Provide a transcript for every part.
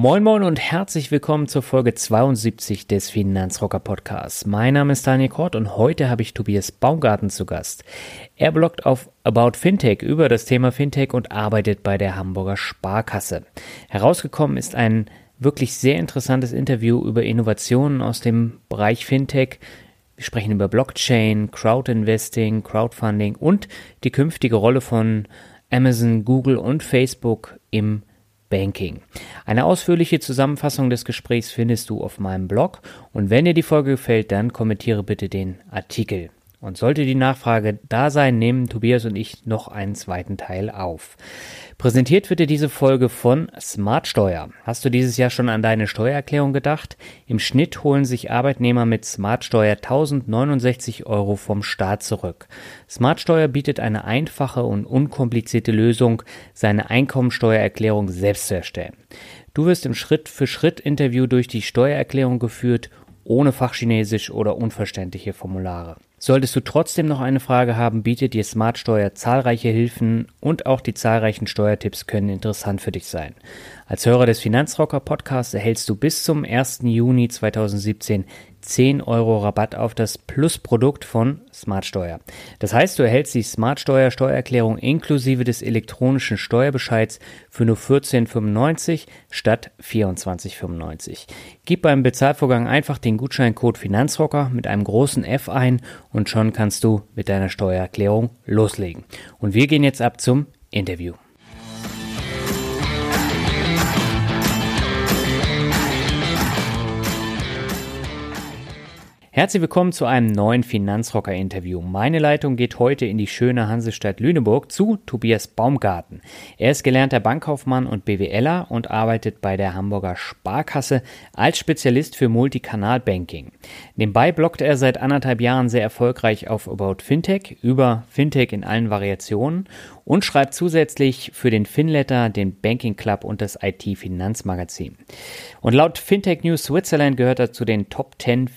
Moin Moin und herzlich willkommen zur Folge 72 des Finanzrocker Podcasts. Mein Name ist Daniel Kort und heute habe ich Tobias Baumgarten zu Gast. Er bloggt auf About Fintech über das Thema Fintech und arbeitet bei der Hamburger Sparkasse. Herausgekommen ist ein wirklich sehr interessantes Interview über Innovationen aus dem Bereich Fintech. Wir sprechen über Blockchain, Crowdinvesting, Crowdfunding und die künftige Rolle von Amazon, Google und Facebook im Banking. Eine ausführliche Zusammenfassung des Gesprächs findest du auf meinem Blog und wenn dir die Folge gefällt, dann kommentiere bitte den Artikel. Und sollte die Nachfrage da sein, nehmen Tobias und ich noch einen zweiten Teil auf. Präsentiert wird dir diese Folge von Smartsteuer. Hast du dieses Jahr schon an deine Steuererklärung gedacht? Im Schnitt holen sich Arbeitnehmer mit Smartsteuer 1069 Euro vom Staat zurück. Smartsteuer bietet eine einfache und unkomplizierte Lösung, seine Einkommensteuererklärung selbst zu erstellen. Du wirst im Schritt-für-Schritt-Interview durch die Steuererklärung geführt, ohne Fachchinesisch oder unverständliche Formulare. Solltest du trotzdem noch eine Frage haben, bietet dir Smartsteuer zahlreiche Hilfen und auch die zahlreichen Steuertipps können interessant für dich sein. Als Hörer des Finanzrocker Podcasts erhältst du bis zum 1. Juni 2017 10 Euro Rabatt auf das Plus-Produkt von Smartsteuer. Das heißt, du erhältst die Smartsteuer Steuererklärung inklusive des elektronischen Steuerbescheids für nur 14,95 statt 24,95. Gib beim Bezahlvorgang einfach den Gutscheincode Finanzrocker mit einem großen F ein und schon kannst du mit deiner Steuererklärung loslegen. Und wir gehen jetzt ab zum Interview. Herzlich willkommen zu einem neuen Finanzrocker-Interview. Meine Leitung geht heute in die schöne Hansestadt Lüneburg zu Tobias Baumgarten. Er ist gelernter Bankkaufmann und BWLer und arbeitet bei der Hamburger Sparkasse als Spezialist für Multikanal-Banking. Nebenbei bloggt er seit anderthalb Jahren sehr erfolgreich auf About Fintech über Fintech in allen Variationen und schreibt zusätzlich für den Finletter, den Banking Club und das IT-Finanzmagazin. Und laut Fintech News Switzerland gehört er zu den Top 10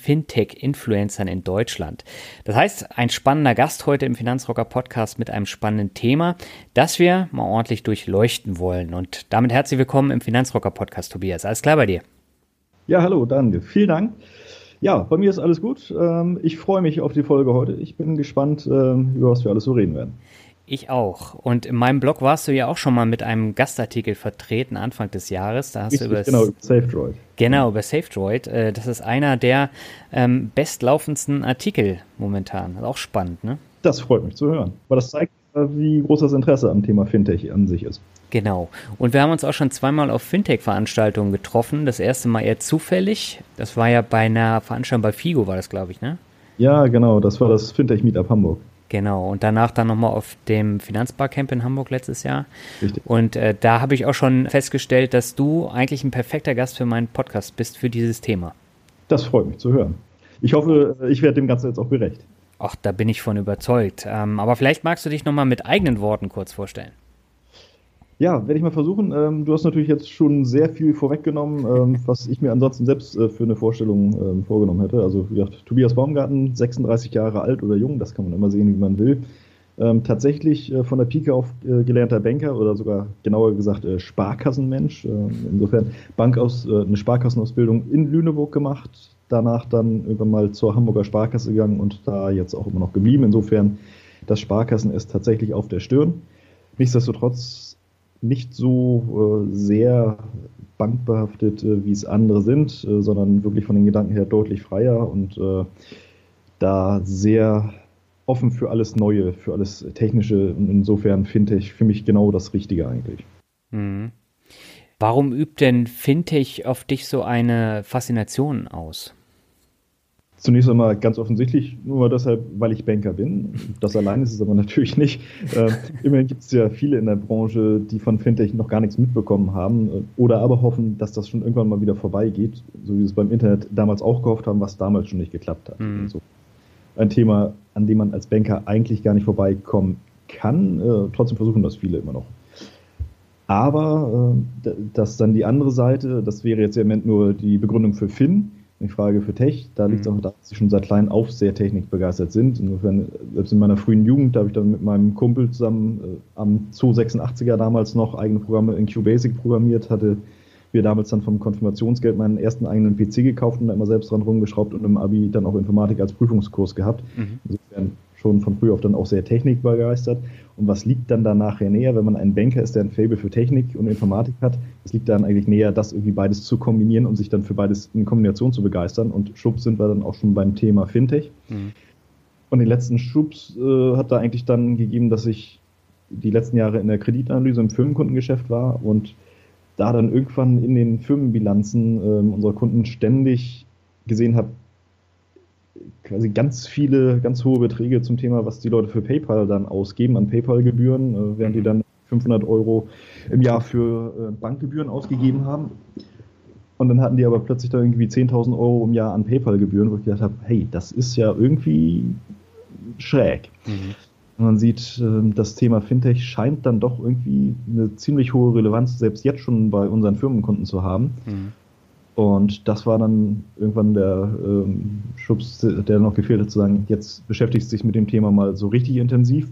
Fintech-Influencern in Deutschland. Das heißt, ein spannender Gast heute im Finanzrocker Podcast mit einem spannenden Thema, das wir mal ordentlich durchleuchten wollen. Und damit herzlich willkommen im Finanzrocker Podcast, Tobias. Alles klar bei dir? Ja, hallo, danke. Vielen Dank. Ja, bei mir ist alles gut. Ähm, ich freue mich auf die Folge heute. Ich bin gespannt, ähm, über was wir alles so reden werden. Ich auch. Und in meinem Blog warst du ja auch schon mal mit einem Gastartikel vertreten Anfang des Jahres. Da hast Richtig, du über genau, über SafeDroid. Genau, über SafeDroid. Äh, das ist einer der ähm, bestlaufendsten Artikel momentan. Auch spannend, ne? Das freut mich zu hören. Weil das zeigt, äh, wie groß das Interesse am Thema Fintech an sich ist. Genau. Und wir haben uns auch schon zweimal auf Fintech-Veranstaltungen getroffen. Das erste Mal eher zufällig. Das war ja bei einer Veranstaltung bei FIGO, war das, glaube ich, ne? Ja, genau. Das war das Fintech Meetup Hamburg. Genau, und danach dann nochmal auf dem Finanzbarcamp in Hamburg letztes Jahr. Richtig. Und äh, da habe ich auch schon festgestellt, dass du eigentlich ein perfekter Gast für meinen Podcast bist für dieses Thema. Das freut mich zu hören. Ich hoffe, ich werde dem Ganzen jetzt auch gerecht. Ach, da bin ich von überzeugt. Ähm, aber vielleicht magst du dich nochmal mit eigenen Worten kurz vorstellen. Ja, werde ich mal versuchen. Ähm, du hast natürlich jetzt schon sehr viel vorweggenommen, ähm, was ich mir ansonsten selbst äh, für eine Vorstellung ähm, vorgenommen hätte. Also wie gesagt, Tobias Baumgarten, 36 Jahre alt oder jung, das kann man immer sehen, wie man will. Ähm, tatsächlich äh, von der Pike auf äh, gelernter Banker oder sogar genauer gesagt äh, Sparkassenmensch. Ähm, insofern Bank aus, äh, eine Sparkassenausbildung in Lüneburg gemacht, danach dann irgendwann mal zur Hamburger Sparkasse gegangen und da jetzt auch immer noch geblieben. Insofern das Sparkassen ist tatsächlich auf der Stirn. Nichtsdestotrotz nicht so äh, sehr bankbehaftet, äh, wie es andere sind, äh, sondern wirklich von den Gedanken her deutlich freier und äh, da sehr offen für alles Neue, für alles Technische. Und insofern finde ich für mich genau das Richtige eigentlich. Mhm. Warum übt denn Fintech auf dich so eine Faszination aus? Zunächst einmal ganz offensichtlich nur deshalb, weil ich Banker bin. Das allein ist es aber natürlich nicht. Äh, immerhin gibt es ja viele in der Branche, die von Fintech noch gar nichts mitbekommen haben äh, oder aber hoffen, dass das schon irgendwann mal wieder vorbeigeht, so wie sie es beim Internet damals auch gehofft haben, was damals schon nicht geklappt hat. Mhm. So. Ein Thema, an dem man als Banker eigentlich gar nicht vorbeikommen kann. Äh, trotzdem versuchen das viele immer noch. Aber äh, dass dann die andere Seite, das wäre jetzt im Moment nur die Begründung für Finn, die Frage für Tech. Da liegt es mhm. auch daran, dass sie schon seit klein auf sehr technikbegeistert sind. Insofern, selbst in meiner frühen Jugend, da habe ich dann mit meinem Kumpel zusammen äh, am 286er damals noch eigene Programme in QBasic programmiert, hatte wir damals dann vom Konfirmationsgeld meinen ersten eigenen PC gekauft und da immer selbst dran rumgeschraubt und im Abi dann auch Informatik als Prüfungskurs gehabt. Mhm. Insofern schon von früh auf dann auch sehr technikbegeistert. Und was liegt dann da nachher näher, wenn man ein Banker ist, der ein Fable für Technik und Informatik hat? Es liegt dann eigentlich näher, das irgendwie beides zu kombinieren und sich dann für beides in Kombination zu begeistern. Und schubs sind wir dann auch schon beim Thema Fintech. Mhm. Und den letzten Schubs äh, hat da eigentlich dann gegeben, dass ich die letzten Jahre in der Kreditanalyse im Firmenkundengeschäft war und da dann irgendwann in den Firmenbilanzen äh, unserer Kunden ständig gesehen habe, quasi ganz viele, ganz hohe Beträge zum Thema, was die Leute für PayPal dann ausgeben an PayPal-Gebühren, äh, während die dann 500 Euro im Jahr für äh, Bankgebühren ausgegeben haben. Und dann hatten die aber plötzlich da irgendwie 10.000 Euro im Jahr an PayPal-Gebühren, wo ich gedacht habe, hey, das ist ja irgendwie schräg. Mhm. Und man sieht, äh, das Thema Fintech scheint dann doch irgendwie eine ziemlich hohe Relevanz selbst jetzt schon bei unseren Firmenkunden zu haben. Mhm. Und das war dann irgendwann der ähm, Schubs, der noch gefehlt hat, zu sagen, jetzt beschäftigst du dich mit dem Thema mal so richtig intensiv.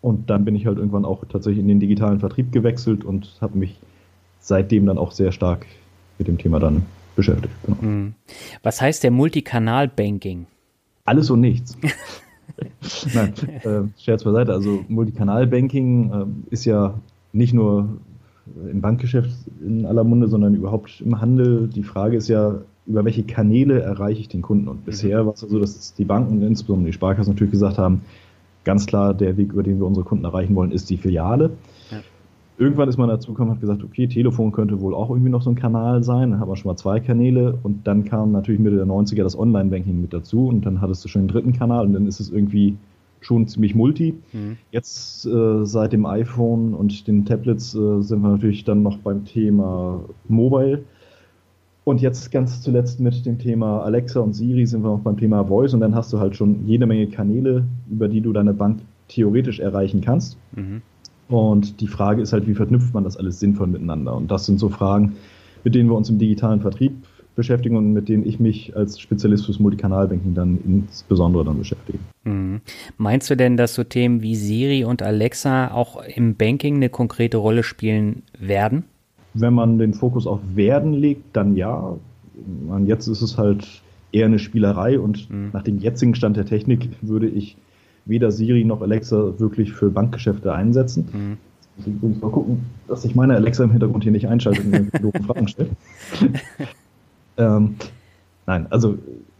Und dann bin ich halt irgendwann auch tatsächlich in den digitalen Vertrieb gewechselt und habe mich seitdem dann auch sehr stark mit dem Thema dann beschäftigt. Genau. Hm. Was heißt der Multikanal-Banking? Alles und nichts. Nein, äh, Scherz beiseite. Also Multikanal-Banking äh, ist ja nicht nur im Bankgeschäft in aller Munde, sondern überhaupt im Handel. Die Frage ist ja, über welche Kanäle erreiche ich den Kunden? Und bisher mhm. war es so, also, dass die Banken, insbesondere die Sparkassen natürlich gesagt haben, ganz klar, der Weg, über den wir unsere Kunden erreichen wollen, ist die Filiale. Ja. Irgendwann ist man dazu gekommen und hat gesagt, okay, Telefon könnte wohl auch irgendwie noch so ein Kanal sein. Dann haben wir schon mal zwei Kanäle und dann kam natürlich Mitte der 90er das Online-Banking mit dazu und dann hattest du schon den dritten Kanal und dann ist es irgendwie schon ziemlich multi. Mhm. Jetzt äh, seit dem iPhone und den Tablets äh, sind wir natürlich dann noch beim Thema Mobile. Und jetzt ganz zuletzt mit dem Thema Alexa und Siri sind wir noch beim Thema Voice und dann hast du halt schon jede Menge Kanäle, über die du deine Bank theoretisch erreichen kannst. Mhm. Und die Frage ist halt, wie verknüpft man das alles sinnvoll miteinander? Und das sind so Fragen, mit denen wir uns im digitalen Vertrieb beschäftigen und mit denen ich mich als Spezialist fürs Multikanalbanking dann insbesondere dann beschäftige. Mhm. Meinst du denn, dass so Themen wie Siri und Alexa auch im Banking eine konkrete Rolle spielen werden? Wenn man den Fokus auf werden legt, dann ja. Und jetzt ist es halt eher eine Spielerei und mhm. nach dem jetzigen Stand der Technik würde ich weder Siri noch Alexa wirklich für Bankgeschäfte einsetzen. Mhm. Ich mal gucken, dass sich meine Alexa im Hintergrund hier nicht einschaltet und mir Fragen stellt. Ähm, nein, also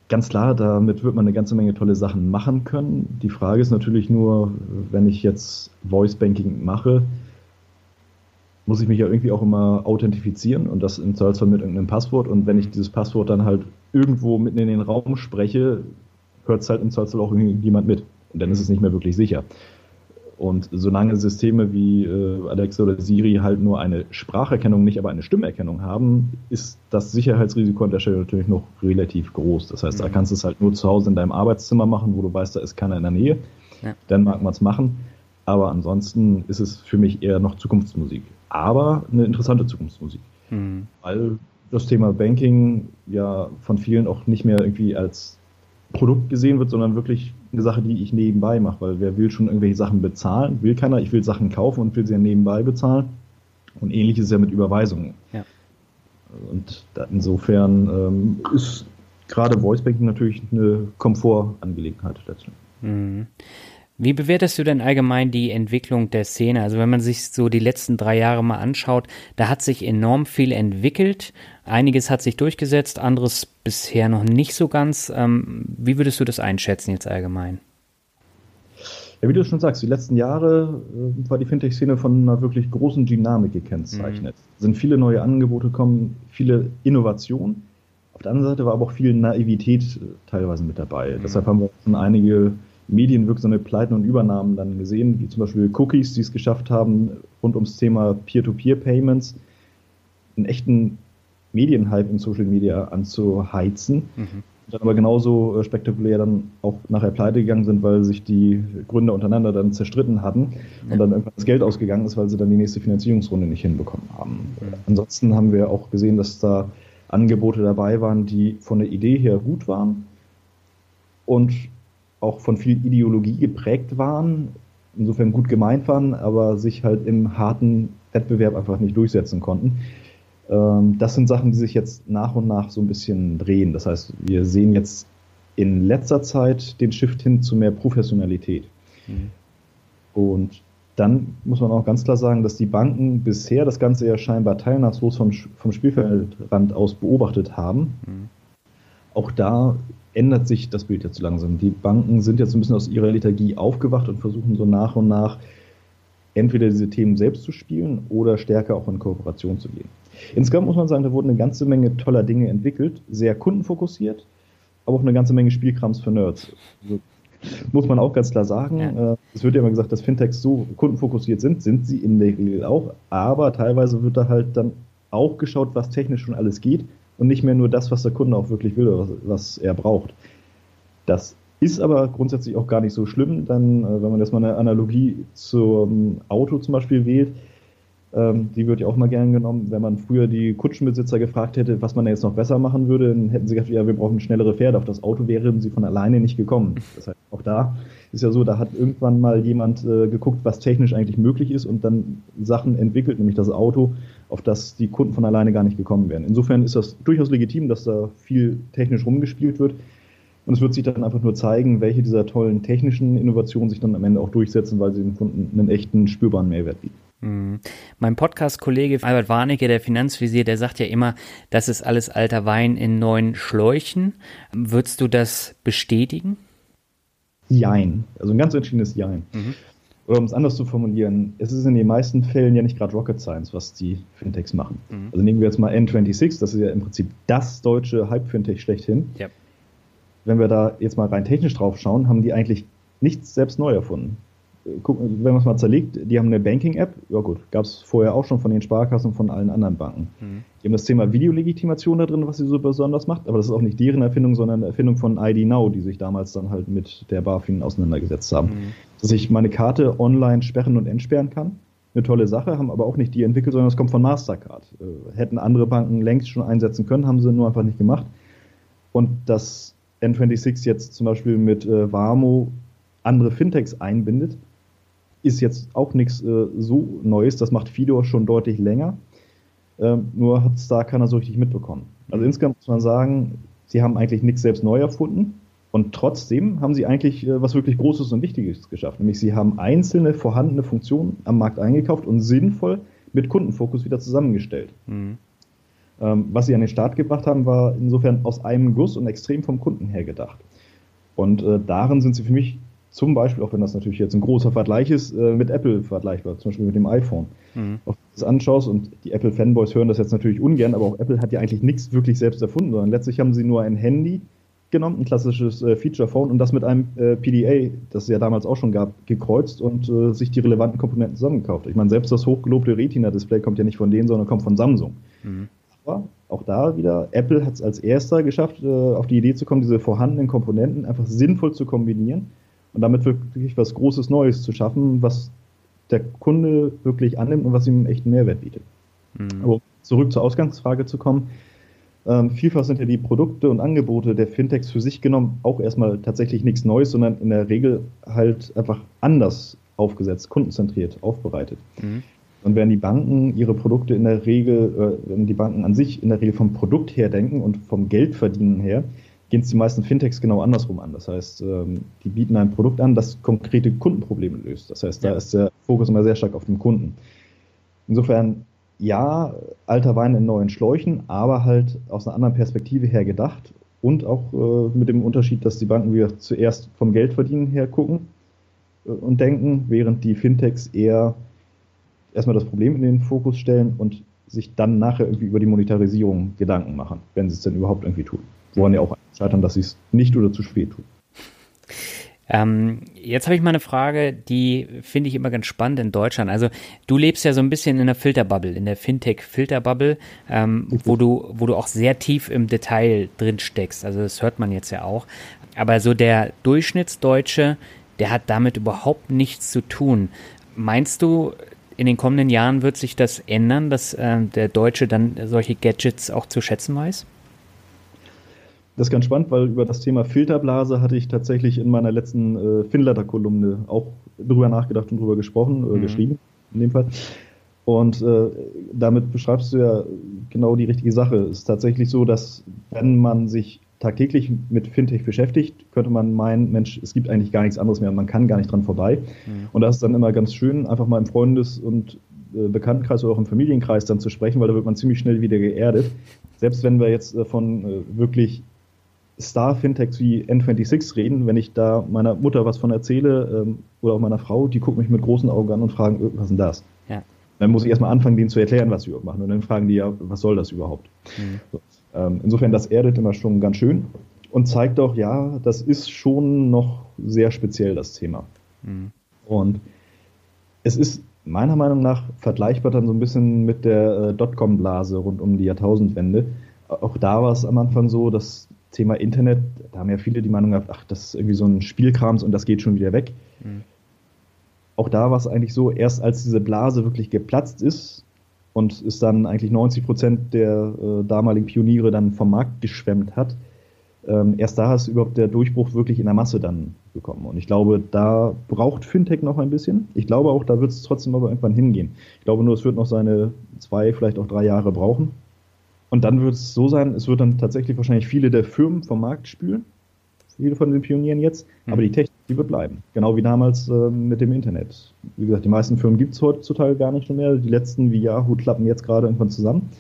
ganz klar, damit wird man eine ganze Menge tolle Sachen machen können. Die Frage ist natürlich nur, wenn ich jetzt Voice Banking mache, muss ich mich ja irgendwie auch immer authentifizieren und das im Zweifelsfall mit irgendeinem Passwort. Und wenn ich dieses Passwort dann halt irgendwo mitten in den Raum spreche, hört es halt im Zweifelsfall auch irgendjemand mit. Und dann ist es nicht mehr wirklich sicher. Und solange Systeme wie äh, Alexa oder Siri halt nur eine Spracherkennung, nicht aber eine Stimmerkennung haben, ist das Sicherheitsrisiko an der Stelle natürlich noch relativ groß. Das heißt, mhm. da kannst du es halt nur zu Hause in deinem Arbeitszimmer machen, wo du weißt, da ist keiner in der Nähe. Ja. Dann mag man es machen. Aber ansonsten ist es für mich eher noch Zukunftsmusik. Aber eine interessante Zukunftsmusik. Mhm. Weil das Thema Banking ja von vielen auch nicht mehr irgendwie als Produkt gesehen wird, sondern wirklich eine Sache, die ich nebenbei mache, weil wer will schon irgendwelche Sachen bezahlen? Will keiner. Ich will Sachen kaufen und will sie ja nebenbei bezahlen. Und ähnlich ist es ja mit Überweisungen. Ja. Und insofern ähm, ist gerade Voice Banking natürlich eine Komfortangelegenheit letztendlich. Mhm. Wie bewertest du denn allgemein die Entwicklung der Szene? Also wenn man sich so die letzten drei Jahre mal anschaut, da hat sich enorm viel entwickelt. Einiges hat sich durchgesetzt, anderes bisher noch nicht so ganz. Ähm, wie würdest du das einschätzen jetzt allgemein? Ja, wie du schon sagst, die letzten Jahre äh, war die Fintech-Szene von einer wirklich großen Dynamik gekennzeichnet. Mhm. Sind viele neue Angebote gekommen, viele Innovationen. Auf der anderen Seite war aber auch viel Naivität äh, teilweise mit dabei. Mhm. Deshalb haben wir schon einige medienwirksame Pleiten und Übernahmen dann gesehen, wie zum Beispiel Cookies, die es geschafft haben, rund ums Thema Peer-to-Peer-Payments einen echten Medienhype in Social Media anzuheizen. Mhm. Dann aber genauso äh, spektakulär dann auch nachher pleite gegangen sind, weil sich die Gründer untereinander dann zerstritten hatten ja. und dann irgendwann das Geld ausgegangen ist, weil sie dann die nächste Finanzierungsrunde nicht hinbekommen haben. Mhm. Ansonsten haben wir auch gesehen, dass da Angebote dabei waren, die von der Idee her gut waren und auch von viel Ideologie geprägt waren, insofern gut gemeint waren, aber sich halt im harten Wettbewerb einfach nicht durchsetzen konnten. Ähm, das sind Sachen, die sich jetzt nach und nach so ein bisschen drehen. Das heißt, wir sehen jetzt in letzter Zeit den Shift hin zu mehr Professionalität. Mhm. Und dann muss man auch ganz klar sagen, dass die Banken bisher das Ganze ja scheinbar teilnahmslos vom, vom Spielfeldrand aus beobachtet haben. Mhm. Auch da ändert sich das Bild jetzt so langsam. Die Banken sind jetzt ein bisschen aus ihrer Lethargie aufgewacht und versuchen so nach und nach entweder diese Themen selbst zu spielen oder stärker auch in Kooperation zu gehen. Insgesamt muss man sagen, da wurden eine ganze Menge toller Dinge entwickelt, sehr kundenfokussiert, aber auch eine ganze Menge Spielkrams für Nerds. Also, muss man auch ganz klar sagen. Ja. Äh, es wird ja immer gesagt, dass Fintechs so kundenfokussiert sind, sind sie in der Regel auch, aber teilweise wird da halt dann auch geschaut, was technisch schon alles geht und nicht mehr nur das, was der Kunde auch wirklich will oder was, was er braucht. Das ist aber grundsätzlich auch gar nicht so schlimm, dann, äh, wenn man jetzt mal eine Analogie zum Auto zum Beispiel wählt, ähm, die wird ja auch mal gern genommen. Wenn man früher die Kutschenbesitzer gefragt hätte, was man jetzt noch besser machen würde, dann hätten sie gesagt, ja, wir brauchen schnellere Pferde. Auf das Auto wären sie von alleine nicht gekommen. Das heißt, auch da ist ja so, da hat irgendwann mal jemand äh, geguckt, was technisch eigentlich möglich ist und dann Sachen entwickelt, nämlich das Auto, auf das die Kunden von alleine gar nicht gekommen wären. Insofern ist das durchaus legitim, dass da viel technisch rumgespielt wird. Und es wird sich dann einfach nur zeigen, welche dieser tollen technischen Innovationen sich dann am Ende auch durchsetzen, weil sie dem Kunden einen echten spürbaren Mehrwert bieten. Mhm. Mein Podcast-Kollege Albert Warnecke, der Finanzvisier, der sagt ja immer, das ist alles alter Wein in neuen Schläuchen. Würdest du das bestätigen? Jein. Also ein ganz entschiedenes Jein. Mhm. Oder um es anders zu formulieren, es ist in den meisten Fällen ja nicht gerade Rocket Science, was die Fintechs machen. Mhm. Also nehmen wir jetzt mal N26, das ist ja im Prinzip das deutsche Hype-Fintech schlechthin. Yep wenn wir da jetzt mal rein technisch drauf schauen, haben die eigentlich nichts selbst neu erfunden. Gucken, wenn man es mal zerlegt, die haben eine Banking-App, ja gut, gab es vorher auch schon von den Sparkassen und von allen anderen Banken. Mhm. Die haben das Thema Videolegitimation da drin, was sie so besonders macht, aber das ist auch nicht deren Erfindung, sondern eine Erfindung von ID Now, die sich damals dann halt mit der BaFin auseinandergesetzt haben. Mhm. Dass ich meine Karte online sperren und entsperren kann, eine tolle Sache, haben aber auch nicht die entwickelt, sondern es kommt von Mastercard. Äh, hätten andere Banken längst schon einsetzen können, haben sie nur einfach nicht gemacht. Und das N26 jetzt zum Beispiel mit äh, Warmo andere Fintechs einbindet, ist jetzt auch nichts äh, so Neues. Das macht Fidor schon deutlich länger. Ähm, nur hat es da keiner so richtig mitbekommen. Also insgesamt muss man sagen, sie haben eigentlich nichts selbst neu erfunden. Und trotzdem haben sie eigentlich äh, was wirklich Großes und Wichtiges geschafft. Nämlich sie haben einzelne vorhandene Funktionen am Markt eingekauft und sinnvoll mit Kundenfokus wieder zusammengestellt. Mhm. Ähm, was sie an den Start gebracht haben, war insofern aus einem Guss und extrem vom Kunden her gedacht. Und äh, darin sind sie für mich zum Beispiel, auch wenn das natürlich jetzt ein großer Vergleich ist, äh, mit Apple vergleichbar, zum Beispiel mit dem iPhone. Mhm. Wenn du das anschaust und die Apple-Fanboys hören das jetzt natürlich ungern, aber auch Apple hat ja eigentlich nichts wirklich selbst erfunden, sondern letztlich haben sie nur ein Handy genommen, ein klassisches äh, Feature-Phone und das mit einem äh, PDA, das es ja damals auch schon gab, gekreuzt und äh, sich die relevanten Komponenten zusammengekauft. Ich meine, selbst das hochgelobte Retina-Display kommt ja nicht von denen, sondern kommt von Samsung. Mhm. Aber auch da wieder, Apple hat es als erster geschafft, äh, auf die Idee zu kommen, diese vorhandenen Komponenten einfach sinnvoll zu kombinieren und damit wirklich was Großes Neues zu schaffen, was der Kunde wirklich annimmt und was ihm einen echten Mehrwert bietet. Mhm. Aber zurück zur Ausgangsfrage zu kommen. Ähm, vielfach sind ja die Produkte und Angebote der Fintechs für sich genommen auch erstmal tatsächlich nichts Neues, sondern in der Regel halt einfach anders aufgesetzt, kundenzentriert aufbereitet. Mhm. Und wenn die Banken ihre Produkte in der Regel, äh, wenn die Banken an sich in der Regel vom Produkt her denken und vom Geldverdienen her, gehen es die meisten Fintechs genau andersrum an. Das heißt, ähm, die bieten ein Produkt an, das konkrete Kundenprobleme löst. Das heißt, da ist der Fokus immer sehr stark auf dem Kunden. Insofern, ja, alter Wein in neuen Schläuchen, aber halt aus einer anderen Perspektive her gedacht und auch äh, mit dem Unterschied, dass die Banken wieder zuerst vom Geldverdienen her gucken äh, und denken, während die Fintechs eher erstmal das Problem in den Fokus stellen und sich dann nachher irgendwie über die Monetarisierung Gedanken machen, wenn sie es denn überhaupt irgendwie tun. Woran ja auch scheitern, dass sie es nicht oder zu spät tun. Ähm, jetzt habe ich mal eine Frage, die finde ich immer ganz spannend in Deutschland. Also du lebst ja so ein bisschen in der Filterbubble, in der Fintech-Filterbubble, ähm, wo du, wo du auch sehr tief im Detail drin steckst. Also das hört man jetzt ja auch. Aber so der Durchschnittsdeutsche, der hat damit überhaupt nichts zu tun. Meinst du, in den kommenden Jahren wird sich das ändern, dass äh, der Deutsche dann solche Gadgets auch zu schätzen weiß? Das ist ganz spannend, weil über das Thema Filterblase hatte ich tatsächlich in meiner letzten äh, Finletter-Kolumne auch drüber nachgedacht und drüber gesprochen, äh, mhm. geschrieben, in dem Fall. Und äh, damit beschreibst du ja genau die richtige Sache. Es ist tatsächlich so, dass wenn man sich tagtäglich mit Fintech beschäftigt, könnte man meinen, Mensch, es gibt eigentlich gar nichts anderes mehr, man kann gar nicht dran vorbei. Mhm. Und das ist dann immer ganz schön, einfach mal im Freundes- und äh, Bekanntenkreis oder auch im Familienkreis dann zu sprechen, weil da wird man ziemlich schnell wieder geerdet. Selbst wenn wir jetzt äh, von äh, wirklich Star-Fintechs wie N26 reden, wenn ich da meiner Mutter was von erzähle ähm, oder auch meiner Frau, die gucken mich mit großen Augen an und fragen, was ist denn das? Ja. Dann muss ich erstmal anfangen, denen zu erklären, was sie überhaupt machen. Und dann fragen die ja, was soll das überhaupt? Mhm. So. Ähm, insofern, das erdet immer schon ganz schön und zeigt auch, ja, das ist schon noch sehr speziell, das Thema. Mhm. Und es ist meiner Meinung nach vergleichbar dann so ein bisschen mit der äh, Dotcom-Blase rund um die Jahrtausendwende. Auch da war es am Anfang so, das Thema Internet, da haben ja viele die Meinung gehabt, ach, das ist irgendwie so ein Spielkrams und das geht schon wieder weg. Mhm. Auch da war es eigentlich so, erst als diese Blase wirklich geplatzt ist, und es dann eigentlich 90 Prozent der äh, damaligen Pioniere dann vom Markt geschwemmt hat. Ähm, erst da ist überhaupt der Durchbruch wirklich in der Masse dann gekommen. Und ich glaube, da braucht Fintech noch ein bisschen. Ich glaube auch, da wird es trotzdem aber irgendwann hingehen. Ich glaube nur, es wird noch seine zwei, vielleicht auch drei Jahre brauchen. Und dann wird es so sein, es wird dann tatsächlich wahrscheinlich viele der Firmen vom Markt spülen viele von den Pionieren jetzt, mhm. aber die Technik, die wird bleiben. Genau wie damals äh, mit dem Internet. Wie gesagt, die meisten Firmen gibt es heutzutage gar nicht mehr. Die letzten wie Yahoo klappen jetzt gerade irgendwann zusammen.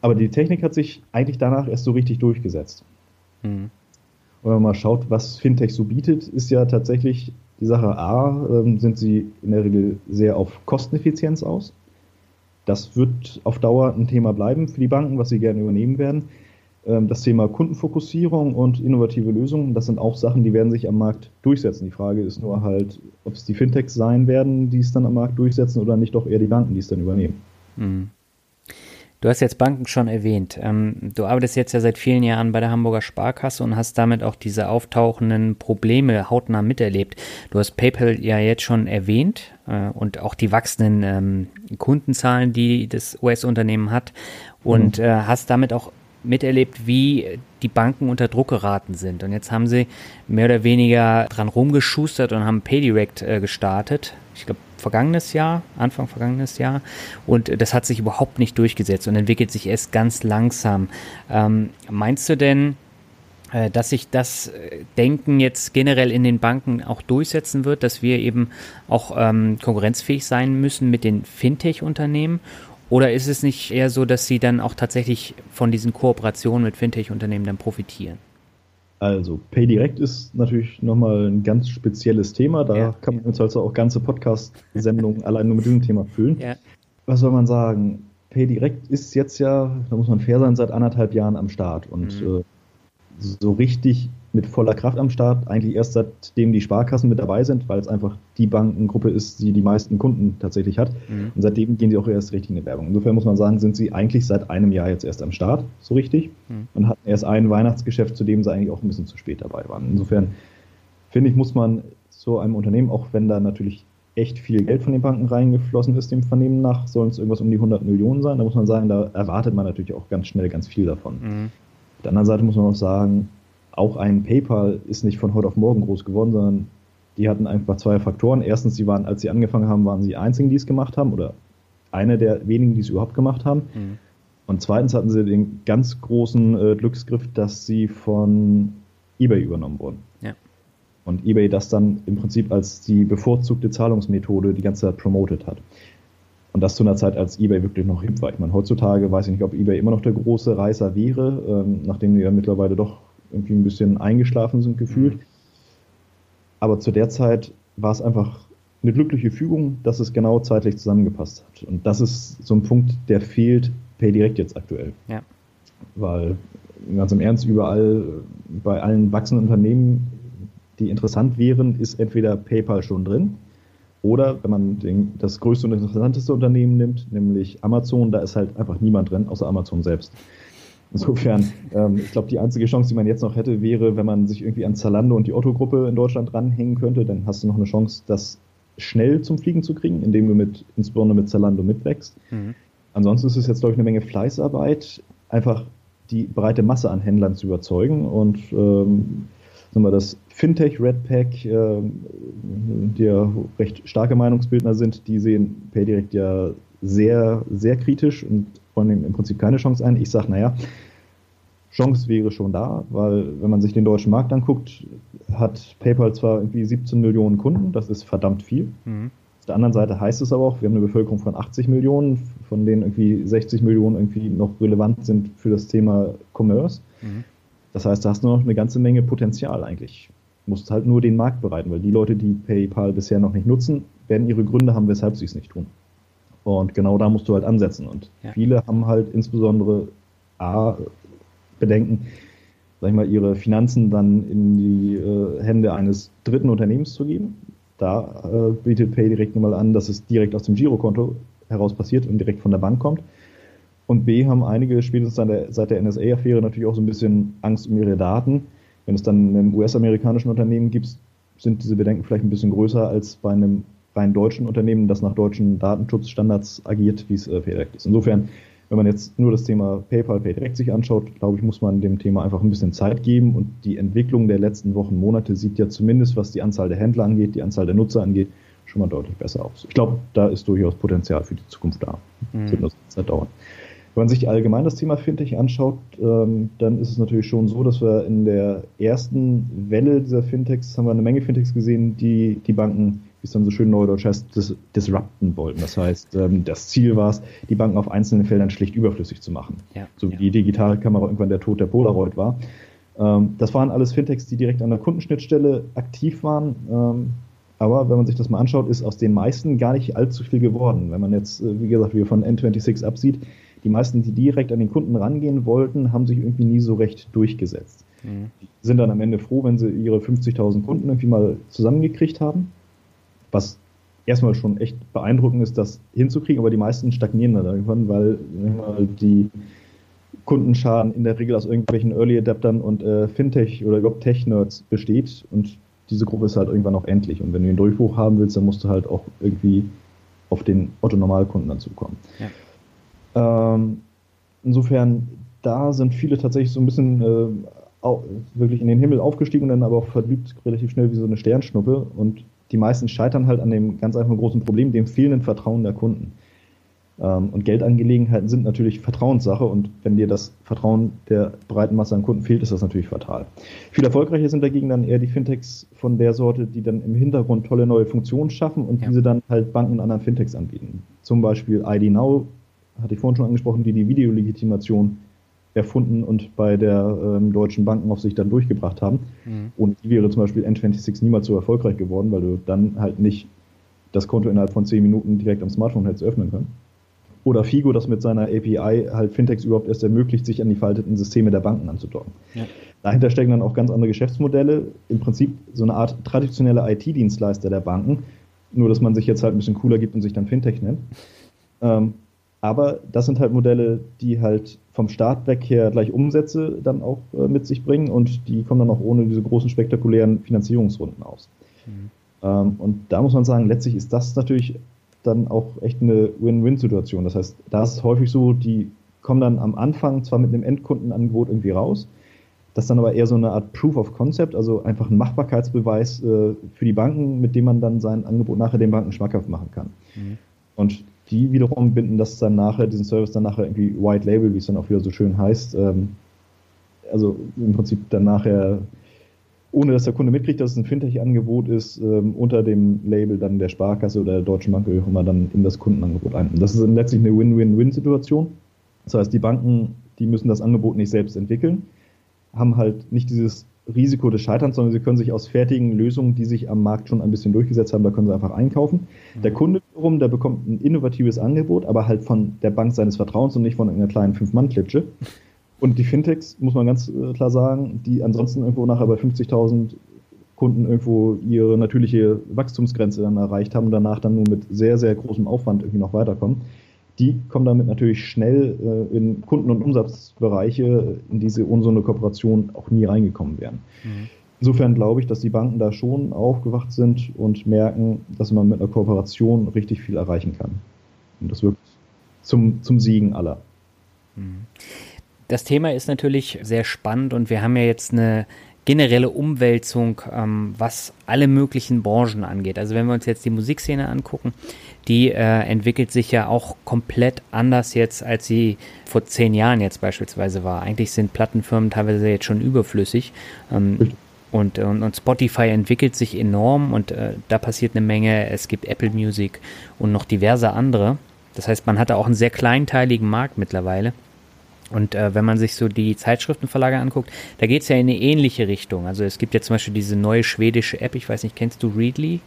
Aber die Technik hat sich eigentlich danach erst so richtig durchgesetzt. Mhm. wenn man mal schaut, was Fintech so bietet, ist ja tatsächlich die Sache A, äh, sind sie in der Regel sehr auf Kosteneffizienz aus. Das wird auf Dauer ein Thema bleiben für die Banken, was sie gerne übernehmen werden. Ähm, das Thema Kundenfokussierung und innovative Lösungen, das sind auch Sachen, die werden sich am Markt durchsetzen. Die Frage ist nur halt, ob es die Fintechs sein werden, die es dann am Markt durchsetzen oder nicht doch eher die Banken, die es dann übernehmen. Mhm. Du hast jetzt Banken schon erwähnt. Ähm, du arbeitest jetzt ja seit vielen Jahren bei der Hamburger Sparkasse und hast damit auch diese auftauchenden Probleme hautnah miterlebt. Du hast PayPal ja jetzt schon erwähnt äh, und auch die wachsenden ähm, Kundenzahlen, die das US-Unternehmen hat und mhm. äh, hast damit auch miterlebt, wie die Banken unter Druck geraten sind. Und jetzt haben sie mehr oder weniger dran rumgeschustert und haben PayDirect äh, gestartet. Ich glaube, vergangenes Jahr, Anfang vergangenes Jahr. Und das hat sich überhaupt nicht durchgesetzt und entwickelt sich erst ganz langsam. Ähm, meinst du denn, äh, dass sich das äh, Denken jetzt generell in den Banken auch durchsetzen wird, dass wir eben auch ähm, konkurrenzfähig sein müssen mit den Fintech-Unternehmen? Oder ist es nicht eher so, dass Sie dann auch tatsächlich von diesen Kooperationen mit Fintech-Unternehmen dann profitieren? Also, PayDirect ist natürlich nochmal ein ganz spezielles Thema. Da ja, kann man uns also auch ganze Podcast-Sendungen allein nur mit diesem Thema füllen. Ja. Was soll man sagen? PayDirect ist jetzt ja, da muss man fair sein, seit anderthalb Jahren am Start. Und mhm. äh, so richtig mit voller Kraft am Start, eigentlich erst seitdem die Sparkassen mit dabei sind, weil es einfach die Bankengruppe ist, die die meisten Kunden tatsächlich hat. Mhm. Und seitdem gehen sie auch erst richtig in die Werbung. Insofern muss man sagen, sind sie eigentlich seit einem Jahr jetzt erst am Start, so richtig, mhm. und hatten erst ein Weihnachtsgeschäft, zu dem sie eigentlich auch ein bisschen zu spät dabei waren. Insofern finde ich, muss man so einem Unternehmen, auch wenn da natürlich echt viel Geld von den Banken reingeflossen ist, dem Vernehmen nach, sollen es irgendwas um die 100 Millionen sein. Da muss man sagen, da erwartet man natürlich auch ganz schnell ganz viel davon. Mhm. Auf der anderen Seite muss man auch sagen, auch ein PayPal ist nicht von heute auf morgen groß geworden, sondern die hatten einfach zwei Faktoren. Erstens, sie waren, als sie angefangen haben, waren sie die einzigen, die es gemacht haben oder eine der wenigen, die es überhaupt gemacht haben. Mhm. Und zweitens hatten sie den ganz großen äh, Glücksgriff, dass sie von eBay übernommen wurden. Ja. Und eBay das dann im Prinzip als die bevorzugte Zahlungsmethode die ganze Zeit promotet hat. Und das zu einer Zeit, als eBay wirklich noch hip war. Ich meine, heutzutage weiß ich nicht, ob eBay immer noch der große Reißer wäre, ähm, nachdem die ja mittlerweile doch irgendwie ein bisschen eingeschlafen sind gefühlt. Mhm. Aber zu der Zeit war es einfach eine glückliche Fügung, dass es genau zeitlich zusammengepasst hat. Und das ist so ein Punkt, der fehlt PayDirect jetzt aktuell. Ja. Weil ganz im Ernst überall bei allen wachsenden Unternehmen, die interessant wären, ist entweder PayPal schon drin oder wenn man den, das größte und interessanteste Unternehmen nimmt, nämlich Amazon, da ist halt einfach niemand drin, außer Amazon selbst. Insofern, ähm, ich glaube, die einzige Chance, die man jetzt noch hätte, wäre, wenn man sich irgendwie an Zalando und die Otto-Gruppe in Deutschland dranhängen könnte, dann hast du noch eine Chance, das schnell zum Fliegen zu kriegen, indem du mit, insbesondere mit Zalando mitwächst. Mhm. Ansonsten ist es jetzt, glaube ich, eine Menge Fleißarbeit, einfach die breite Masse an Händlern zu überzeugen und ähm, sagen wir, das Fintech Red Pack, äh, die ja recht starke Meinungsbildner sind, die sehen PayDirect ja sehr, sehr kritisch und wollen im Prinzip keine Chance ein. Ich sage, naja, Chance wäre schon da, weil wenn man sich den deutschen Markt anguckt, hat PayPal zwar irgendwie 17 Millionen Kunden, das ist verdammt viel. Mhm. Auf der anderen Seite heißt es aber auch, wir haben eine Bevölkerung von 80 Millionen, von denen irgendwie 60 Millionen irgendwie noch relevant sind für das Thema Commerce. Mhm. Das heißt, da hast du noch eine ganze Menge Potenzial eigentlich. Du musst halt nur den Markt bereiten, weil die Leute, die PayPal bisher noch nicht nutzen, werden ihre Gründe haben, weshalb sie es nicht tun. Und genau da musst du halt ansetzen. Und ja. viele haben halt insbesondere A, Bedenken, sag ich mal, ihre Finanzen dann in die äh, Hände eines dritten Unternehmens zu geben. Da äh, bietet Pay direkt nochmal an, dass es direkt aus dem Girokonto heraus passiert und direkt von der Bank kommt. Und B haben einige spätestens seit der NSA-Affäre natürlich auch so ein bisschen Angst um ihre Daten. Wenn es dann einem US-amerikanischen Unternehmen gibt, sind diese Bedenken vielleicht ein bisschen größer als bei einem rein deutschen Unternehmen, das nach deutschen Datenschutzstandards agiert, wie es äh, FedEx ist. Insofern, wenn man jetzt nur das Thema PayPal, PayDirect sich anschaut, glaube ich, muss man dem Thema einfach ein bisschen Zeit geben und die Entwicklung der letzten Wochen, Monate sieht ja zumindest, was die Anzahl der Händler angeht, die Anzahl der Nutzer angeht, schon mal deutlich besser aus. Ich glaube, da ist durchaus Potenzial für die Zukunft da. Mhm. Wird nur Zeit dauern. Wenn man sich allgemein das Thema Fintech anschaut, ähm, dann ist es natürlich schon so, dass wir in der ersten Welle dieser Fintechs haben wir eine Menge Fintechs gesehen, die die Banken, wie es dann so schön neudeutsch heißt, dis disrupten wollten. Das heißt, ähm, das Ziel war es, die Banken auf einzelnen Feldern schlicht überflüssig zu machen. Ja, so wie ja. die Digitalkamera irgendwann der Tod der Polaroid war. Ähm, das waren alles Fintechs, die direkt an der Kundenschnittstelle aktiv waren. Ähm, aber wenn man sich das mal anschaut, ist aus den meisten gar nicht allzu viel geworden. Wenn man jetzt, äh, wie gesagt, wie von N26 absieht, die meisten, die direkt an den Kunden rangehen wollten, haben sich irgendwie nie so recht durchgesetzt. Mhm. Sind dann am Ende froh, wenn sie ihre 50.000 Kunden irgendwie mal zusammengekriegt haben. Was erstmal schon echt beeindruckend ist, das hinzukriegen, aber die meisten stagnieren dann irgendwann, weil die Kundenschaden in der Regel aus irgendwelchen Early Adaptern und äh, Fintech oder überhaupt Tech-Nerds besteht und diese Gruppe ist halt irgendwann auch endlich. Und wenn du den Durchbruch haben willst, dann musst du halt auch irgendwie auf den Otto-Normalkunden dazukommen. Ja. Ähm, insofern, da sind viele tatsächlich so ein bisschen äh, auch, wirklich in den Himmel aufgestiegen und dann aber auch verliebt relativ schnell wie so eine Sternschnuppe. Und die meisten scheitern halt an dem ganz einfachen großen Problem, dem fehlenden Vertrauen der Kunden. Ähm, und Geldangelegenheiten sind natürlich Vertrauenssache und wenn dir das Vertrauen der breiten Masse an Kunden fehlt, ist das natürlich fatal. Viel erfolgreicher sind dagegen dann eher die Fintechs von der Sorte, die dann im Hintergrund tolle neue Funktionen schaffen und ja. diese dann halt Banken und anderen Fintechs anbieten. Zum Beispiel ID Now hatte ich vorhin schon angesprochen, die die Videolegitimation erfunden und bei der ähm, deutschen Bankenaufsicht dann durchgebracht haben. Mhm. Und die wäre zum Beispiel N26 niemals so erfolgreich geworden, weil du dann halt nicht das Konto innerhalb von 10 Minuten direkt am Smartphone hättest öffnen können. Oder Figo, das mit seiner API halt Fintechs überhaupt erst ermöglicht, sich an die veralteten Systeme der Banken anzudocken. Ja. Dahinter stecken dann auch ganz andere Geschäftsmodelle, im Prinzip so eine Art traditionelle IT-Dienstleister der Banken, nur dass man sich jetzt halt ein bisschen cooler gibt und sich dann Fintech nennt. Ähm, aber das sind halt Modelle, die halt vom Start weg her gleich Umsätze dann auch äh, mit sich bringen und die kommen dann auch ohne diese großen spektakulären Finanzierungsrunden aus. Mhm. Ähm, und da muss man sagen, letztlich ist das natürlich dann auch echt eine Win-Win-Situation. Das heißt, da ist es häufig so, die kommen dann am Anfang zwar mit einem Endkundenangebot irgendwie raus, das ist dann aber eher so eine Art Proof of Concept, also einfach ein Machbarkeitsbeweis äh, für die Banken, mit dem man dann sein Angebot nachher den Banken schmackhaft machen kann. Mhm. Und die wiederum binden das dann nachher, diesen Service dann nachher irgendwie White Label, wie es dann auch wieder so schön heißt. Ähm, also im Prinzip dann nachher, ohne dass der Kunde mitkriegt, dass es ein Fintech-Angebot ist, ähm, unter dem Label dann der Sparkasse oder der Deutschen Bank wie auch immer dann in das Kundenangebot ein. Und das ist letztlich eine Win-Win-Win-Situation. Das heißt, die Banken, die müssen das Angebot nicht selbst entwickeln, haben halt nicht dieses Risiko des Scheiterns, sondern sie können sich aus fertigen Lösungen, die sich am Markt schon ein bisschen durchgesetzt haben, da können sie einfach einkaufen. Mhm. Der Kunde wiederum, der bekommt ein innovatives Angebot, aber halt von der Bank seines Vertrauens und nicht von einer kleinen Fünf-Mann-Klitsche. Und die Fintechs, muss man ganz äh, klar sagen, die ansonsten irgendwo nachher bei 50.000 Kunden irgendwo ihre natürliche Wachstumsgrenze dann erreicht haben und danach dann nur mit sehr, sehr großem Aufwand irgendwie noch weiterkommen, die kommen damit natürlich schnell äh, in Kunden- und Umsatzbereiche, in diese unsunde Kooperation auch nie reingekommen wären. Mhm. Insofern glaube ich, dass die Banken da schon aufgewacht sind und merken, dass man mit einer Kooperation richtig viel erreichen kann. Und das wirkt zum, zum Siegen aller. Mhm. Das Thema ist natürlich sehr spannend und wir haben ja jetzt eine generelle Umwälzung, ähm, was alle möglichen Branchen angeht. Also wenn wir uns jetzt die Musikszene angucken, die äh, entwickelt sich ja auch komplett anders jetzt, als sie vor zehn Jahren jetzt beispielsweise war. Eigentlich sind Plattenfirmen teilweise jetzt schon überflüssig. Ähm, und, und, und, Spotify entwickelt sich enorm und äh, da passiert eine Menge. Es gibt Apple Music und noch diverse andere. Das heißt, man hat da auch einen sehr kleinteiligen Markt mittlerweile. Und äh, wenn man sich so die Zeitschriftenverlage anguckt, da geht es ja in eine ähnliche Richtung. Also es gibt ja zum Beispiel diese neue schwedische App, ich weiß nicht, kennst du Readly?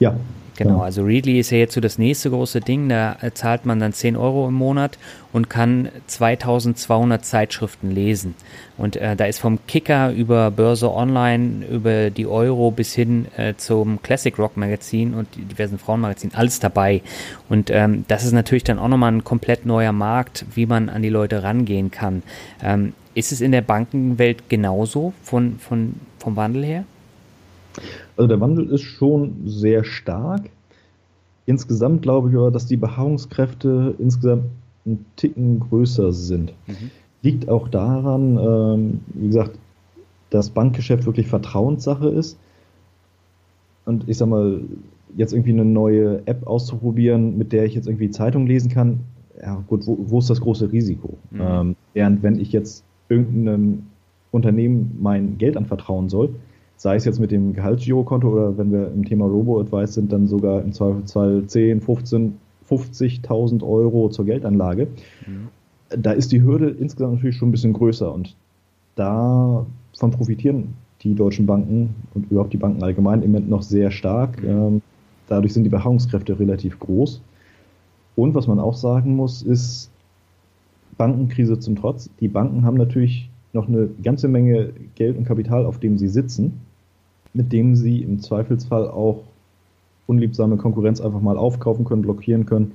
Ja. Genau, also Readly ist ja jetzt so das nächste große Ding. Da äh, zahlt man dann 10 Euro im Monat und kann 2200 Zeitschriften lesen. Und äh, da ist vom Kicker über Börse Online, über die Euro bis hin äh, zum Classic Rock Magazin und die diversen Frauenmagazinen, alles dabei. Und ähm, das ist natürlich dann auch nochmal ein komplett neuer Markt, wie man an die Leute rangehen kann. Ähm, ist es in der Bankenwelt genauso von, von, vom Wandel her? Also der Wandel ist schon sehr stark. Insgesamt glaube ich aber, dass die Beharrungskräfte insgesamt einen Ticken größer sind. Mhm. Liegt auch daran, ähm, wie gesagt, dass Bankgeschäft wirklich Vertrauenssache ist. Und ich sag mal, jetzt irgendwie eine neue App auszuprobieren, mit der ich jetzt irgendwie Zeitung lesen kann, ja gut, wo, wo ist das große Risiko? Mhm. Ähm, während wenn ich jetzt irgendeinem Unternehmen mein Geld anvertrauen soll, sei es jetzt mit dem Gehaltsgirokonto oder wenn wir im Thema Robo-Advice sind, dann sogar im Zweifelsfall 10, 15, 50.000 Euro zur Geldanlage. Mhm. Da ist die Hürde insgesamt natürlich schon ein bisschen größer und davon profitieren die deutschen Banken und überhaupt die Banken allgemein im Moment noch sehr stark. Mhm. Ähm, dadurch sind die Beharrungskräfte relativ groß. Und was man auch sagen muss, ist, Bankenkrise zum Trotz, die Banken haben natürlich noch eine ganze Menge Geld und Kapital, auf dem sie sitzen mit dem sie im Zweifelsfall auch unliebsame Konkurrenz einfach mal aufkaufen können, blockieren können,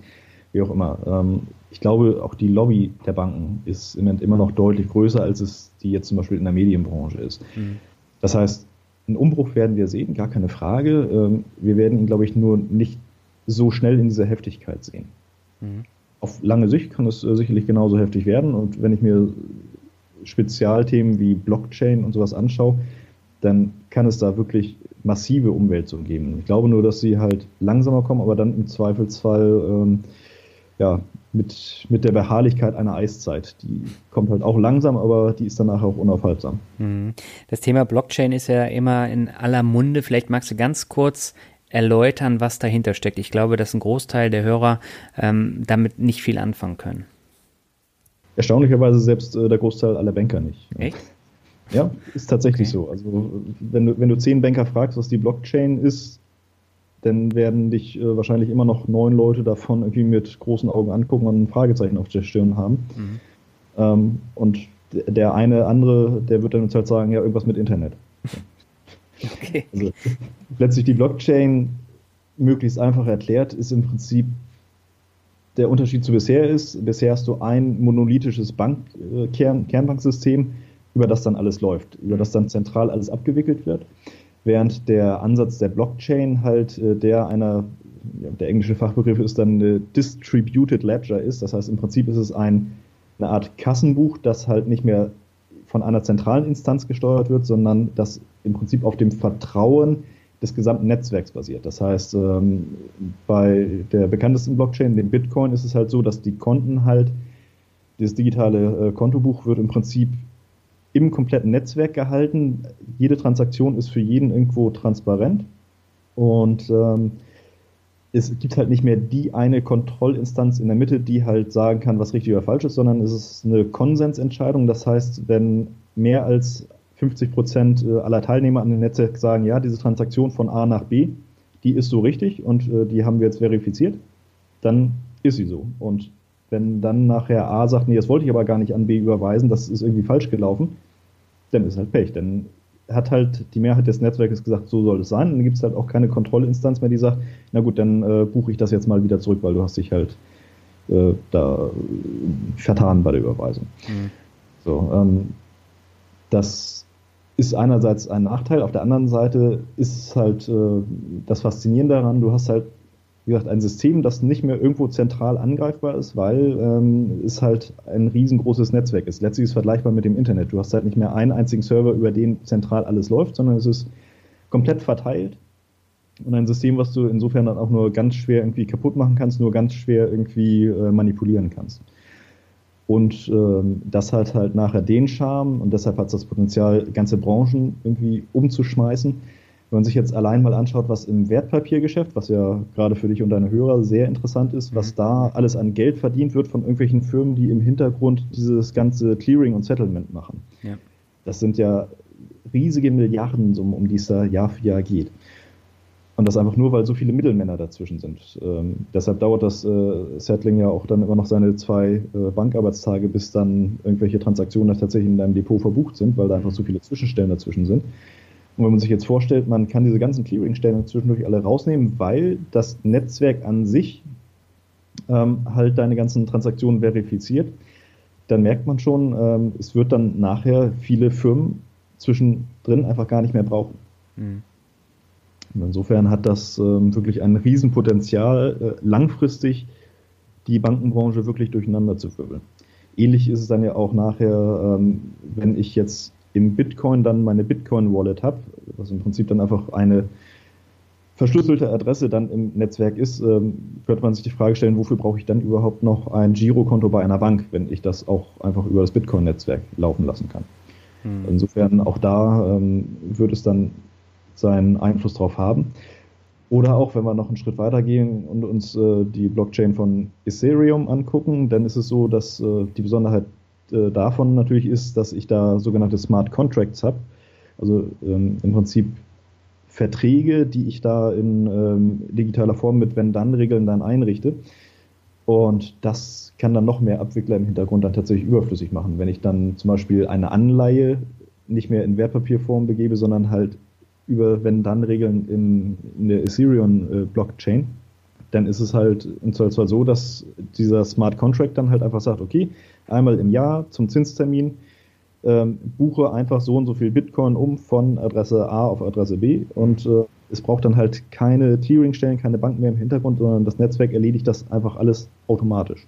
wie auch immer. Ähm, ich glaube, auch die Lobby der Banken ist im Moment immer noch deutlich größer, als es die jetzt zum Beispiel in der Medienbranche ist. Mhm. Das heißt, einen Umbruch werden wir sehen, gar keine Frage. Ähm, wir werden ihn, glaube ich, nur nicht so schnell in dieser Heftigkeit sehen. Mhm. Auf lange Sicht kann es äh, sicherlich genauso heftig werden. Und wenn ich mir Spezialthemen wie Blockchain und sowas anschaue, dann kann es da wirklich massive Umwälzungen geben. Ich glaube nur, dass sie halt langsamer kommen, aber dann im Zweifelsfall ähm, ja, mit, mit der Beharrlichkeit einer Eiszeit. Die kommt halt auch langsam, aber die ist danach auch unaufhaltsam. Mhm. Das Thema Blockchain ist ja immer in aller Munde. Vielleicht magst du ganz kurz erläutern, was dahinter steckt. Ich glaube, dass ein Großteil der Hörer ähm, damit nicht viel anfangen können. Erstaunlicherweise selbst äh, der Großteil aller Banker nicht. Echt? Ja, ist tatsächlich okay. so. Also wenn du, wenn du zehn Banker fragst, was die Blockchain ist, dann werden dich äh, wahrscheinlich immer noch neun Leute davon irgendwie mit großen Augen angucken und ein Fragezeichen auf der Stirn haben. Mhm. Ähm, und der eine andere, der wird dann uns halt sagen, ja, irgendwas mit Internet. Okay. Also, letztlich die Blockchain möglichst einfach erklärt, ist im Prinzip der Unterschied zu bisher ist, bisher hast du ein monolithisches Bank, äh, Kern, Kernbanksystem, über das dann alles läuft, über das dann zentral alles abgewickelt wird. Während der Ansatz der Blockchain halt äh, der einer, ja, der englische Fachbegriff ist dann äh, Distributed Ledger ist. Das heißt, im Prinzip ist es ein, eine Art Kassenbuch, das halt nicht mehr von einer zentralen Instanz gesteuert wird, sondern das im Prinzip auf dem Vertrauen des gesamten Netzwerks basiert. Das heißt, ähm, bei der bekanntesten Blockchain, dem Bitcoin, ist es halt so, dass die Konten halt, das digitale äh, Kontobuch wird im Prinzip im kompletten Netzwerk gehalten. Jede Transaktion ist für jeden irgendwo transparent und ähm, es gibt halt nicht mehr die eine Kontrollinstanz in der Mitte, die halt sagen kann, was richtig oder falsch ist, sondern es ist eine Konsensentscheidung. Das heißt, wenn mehr als 50 Prozent äh, aller Teilnehmer an dem Netzwerk sagen, ja, diese Transaktion von A nach B, die ist so richtig und äh, die haben wir jetzt verifiziert, dann ist sie so. Und wenn dann nachher A sagt, nee, das wollte ich aber gar nicht an B überweisen, das ist irgendwie falsch gelaufen, dann ist halt Pech. Dann hat halt die Mehrheit des Netzwerkes gesagt, so soll es sein. Dann gibt es halt auch keine Kontrollinstanz mehr, die sagt, na gut, dann äh, buche ich das jetzt mal wieder zurück, weil du hast dich halt äh, da vertan bei der Überweisung. Mhm. So, ähm, das ist einerseits ein Nachteil, auf der anderen Seite ist halt äh, das Faszinierende daran, du hast halt, wie gesagt, ein System, das nicht mehr irgendwo zentral angreifbar ist, weil ähm, es halt ein riesengroßes Netzwerk ist. Letztlich ist es vergleichbar mit dem Internet. Du hast halt nicht mehr einen einzigen Server, über den zentral alles läuft, sondern es ist komplett verteilt und ein System, was du insofern dann auch nur ganz schwer irgendwie kaputt machen kannst, nur ganz schwer irgendwie äh, manipulieren kannst. Und ähm, das hat halt nachher den Charme und deshalb hat es das Potenzial, ganze Branchen irgendwie umzuschmeißen. Wenn man sich jetzt allein mal anschaut, was im Wertpapiergeschäft, was ja gerade für dich und deine Hörer sehr interessant ist, was mhm. da alles an Geld verdient wird von irgendwelchen Firmen, die im Hintergrund dieses ganze Clearing und Settlement machen. Ja. Das sind ja riesige Milliardensummen, um die es da Jahr für Jahr geht. Und das einfach nur, weil so viele Mittelmänner dazwischen sind. Ähm, deshalb dauert das äh, Settling ja auch dann immer noch seine zwei äh, Bankarbeitstage, bis dann irgendwelche Transaktionen tatsächlich in deinem Depot verbucht sind, weil da einfach so viele Zwischenstellen dazwischen sind. Und wenn man sich jetzt vorstellt, man kann diese ganzen Clearingstellen zwischendurch alle rausnehmen, weil das Netzwerk an sich ähm, halt deine ganzen Transaktionen verifiziert, dann merkt man schon, ähm, es wird dann nachher viele Firmen zwischendrin einfach gar nicht mehr brauchen. Mhm. Und insofern hat das ähm, wirklich ein Riesenpotenzial, äh, langfristig die Bankenbranche wirklich durcheinander zu wirbeln. Ähnlich ist es dann ja auch nachher, ähm, wenn ich jetzt im Bitcoin dann meine Bitcoin-Wallet habe, was im Prinzip dann einfach eine verschlüsselte Adresse dann im Netzwerk ist, ähm, könnte man sich die Frage stellen, wofür brauche ich dann überhaupt noch ein Girokonto bei einer Bank, wenn ich das auch einfach über das Bitcoin-Netzwerk laufen lassen kann. Hm. Insofern auch da ähm, wird es dann seinen Einfluss drauf haben. Oder auch, wenn wir noch einen Schritt weiter gehen und uns äh, die Blockchain von Ethereum angucken, dann ist es so, dass äh, die Besonderheit äh, davon natürlich ist, dass ich da sogenannte Smart Contracts habe. Also ähm, im Prinzip Verträge, die ich da in ähm, digitaler Form mit Wenn-Dann-Regeln dann einrichte. Und das kann dann noch mehr Abwickler im Hintergrund dann tatsächlich überflüssig machen. Wenn ich dann zum Beispiel eine Anleihe nicht mehr in Wertpapierform begebe, sondern halt über Wenn-Dann-Regeln in, in, der Ethereum-Blockchain, äh, dann ist es halt im Zweifelsfall so, dass dieser Smart Contract dann halt einfach sagt, okay, einmal im Jahr zum Zinstermin ähm, buche einfach so und so viel Bitcoin um von Adresse A auf Adresse B und äh, es braucht dann halt keine Clearingstellen, keine Banken mehr im Hintergrund, sondern das Netzwerk erledigt das einfach alles automatisch.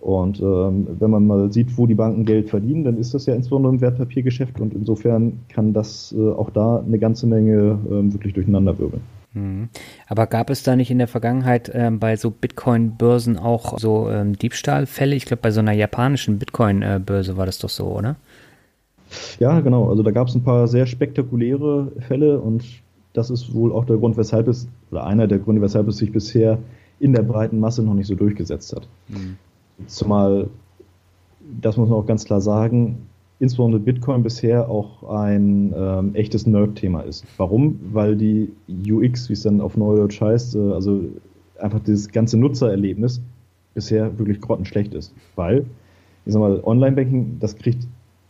Und ähm, wenn man mal sieht, wo die Banken Geld verdienen, dann ist das ja insbesondere im Wertpapiergeschäft und insofern kann das äh, auch da eine ganze Menge äh, wirklich durcheinander wirbeln. Mhm. Aber gab es da nicht in der Vergangenheit ähm, bei so Bitcoin-Börsen auch so ähm, Diebstahlfälle? Ich glaube, bei so einer japanischen Bitcoin-Börse war das doch so, oder? Ja, genau. Also da gab es ein paar sehr spektakuläre Fälle und das ist wohl auch der Grund, weshalb es, oder einer der Gründe, weshalb es sich bisher in der breiten Masse noch nicht so durchgesetzt hat. Mhm. Zumal, das muss man auch ganz klar sagen, insbesondere Bitcoin bisher auch ein ähm, echtes Nerd-Thema ist. Warum? Weil die UX, wie es dann auf Neudeutsch heißt, äh, also einfach dieses ganze Nutzererlebnis bisher wirklich grottenschlecht ist. Weil, ich sag mal, Online-Banking, das kriegt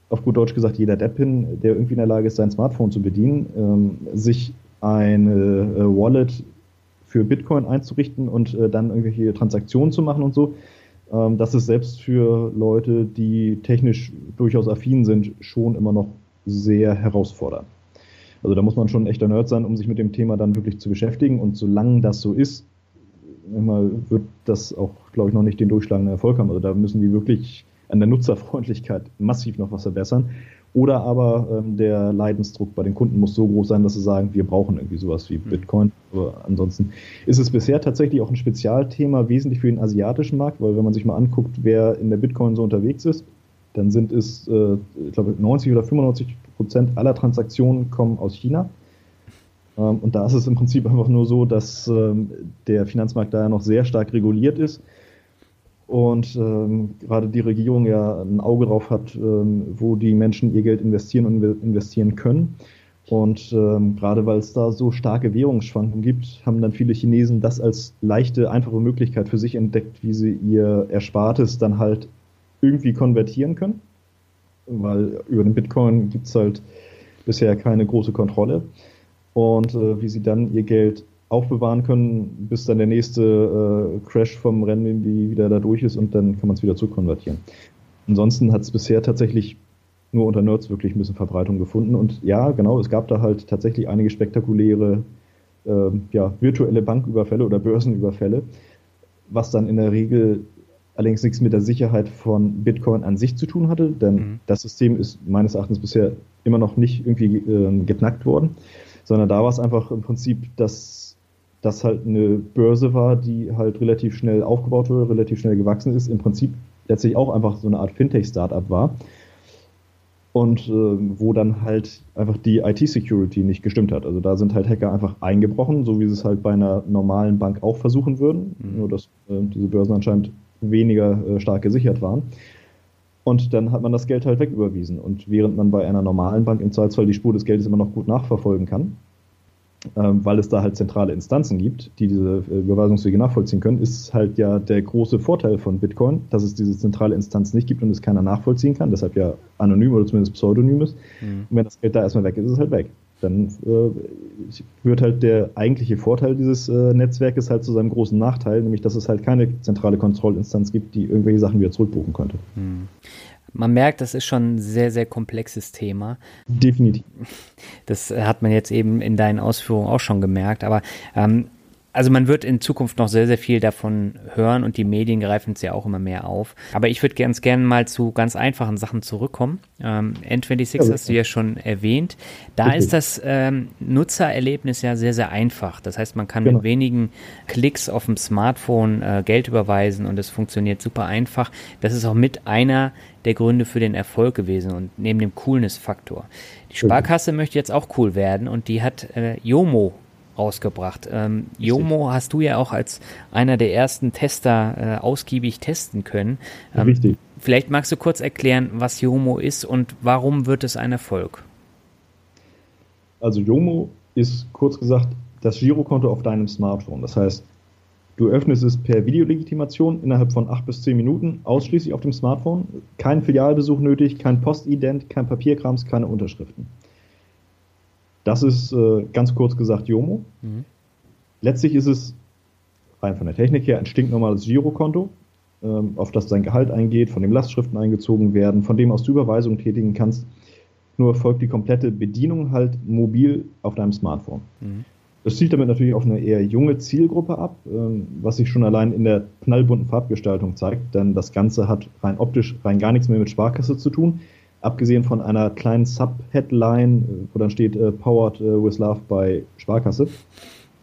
auf gut Deutsch gesagt jeder Depp hin, der irgendwie in der Lage ist, sein Smartphone zu bedienen, ähm, sich eine äh, Wallet für Bitcoin einzurichten und äh, dann irgendwelche Transaktionen zu machen und so. Ähm, das ist selbst für Leute, die technisch durchaus affin sind, schon immer noch sehr herausfordernd. Also da muss man schon ein echter Nerd sein, um sich mit dem Thema dann wirklich zu beschäftigen. Und solange das so ist, wird das auch, glaube ich, noch nicht den durchschlagenden Erfolg haben. Also da müssen die wirklich an der Nutzerfreundlichkeit massiv noch was verbessern. Oder aber ähm, der Leidensdruck bei den Kunden muss so groß sein, dass sie sagen, wir brauchen irgendwie sowas wie mhm. Bitcoin. Aber ansonsten ist es bisher tatsächlich auch ein Spezialthema, wesentlich für den asiatischen Markt, weil wenn man sich mal anguckt, wer in der Bitcoin so unterwegs ist, dann sind es, äh, ich glaube, 90 oder 95 Prozent aller Transaktionen kommen aus China. Ähm, und da ist es im Prinzip einfach nur so, dass ähm, der Finanzmarkt da ja noch sehr stark reguliert ist und ähm, gerade die Regierung ja ein Auge drauf hat, ähm, wo die Menschen ihr Geld investieren und investieren können. Und ähm, gerade weil es da so starke Währungsschwankungen gibt, haben dann viele Chinesen das als leichte, einfache Möglichkeit für sich entdeckt, wie sie ihr Erspartes dann halt irgendwie konvertieren können. Weil über den Bitcoin gibt es halt bisher keine große Kontrolle. Und äh, wie sie dann ihr Geld aufbewahren können, bis dann der nächste äh, Crash vom Rennen die wieder da durch ist und dann kann man es wieder zurückkonvertieren. Ansonsten hat es bisher tatsächlich nur unter Nerds wirklich ein bisschen Verbreitung gefunden. Und ja, genau, es gab da halt tatsächlich einige spektakuläre äh, ja, virtuelle Banküberfälle oder Börsenüberfälle, was dann in der Regel allerdings nichts mit der Sicherheit von Bitcoin an sich zu tun hatte, denn mhm. das System ist meines Erachtens bisher immer noch nicht irgendwie äh, geknackt worden, sondern da war es einfach im Prinzip, dass das halt eine Börse war, die halt relativ schnell aufgebaut wurde, relativ schnell gewachsen ist, im Prinzip letztlich auch einfach so eine Art Fintech-Startup war. Und äh, wo dann halt einfach die IT-Security nicht gestimmt hat. Also da sind halt Hacker einfach eingebrochen, so wie sie es halt bei einer normalen Bank auch versuchen würden, mhm. nur dass äh, diese Börsen anscheinend weniger äh, stark gesichert waren. Und dann hat man das Geld halt wegüberwiesen. Und während man bei einer normalen Bank im Zweifelsfall die Spur des Geldes immer noch gut nachverfolgen kann, weil es da halt zentrale Instanzen gibt, die diese äh, Überweisungswege nachvollziehen können, ist halt ja der große Vorteil von Bitcoin, dass es diese zentrale Instanz nicht gibt und es keiner nachvollziehen kann, deshalb ja anonym oder zumindest pseudonym ist. Mhm. Und wenn das Geld da erstmal weg ist, ist es halt weg. Dann äh, wird halt der eigentliche Vorteil dieses äh, Netzwerkes halt zu seinem großen Nachteil, nämlich dass es halt keine zentrale Kontrollinstanz gibt, die irgendwelche Sachen wieder zurückbuchen könnte. Mhm man merkt, das ist schon ein sehr, sehr komplexes Thema. Definitiv. Das hat man jetzt eben in deinen Ausführungen auch schon gemerkt. Aber ähm, also man wird in Zukunft noch sehr, sehr viel davon hören und die Medien greifen es ja auch immer mehr auf. Aber ich würde ganz gerne mal zu ganz einfachen Sachen zurückkommen. Ähm, N26 ja, hast du ja schon erwähnt. Da ist das ähm, Nutzererlebnis ja sehr, sehr einfach. Das heißt, man kann genau. mit wenigen Klicks auf dem Smartphone äh, Geld überweisen und es funktioniert super einfach. Das ist auch mit einer der Gründe für den Erfolg gewesen und neben dem Coolness-Faktor. Die Sparkasse möchte jetzt auch cool werden und die hat äh, Yomo rausgebracht. Ähm, Jomo hast du ja auch als einer der ersten Tester äh, ausgiebig testen können. Ähm, Richtig. Vielleicht magst du kurz erklären, was Jomo ist und warum wird es ein Erfolg? Also Jomo ist kurz gesagt das Girokonto auf deinem Smartphone. Das heißt, du öffnest es per Videolegitimation innerhalb von acht bis zehn Minuten ausschließlich auf dem Smartphone. Kein Filialbesuch nötig, kein Postident, kein Papierkrams, keine Unterschriften. Das ist äh, ganz kurz gesagt Jomo. Mhm. Letztlich ist es rein von der Technik her ein stinknormales Girokonto, ähm, auf das dein Gehalt eingeht, von dem Lastschriften eingezogen werden, von dem aus du Überweisungen tätigen kannst. Nur folgt die komplette Bedienung halt mobil auf deinem Smartphone. Mhm. Das zielt damit natürlich auf eine eher junge Zielgruppe ab, ähm, was sich schon allein in der knallbunten Farbgestaltung zeigt, denn das Ganze hat rein optisch rein gar nichts mehr mit Sparkasse zu tun abgesehen von einer kleinen Sub-Headline, äh, wo dann steht uh, Powered uh, with Love bei Sparkasse.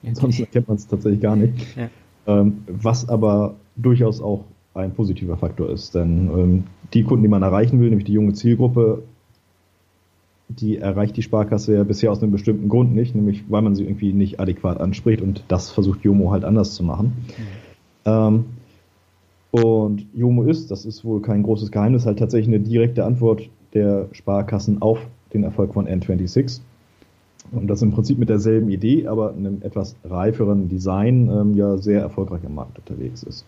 Ansonsten erkennt man es tatsächlich gar nicht. Ja. Ähm, was aber durchaus auch ein positiver Faktor ist, denn ähm, die Kunden, die man erreichen will, nämlich die junge Zielgruppe, die erreicht die Sparkasse ja bisher aus einem bestimmten Grund nicht, nämlich weil man sie irgendwie nicht adäquat anspricht und das versucht Jomo halt anders zu machen. Mhm. Ähm, und Jomo ist, das ist wohl kein großes Geheimnis, halt tatsächlich eine direkte Antwort der Sparkassen auf den Erfolg von N26. Und das im Prinzip mit derselben Idee, aber einem etwas reiferen Design ähm, ja sehr erfolgreich am Markt unterwegs ist.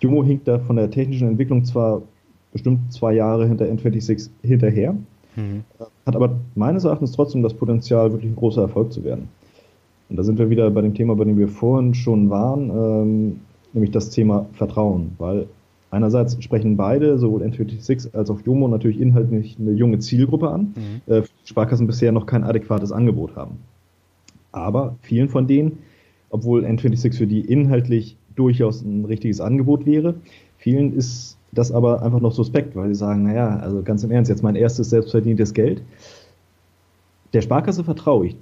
Jumo hinkt da von der technischen Entwicklung zwar bestimmt zwei Jahre hinter N26 hinterher, mhm. hat aber meines Erachtens trotzdem das Potenzial, wirklich ein großer Erfolg zu werden. Und da sind wir wieder bei dem Thema, bei dem wir vorhin schon waren, ähm, nämlich das Thema Vertrauen, weil Einerseits sprechen beide, sowohl N26 als auch Jomo, natürlich inhaltlich eine junge Zielgruppe an, mhm. äh, Sparkassen bisher noch kein adäquates Angebot haben. Aber vielen von denen, obwohl N26 für die inhaltlich durchaus ein richtiges Angebot wäre, vielen ist das aber einfach noch suspekt, weil sie sagen, naja, also ganz im Ernst, jetzt mein erstes selbstverdientes Geld. Der Sparkasse vertraue ich.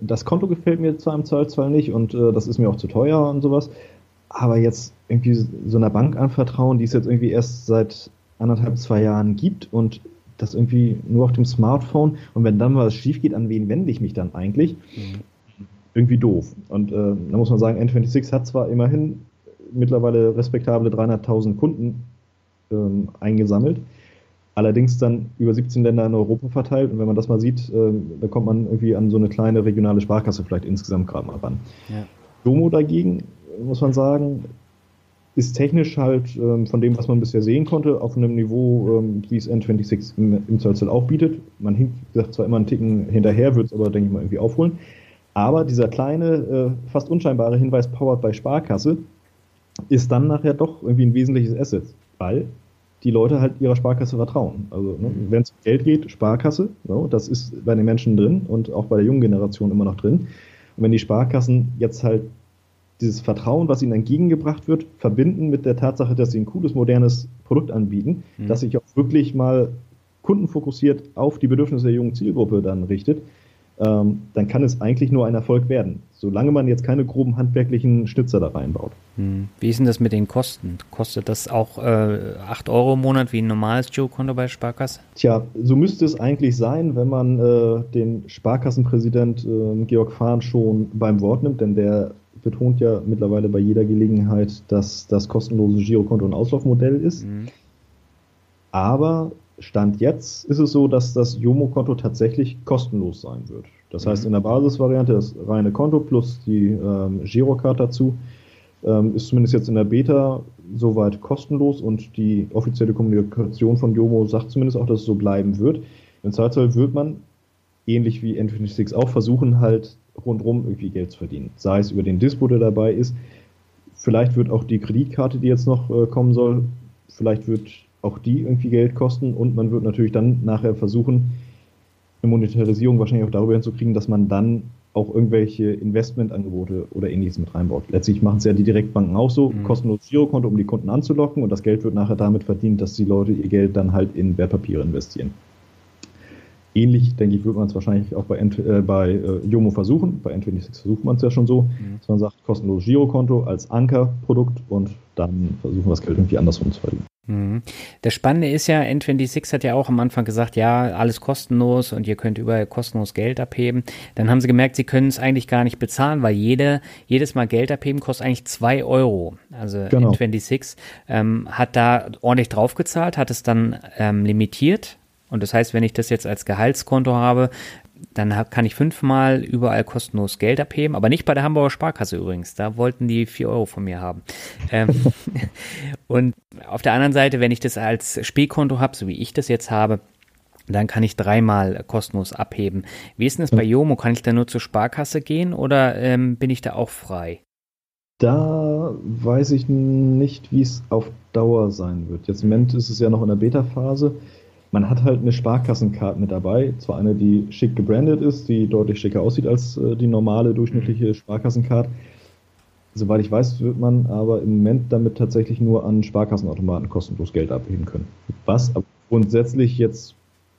Das Konto gefällt mir zwar im Zweifelsfall nicht und äh, das ist mir auch zu teuer und sowas, aber jetzt irgendwie so einer Bank anvertrauen, die es jetzt irgendwie erst seit anderthalb, zwei Jahren gibt und das irgendwie nur auf dem Smartphone und wenn dann was schief geht, an wen wende ich mich dann eigentlich? Mhm. Irgendwie doof. Und äh, da muss man sagen, N26 hat zwar immerhin mittlerweile respektable 300.000 Kunden ähm, eingesammelt, allerdings dann über 17 Länder in Europa verteilt. Und wenn man das mal sieht, äh, da kommt man irgendwie an so eine kleine regionale Sparkasse vielleicht insgesamt gerade mal ran. Ja. Domo dagegen, muss man sagen, ist technisch halt ähm, von dem, was man bisher sehen konnte, auf einem Niveau, ähm, wie es N26 im, im Zollzell auch bietet. Man hinkt, wie gesagt, zwar immer einen Ticken hinterher, wird es aber, denke ich mal, irgendwie aufholen. Aber dieser kleine, äh, fast unscheinbare Hinweis Powered bei Sparkasse ist dann nachher doch irgendwie ein wesentliches Asset, weil die Leute halt ihrer Sparkasse vertrauen. Also ne, mhm. wenn es um Geld geht, Sparkasse, so, das ist bei den Menschen drin und auch bei der jungen Generation immer noch drin. Und wenn die Sparkassen jetzt halt dieses Vertrauen, was ihnen entgegengebracht wird, verbinden mit der Tatsache, dass sie ein cooles, modernes Produkt anbieten, mhm. das sich auch wirklich mal kundenfokussiert auf die Bedürfnisse der jungen Zielgruppe dann richtet, ähm, dann kann es eigentlich nur ein Erfolg werden, solange man jetzt keine groben handwerklichen Schnitzer da reinbaut. Mhm. Wie ist denn das mit den Kosten? Kostet das auch äh, 8 Euro im Monat wie ein normales Joe-Konto bei Sparkasse? Tja, so müsste es eigentlich sein, wenn man äh, den Sparkassenpräsident äh, Georg Fahn schon beim Wort nimmt, denn der betont ja mittlerweile bei jeder Gelegenheit, dass das kostenlose Girokonto ein Auslaufmodell ist. Mhm. Aber Stand jetzt ist es so, dass das Jomo-Konto tatsächlich kostenlos sein wird. Das mhm. heißt, in der Basisvariante das reine Konto plus die ähm, Girocard dazu ähm, ist zumindest jetzt in der Beta soweit kostenlos und die offizielle Kommunikation von Jomo sagt zumindest auch, dass es so bleiben wird. Im Zweifelsfall wird man, ähnlich wie N26 auch, versuchen halt rundrum irgendwie Geld zu verdienen. Sei es über den Dispo, der dabei ist. Vielleicht wird auch die Kreditkarte, die jetzt noch äh, kommen soll, vielleicht wird auch die irgendwie Geld kosten und man wird natürlich dann nachher versuchen, eine Monetarisierung wahrscheinlich auch darüber hinzukriegen, dass man dann auch irgendwelche Investmentangebote oder ähnliches mit reinbaut. Letztlich machen es ja die Direktbanken auch so, mhm. kostenlos Girokonto, um die Kunden anzulocken und das Geld wird nachher damit verdient, dass die Leute ihr Geld dann halt in Wertpapiere investieren. Ähnlich, denke ich, würde man es wahrscheinlich auch bei, äh, bei äh, Jomo versuchen. Bei N26 versucht man es ja schon so, mhm. dass man sagt, kostenloses Girokonto als Ankerprodukt und dann versuchen wir das Geld irgendwie andersrum zu verdienen. Mhm. Das Spannende ist ja, N26 hat ja auch am Anfang gesagt, ja, alles kostenlos und ihr könnt überall kostenlos Geld abheben. Dann haben sie gemerkt, sie können es eigentlich gar nicht bezahlen, weil jede, jedes Mal Geld abheben kostet eigentlich zwei Euro. Also genau. N26 ähm, hat da ordentlich draufgezahlt, hat es dann ähm, limitiert. Und das heißt, wenn ich das jetzt als Gehaltskonto habe, dann kann ich fünfmal überall kostenlos Geld abheben, aber nicht bei der Hamburger Sparkasse übrigens. Da wollten die vier Euro von mir haben. Ähm, und auf der anderen Seite, wenn ich das als Spielkonto habe, so wie ich das jetzt habe, dann kann ich dreimal kostenlos abheben. Wie ist denn das bei Jomo? Kann ich da nur zur Sparkasse gehen oder ähm, bin ich da auch frei? Da weiß ich nicht, wie es auf Dauer sein wird. Jetzt im Moment ist es ja noch in der Beta-Phase. Man hat halt eine Sparkassencard mit dabei. Zwar eine, die schick gebrandet ist, die deutlich schicker aussieht als äh, die normale durchschnittliche Sparkassencard. Soweit ich weiß, wird man aber im Moment damit tatsächlich nur an Sparkassenautomaten kostenlos Geld abheben können. Was aber grundsätzlich jetzt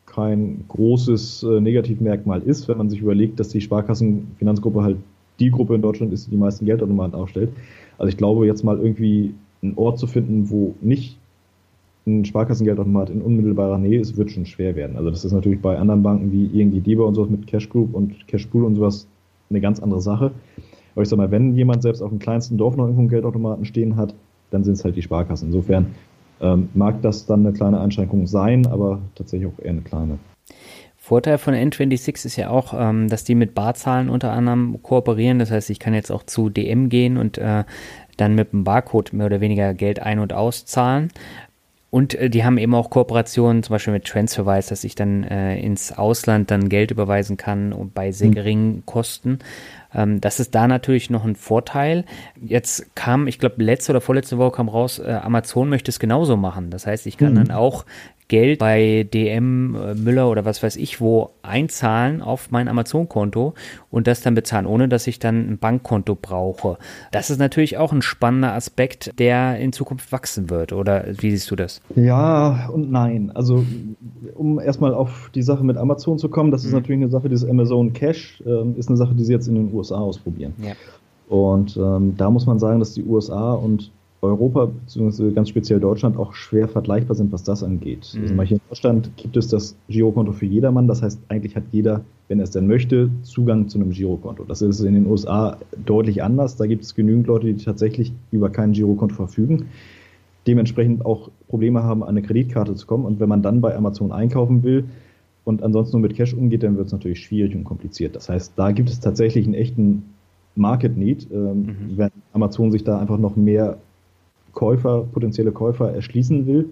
kein großes äh, Negativmerkmal ist, wenn man sich überlegt, dass die Sparkassenfinanzgruppe halt die Gruppe in Deutschland ist, die die meisten Geldautomaten aufstellt. Also ich glaube, jetzt mal irgendwie einen Ort zu finden, wo nicht ein Sparkassengeldautomat in unmittelbarer Nähe ist, wird schon schwer werden. Also das ist natürlich bei anderen Banken wie ING DEBA und sowas mit Cash Group und Cash Pool und sowas eine ganz andere Sache. Aber ich sag mal, wenn jemand selbst auf dem kleinsten Dorf noch irgendwo einen Geldautomaten stehen hat, dann sind es halt die Sparkassen. Insofern ähm, mag das dann eine kleine Einschränkung sein, aber tatsächlich auch eher eine kleine. Vorteil von N26 ist ja auch, ähm, dass die mit Barzahlen unter anderem kooperieren. Das heißt, ich kann jetzt auch zu DM gehen und äh, dann mit dem Barcode mehr oder weniger Geld ein- und auszahlen. Und äh, die haben eben auch Kooperationen, zum Beispiel mit Transferwise, dass ich dann äh, ins Ausland dann Geld überweisen kann und bei sehr hm. geringen Kosten. Ähm, das ist da natürlich noch ein Vorteil. Jetzt kam, ich glaube, letzte oder vorletzte Woche kam raus, äh, Amazon möchte es genauso machen. Das heißt, ich kann mhm. dann auch Geld bei DM, äh, Müller oder was weiß ich wo einzahlen auf mein Amazon-Konto und das dann bezahlen, ohne dass ich dann ein Bankkonto brauche. Das ist natürlich auch ein spannender Aspekt, der in Zukunft wachsen wird. Oder wie siehst du das? Ja und nein. Also um erstmal auf die Sache mit Amazon zu kommen, das ist mhm. natürlich eine Sache, dieses Amazon Cash äh, ist eine Sache, die sie jetzt in den USA ausprobieren. Ja. Und ähm, da muss man sagen, dass die USA und Europa bzw. ganz speziell Deutschland auch schwer vergleichbar sind, was das angeht. Mhm. Also hier in Deutschland gibt es das Girokonto für jedermann. Das heißt, eigentlich hat jeder, wenn er es denn möchte, Zugang zu einem Girokonto. Das ist in den USA deutlich anders. Da gibt es genügend Leute, die tatsächlich über kein Girokonto verfügen, dementsprechend auch Probleme haben, an eine Kreditkarte zu kommen. Und wenn man dann bei Amazon einkaufen will und ansonsten nur mit Cash umgeht, dann wird es natürlich schwierig und kompliziert. Das heißt, da gibt es tatsächlich einen echten Market Need, ähm, mhm. wenn Amazon sich da einfach noch mehr Käufer, potenzielle Käufer erschließen will,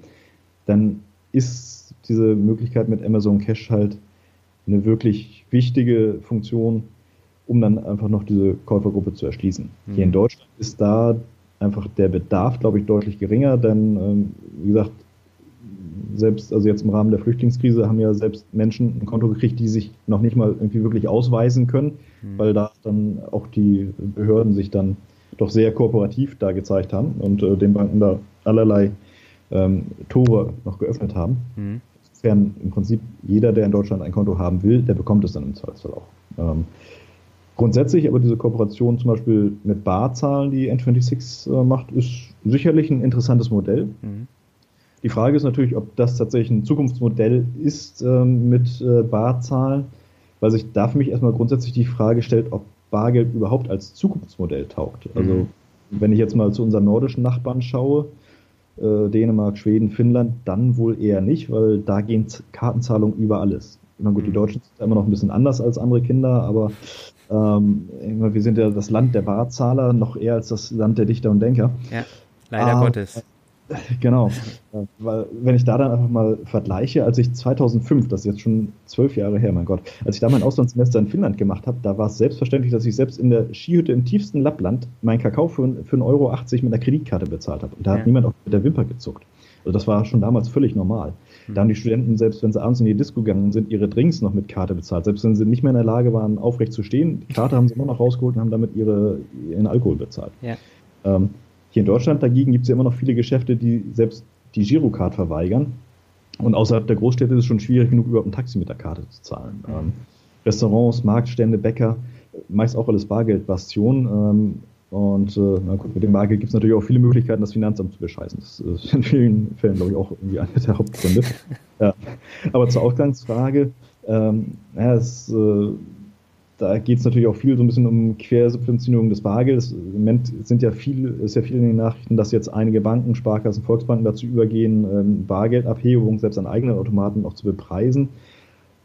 dann ist diese Möglichkeit mit Amazon Cash halt eine wirklich wichtige Funktion, um dann einfach noch diese Käufergruppe zu erschließen. Mhm. Hier in Deutschland ist da einfach der Bedarf, glaube ich, deutlich geringer, denn ähm, wie gesagt, selbst, also jetzt im Rahmen der Flüchtlingskrise haben ja selbst Menschen ein Konto gekriegt, die sich noch nicht mal irgendwie wirklich ausweisen können, mhm. weil da dann auch die Behörden sich dann doch sehr kooperativ da gezeigt haben und äh, den Banken da allerlei ähm, Tore noch geöffnet haben. Mhm. Insofern im Prinzip jeder, der in Deutschland ein Konto haben will, der bekommt es dann im Zweifelsfall auch. Ähm, grundsätzlich aber diese Kooperation zum Beispiel mit Barzahlen, die N26 äh, macht, ist sicherlich ein interessantes Modell. Mhm. Die Frage ist natürlich, ob das tatsächlich ein Zukunftsmodell ist ähm, mit äh, Barzahlen, weil sich da für mich erstmal grundsätzlich die Frage stellt, ob Bargeld überhaupt als Zukunftsmodell taugt. Also mhm. wenn ich jetzt mal zu unseren nordischen Nachbarn schaue, äh, Dänemark, Schweden, Finnland, dann wohl eher nicht, weil da gehen Kartenzahlungen über alles. Ich meine, gut, die mhm. Deutschen sind immer noch ein bisschen anders als andere Kinder, aber ähm, wir sind ja das Land der Barzahler noch eher als das Land der Dichter und Denker. Ja, leider ah, Gottes. Genau, weil wenn ich da dann einfach mal vergleiche, als ich 2005, das ist jetzt schon zwölf Jahre her, mein Gott, als ich da mein Auslandssemester in Finnland gemacht habe, da war es selbstverständlich, dass ich selbst in der Skihütte im tiefsten Lappland meinen Kakao für, für 1,80 Euro mit einer Kreditkarte bezahlt habe. Und da ja. hat niemand auch mit der Wimper gezuckt. Also das war schon damals völlig normal. Mhm. Da haben die Studenten, selbst wenn sie abends in die Disco gegangen sind, ihre Drinks noch mit Karte bezahlt. Selbst wenn sie nicht mehr in der Lage waren, aufrecht zu stehen, die Karte haben sie immer noch rausgeholt und haben damit ihre, ihren Alkohol bezahlt. Ja. Ähm, hier in Deutschland dagegen gibt es ja immer noch viele Geschäfte, die selbst die Girocard verweigern. Und außerhalb der Großstädte ist es schon schwierig genug, überhaupt ein Taxi mit der Karte zu zahlen. Mhm. Ähm, Restaurants, Marktstände, Bäcker, meist auch alles Bargeldbastion. Ähm, und äh, na gut, mit dem Bargeld gibt es natürlich auch viele Möglichkeiten, das Finanzamt zu bescheißen. Das ist in vielen Fällen, glaube ich, auch irgendwie einer der Hauptgründe. ja. Aber zur Ausgangsfrage, ähm, ja, es, äh, da geht es natürlich auch viel so ein bisschen um Quersubventionierung des Bargelds. Im Moment sind ja viel, ist ja viel in den Nachrichten, dass jetzt einige Banken, Sparkassen, Volksbanken dazu übergehen, ähm, Bargeldabhebung selbst an eigenen Automaten auch zu bepreisen.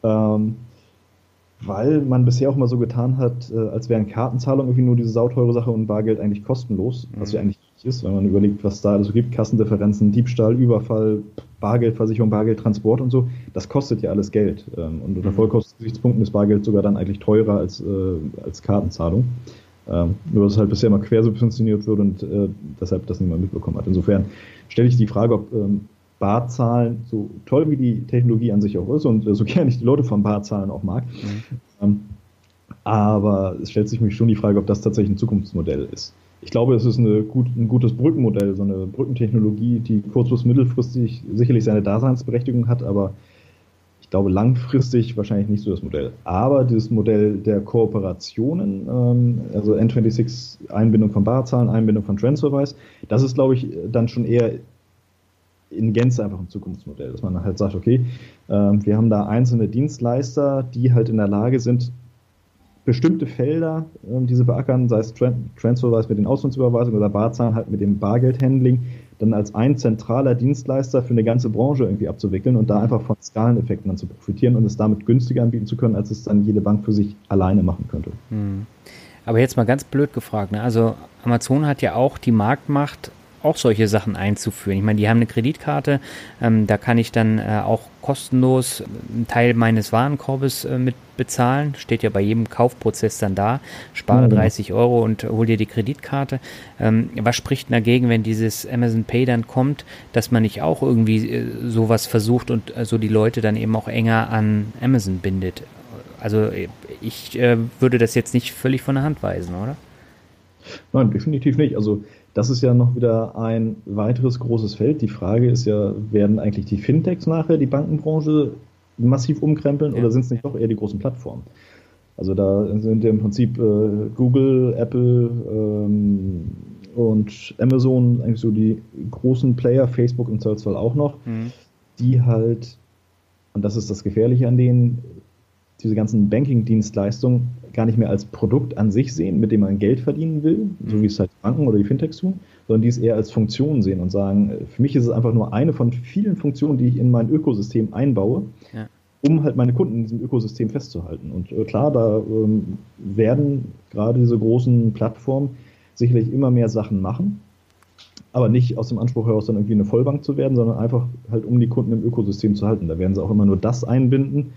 Ähm, weil man bisher auch mal so getan hat, äh, als wären Kartenzahlungen irgendwie nur diese sauteure Sache und Bargeld eigentlich kostenlos, was mhm. ja eigentlich nicht ist, wenn man überlegt, was da also gibt, Kassendifferenzen, Diebstahl, Überfall, Bargeldversicherung, Bargeldtransport und so, das kostet ja alles Geld. Ähm, und unter mhm. Vollkostengesichtspunkten ist Bargeld sogar dann eigentlich teurer als, äh, als Kartenzahlung. Ähm, nur dass es halt bisher mal quersubventioniert wird und äh, deshalb das niemand mitbekommen hat. Insofern stelle ich die Frage, ob ähm, Barzahlen, so toll wie die Technologie an sich auch ist und äh, so gerne ich die Leute von Barzahlen auch mag, mhm. ähm, aber es stellt sich mich schon die Frage, ob das tatsächlich ein Zukunftsmodell ist. Ich glaube, es ist gut, ein gutes Brückenmodell, so eine Brückentechnologie, die kurz- bis mittelfristig sicherlich seine Daseinsberechtigung hat, aber ich glaube langfristig wahrscheinlich nicht so das Modell. Aber dieses Modell der Kooperationen, ähm, also N26 Einbindung von Barzahlen, Einbindung von Transferwise, das ist, glaube ich, dann schon eher in Gänze einfach ein Zukunftsmodell, dass man halt sagt, okay, äh, wir haben da einzelne Dienstleister, die halt in der Lage sind, bestimmte Felder, äh, diese beackern, sei es Tran Transferwise mit den Auslandsüberweisungen oder Barzahlen halt mit dem Bargeldhandling, dann als ein zentraler Dienstleister für eine ganze Branche irgendwie abzuwickeln und da einfach von Skaleneffekten dann zu profitieren und es damit günstiger anbieten zu können, als es dann jede Bank für sich alleine machen könnte. Hm. Aber jetzt mal ganz blöd gefragt, ne? also Amazon hat ja auch die Marktmacht, auch solche Sachen einzuführen. Ich meine, die haben eine Kreditkarte, ähm, da kann ich dann äh, auch kostenlos einen Teil meines Warenkorbes äh, mit bezahlen. Steht ja bei jedem Kaufprozess dann da. Spare 30 mhm. Euro und hol dir die Kreditkarte. Ähm, was spricht dagegen, wenn dieses Amazon Pay dann kommt, dass man nicht auch irgendwie äh, sowas versucht und äh, so die Leute dann eben auch enger an Amazon bindet? Also ich äh, würde das jetzt nicht völlig von der Hand weisen, oder? Nein, definitiv nicht. Also das ist ja noch wieder ein weiteres großes Feld. Die Frage ist ja, werden eigentlich die Fintechs nachher die Bankenbranche massiv umkrempeln ja. oder sind es nicht doch eher die großen Plattformen? Also da sind ja im Prinzip äh, Google, Apple ähm, und Amazon eigentlich so die großen Player, Facebook im Zweifelsfall auch noch, mhm. die halt, und das ist das Gefährliche an denen, diese ganzen Banking-Dienstleistungen gar nicht mehr als Produkt an sich sehen, mit dem man Geld verdienen will, so wie es halt Banken oder die Fintechs tun, sondern die es eher als Funktion sehen und sagen, für mich ist es einfach nur eine von vielen Funktionen, die ich in mein Ökosystem einbaue, ja. um halt meine Kunden in diesem Ökosystem festzuhalten. Und äh, klar, da ähm, werden gerade diese großen Plattformen sicherlich immer mehr Sachen machen, aber nicht aus dem Anspruch heraus dann irgendwie eine Vollbank zu werden, sondern einfach halt um die Kunden im Ökosystem zu halten. Da werden sie auch immer nur das einbinden,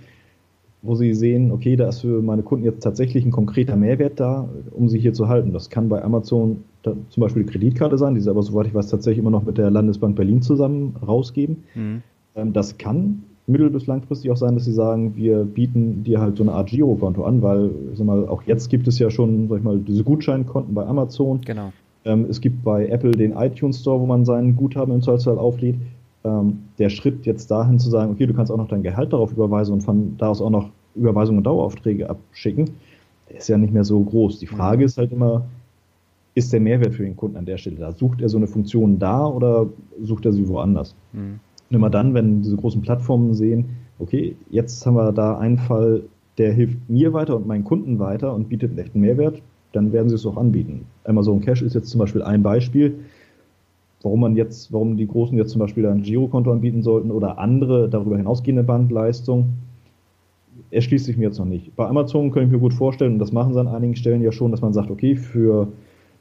wo sie sehen, okay, da ist für meine Kunden jetzt tatsächlich ein konkreter Mehrwert da, um sie hier zu halten. Das kann bei Amazon zum Beispiel die Kreditkarte sein, die sie aber, soweit ich weiß, tatsächlich immer noch mit der Landesbank Berlin zusammen rausgeben. Mhm. Ähm, das kann mittel- bis langfristig auch sein, dass sie sagen, wir bieten dir halt so eine Art Girokonto an, weil, sag mal, auch jetzt gibt es ja schon, sag ich mal, diese Gutscheinkonten bei Amazon. Genau. Ähm, es gibt bei Apple den iTunes Store, wo man seinen Guthaben im Zweifelsfall auflädt der Schritt jetzt dahin zu sagen, okay, du kannst auch noch dein Gehalt darauf überweisen und von da aus auch noch Überweisungen und Daueraufträge abschicken, ist ja nicht mehr so groß. Die Frage ist halt immer, ist der Mehrwert für den Kunden an der Stelle da? Sucht er so eine Funktion da oder sucht er sie woanders? Mhm. Und immer dann, wenn diese großen Plattformen sehen, okay, jetzt haben wir da einen Fall, der hilft mir weiter und meinen Kunden weiter und bietet einen echten Mehrwert, dann werden sie es auch anbieten. Amazon Cash ist jetzt zum Beispiel ein Beispiel warum man jetzt, warum die Großen jetzt zum Beispiel ein Girokonto anbieten sollten oder andere darüber hinausgehende Bankleistungen, erschließt sich mir jetzt noch nicht. Bei Amazon könnte ich mir gut vorstellen, und das machen sie an einigen Stellen ja schon, dass man sagt, okay, für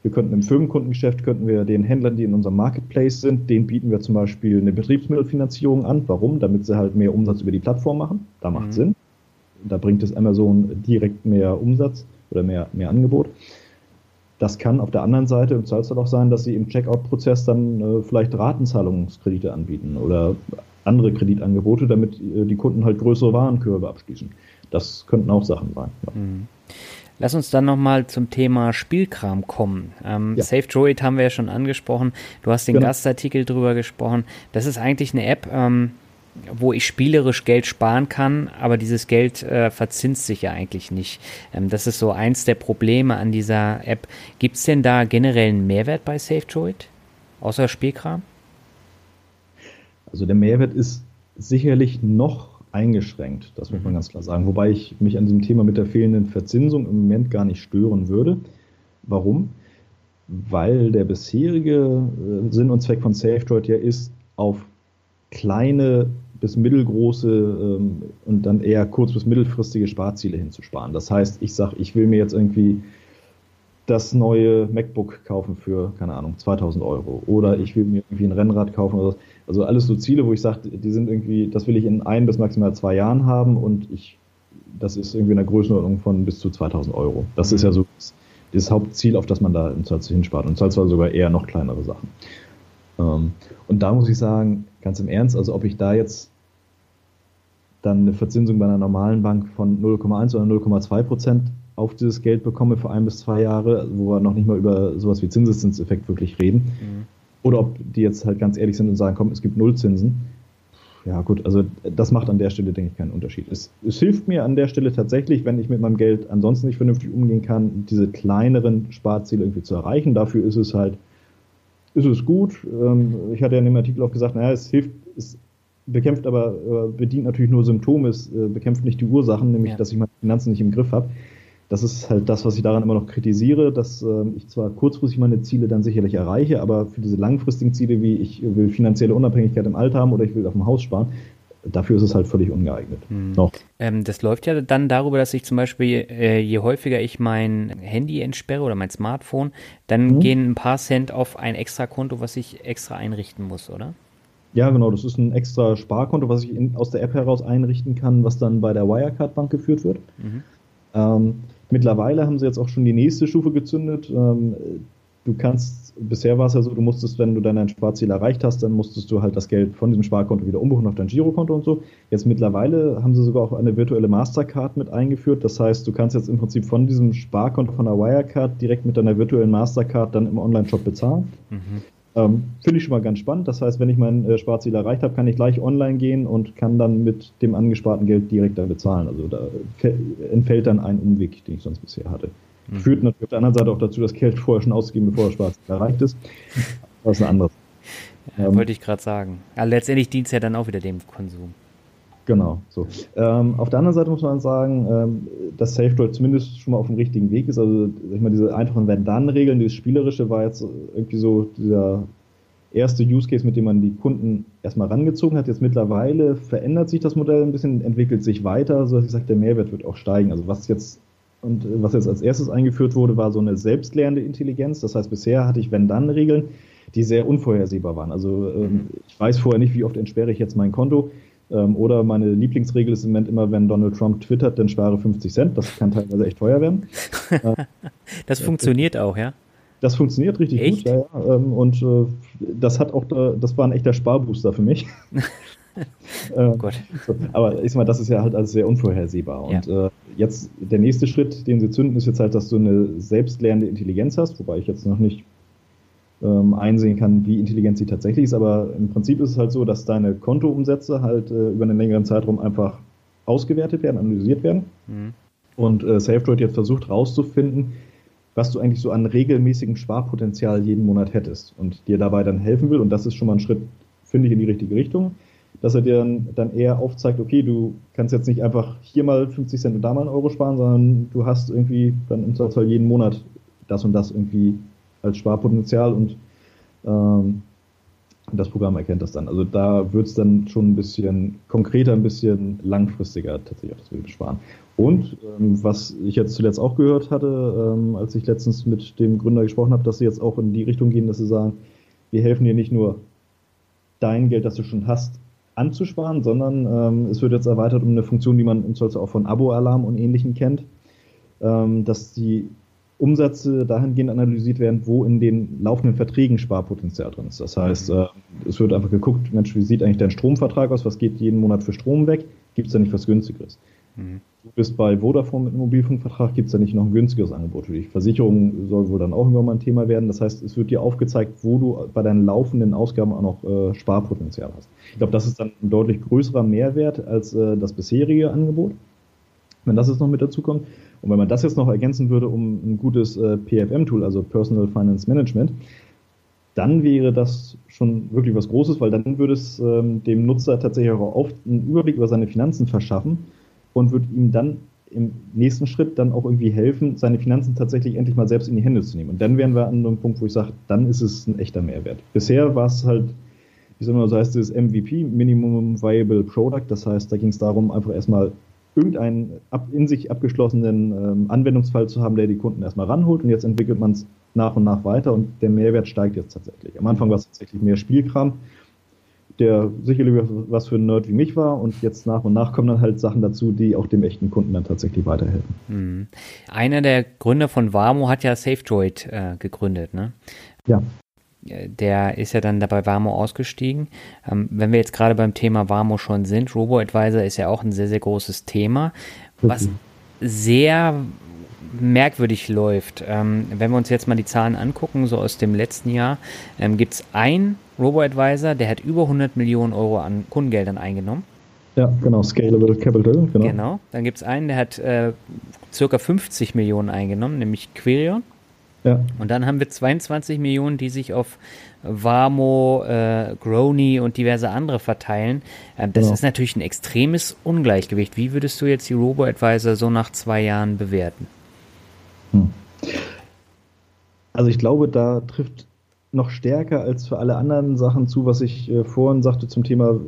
wir könnten im Firmenkundengeschäft könnten wir den Händlern, die in unserem Marketplace sind, denen bieten wir zum Beispiel eine Betriebsmittelfinanzierung an. Warum? Damit sie halt mehr Umsatz über die Plattform machen. Da macht mhm. Sinn. Da bringt es Amazon direkt mehr Umsatz oder mehr, mehr Angebot. Das kann auf der anderen Seite im Zweifelsfall auch sein, dass sie im Checkout-Prozess dann äh, vielleicht Ratenzahlungskredite anbieten oder andere Kreditangebote, damit äh, die Kunden halt größere Warenkörbe abschließen. Das könnten auch Sachen sein. Ja. Mhm. Lass uns dann nochmal zum Thema Spielkram kommen. Ähm, ja. Safe Droid haben wir ja schon angesprochen. Du hast den genau. Gastartikel drüber gesprochen. Das ist eigentlich eine App, ähm, wo ich spielerisch Geld sparen kann, aber dieses Geld äh, verzinst sich ja eigentlich nicht. Ähm, das ist so eins der Probleme an dieser App. Gibt es denn da generell einen Mehrwert bei SafeDroid? Außer Spielkram? Also der Mehrwert ist sicherlich noch eingeschränkt, das muss man mhm. ganz klar sagen. Wobei ich mich an diesem Thema mit der fehlenden Verzinsung im Moment gar nicht stören würde. Warum? Weil der bisherige äh, Sinn und Zweck von SafeDroid ja ist, auf kleine bis mittelgroße ähm, und dann eher kurz- bis mittelfristige Sparziele hinzusparen. Das heißt, ich sage, ich will mir jetzt irgendwie das neue MacBook kaufen für, keine Ahnung, 2000 Euro. Oder ich will mir irgendwie ein Rennrad kaufen. Oder so. Also alles so Ziele, wo ich sage, die sind irgendwie, das will ich in ein bis maximal zwei Jahren haben und ich, das ist irgendwie in der Größenordnung von bis zu 2000 Euro. Das ist ja so das, Hauptziel, auf das man da im Zweifel hinspart. Und Zweifel sogar eher noch kleinere Sachen. Ähm, und da muss ich sagen, ganz im Ernst, also ob ich da jetzt dann eine Verzinsung bei einer normalen Bank von 0,1 oder 0,2 Prozent auf dieses Geld bekomme für ein bis zwei Jahre, wo wir noch nicht mal über sowas wie Zinseszinseffekt wirklich reden. Mhm. Oder ob die jetzt halt ganz ehrlich sind und sagen, komm, es gibt Nullzinsen. Ja, gut, also das macht an der Stelle, denke ich, keinen Unterschied. Es, es hilft mir an der Stelle tatsächlich, wenn ich mit meinem Geld ansonsten nicht vernünftig umgehen kann, diese kleineren Sparziele irgendwie zu erreichen. Dafür ist es halt, ist es gut. Ähm, ich hatte ja in dem Artikel auch gesagt, naja, es hilft, bekämpft aber, äh, bedient natürlich nur Symptome, es äh, bekämpft nicht die Ursachen, nämlich, ja. dass ich meine Finanzen nicht im Griff habe das ist halt das, was ich daran immer noch kritisiere, dass äh, ich zwar kurzfristig meine Ziele dann sicherlich erreiche, aber für diese langfristigen Ziele, wie ich will finanzielle Unabhängigkeit im Alter haben oder ich will auf dem Haus sparen, dafür ist es halt völlig ungeeignet. Hm. Noch. Ähm, das läuft ja dann darüber, dass ich zum Beispiel, äh, je häufiger ich mein Handy entsperre oder mein Smartphone, dann mhm. gehen ein paar Cent auf ein extra Konto, was ich extra einrichten muss, oder? Ja, genau. Das ist ein extra Sparkonto, was ich in, aus der App heraus einrichten kann, was dann bei der Wirecard Bank geführt wird. Mhm. Ähm, mittlerweile haben sie jetzt auch schon die nächste Stufe gezündet. Ähm, du kannst, bisher war es ja so, du musstest, wenn du dein Sparziel erreicht hast, dann musstest du halt das Geld von diesem Sparkonto wieder umbuchen auf dein Girokonto und so. Jetzt mittlerweile haben sie sogar auch eine virtuelle Mastercard mit eingeführt. Das heißt, du kannst jetzt im Prinzip von diesem Sparkonto von der Wirecard direkt mit deiner virtuellen Mastercard dann im Online-Shop bezahlen. Mhm. Ähm, Finde ich schon mal ganz spannend. Das heißt, wenn ich mein äh, Sparziel erreicht habe, kann ich gleich online gehen und kann dann mit dem angesparten Geld direkt dann bezahlen. Also da entfällt dann ein Umweg, den ich sonst bisher hatte. Mhm. Führt natürlich auf der anderen Seite auch dazu, das Geld vorher schon auszugeben, bevor das Sparziel erreicht ist. Das ist ein anderes. Ja, ähm, wollte ich gerade sagen. Aber letztendlich dient es ja dann auch wieder dem Konsum. Genau, so. Ähm, auf der anderen Seite muss man sagen, ähm, dass SafeDroid zumindest schon mal auf dem richtigen Weg ist. Also, ich meine, diese einfachen Wenn-Dann-Regeln, dieses Spielerische war jetzt irgendwie so dieser erste Use Case, mit dem man die Kunden erstmal rangezogen hat. Jetzt mittlerweile verändert sich das Modell ein bisschen, entwickelt sich weiter, so dass ich sage, der Mehrwert wird auch steigen. Also, was jetzt und was jetzt als erstes eingeführt wurde, war so eine selbstlernende Intelligenz. Das heißt, bisher hatte ich Wenn-Dann-Regeln, die sehr unvorhersehbar waren. Also, ähm, ich weiß vorher nicht, wie oft entsperre ich jetzt mein Konto ähm, oder meine Lieblingsregel ist im Moment immer, wenn Donald Trump twittert, dann spare 50 Cent. Das kann teilweise echt teuer werden. das funktioniert auch, ja? Das funktioniert richtig echt? gut, ja, ja. Ähm, und äh, das hat auch, da, das war ein echter Sparbooster für mich. oh ähm, Gott. So, aber ich sag mal, das ist ja halt alles sehr unvorhersehbar. Und ja. äh, jetzt der nächste Schritt, den sie zünden, ist jetzt halt, dass du eine selbstlernende Intelligenz hast, wobei ich jetzt noch nicht ähm, einsehen kann, wie intelligent sie tatsächlich ist. Aber im Prinzip ist es halt so, dass deine Kontoumsätze halt äh, über einen längeren Zeitraum einfach ausgewertet werden, analysiert werden. Mhm. Und äh, SafeDroid jetzt versucht herauszufinden, was du eigentlich so an regelmäßigem Sparpotenzial jeden Monat hättest und dir dabei dann helfen will. Und das ist schon mal ein Schritt, finde ich, in die richtige Richtung. Dass er dir dann, dann eher aufzeigt, okay, du kannst jetzt nicht einfach hier mal 50 Cent und da mal einen Euro sparen, sondern du hast irgendwie dann im Zweifelsfall jeden Monat das und das irgendwie als Sparpotenzial und ähm, das Programm erkennt das dann. Also da wird es dann schon ein bisschen konkreter, ein bisschen langfristiger tatsächlich auch das Bild sparen. Und ähm, was ich jetzt zuletzt auch gehört hatte, ähm, als ich letztens mit dem Gründer gesprochen habe, dass sie jetzt auch in die Richtung gehen, dass sie sagen, wir helfen dir nicht nur dein Geld, das du schon hast, anzusparen, sondern ähm, es wird jetzt erweitert um eine Funktion, die man im Zweifel auch von Abo-Alarm und Ähnlichem kennt, ähm, dass die Umsätze dahingehend analysiert werden, wo in den laufenden Verträgen Sparpotenzial drin ist. Das heißt, mhm. äh, es wird einfach geguckt, Mensch, wie sieht eigentlich dein Stromvertrag aus? Was geht jeden Monat für Strom weg? Gibt es da nicht was günstigeres? Mhm. Du bist bei Vodafone mit einem Mobilfunkvertrag, gibt es da nicht noch ein günstigeres Angebot für dich? Versicherung soll wohl dann auch irgendwann mal ein Thema werden. Das heißt, es wird dir aufgezeigt, wo du bei deinen laufenden Ausgaben auch noch äh, Sparpotenzial hast. Ich glaube, das ist dann ein deutlich größerer Mehrwert als äh, das bisherige Angebot. Wenn das jetzt noch mit dazu kommt. Und wenn man das jetzt noch ergänzen würde um ein gutes äh, PFM-Tool, also Personal Finance Management, dann wäre das schon wirklich was Großes, weil dann würde es ähm, dem Nutzer tatsächlich auch einen Überblick über seine Finanzen verschaffen und würde ihm dann im nächsten Schritt dann auch irgendwie helfen, seine Finanzen tatsächlich endlich mal selbst in die Hände zu nehmen. Und dann wären wir an einem Punkt, wo ich sage, dann ist es ein echter Mehrwert. Bisher war es halt, wie soll man so heißt es, MVP, Minimum Viable Product. Das heißt, da ging es darum, einfach erstmal irgendeinen ab, in sich abgeschlossenen ähm, Anwendungsfall zu haben, der die Kunden erstmal ranholt und jetzt entwickelt man es nach und nach weiter und der Mehrwert steigt jetzt tatsächlich. Am Anfang war es tatsächlich mehr Spielkram, der sicherlich was für ein Nerd wie mich war und jetzt nach und nach kommen dann halt Sachen dazu, die auch dem echten Kunden dann tatsächlich weiterhelfen. Mhm. Einer der Gründer von Warmo hat ja SafeDroid äh, gegründet, ne? Ja der ist ja dann dabei Warmo ausgestiegen. Ähm, wenn wir jetzt gerade beim Thema Warmo schon sind, RoboAdvisor ist ja auch ein sehr, sehr großes Thema, was sehr merkwürdig läuft. Ähm, wenn wir uns jetzt mal die Zahlen angucken, so aus dem letzten Jahr, ähm, gibt es einen RoboAdvisor, der hat über 100 Millionen Euro an Kundengeldern eingenommen. Ja, genau, Scalable Capital, genau. Genau, dann gibt es einen, der hat äh, circa 50 Millionen eingenommen, nämlich Quirion. Ja. Und dann haben wir 22 Millionen, die sich auf Warmo, äh, Grony und diverse andere verteilen. Ähm, das ja. ist natürlich ein extremes Ungleichgewicht. Wie würdest du jetzt die Robo-Advisor so nach zwei Jahren bewerten? Hm. Also ich glaube, da trifft noch stärker als für alle anderen Sachen zu, was ich äh, vorhin sagte zum Thema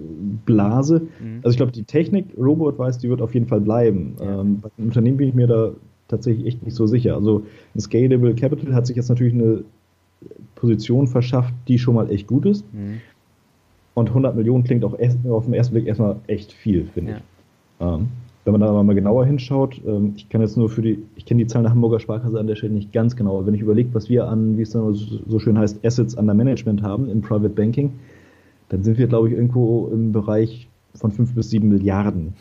Blase. Mhm. Also ich glaube, die Technik Robo-Advice, die wird auf jeden Fall bleiben. Ja. Ähm, bei den Unternehmen bin ich mir da tatsächlich echt nicht so sicher. Also ein Scalable Capital hat sich jetzt natürlich eine Position verschafft, die schon mal echt gut ist. Mhm. Und 100 Millionen klingt auch erst, auf den ersten Blick erstmal echt viel, finde ja. ich. Ähm, wenn man da aber mal genauer hinschaut, ähm, ich kann jetzt nur für die, ich kenne die Zahlen der Hamburger Sparkasse an der Stelle nicht ganz genau, aber wenn ich überlege, was wir an, wie es dann so schön heißt, Assets under Management haben im Private Banking, dann sind wir, glaube ich, irgendwo im Bereich von 5 bis 7 Milliarden.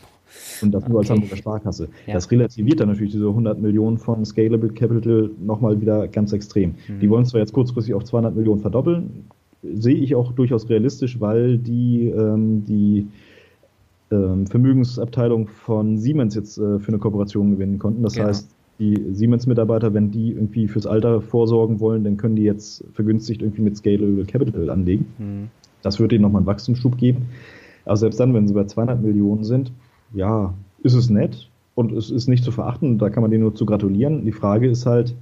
Und das nur als Hamburger Sparkasse. Ja. Das relativiert dann natürlich diese 100 Millionen von Scalable Capital nochmal wieder ganz extrem. Mhm. Die wollen zwar jetzt kurzfristig auf 200 Millionen verdoppeln, sehe ich auch durchaus realistisch, weil die, ähm, die ähm, Vermögensabteilung von Siemens jetzt äh, für eine Kooperation gewinnen konnten. Das genau. heißt, die Siemens-Mitarbeiter, wenn die irgendwie fürs Alter vorsorgen wollen, dann können die jetzt vergünstigt irgendwie mit Scalable Capital anlegen. Mhm. Das wird ihnen nochmal einen Wachstumsschub geben. Aber selbst dann, wenn sie bei 200 Millionen sind, ja, ist es nett und es ist nicht zu verachten. Da kann man denen nur zu gratulieren. Die Frage ist halt,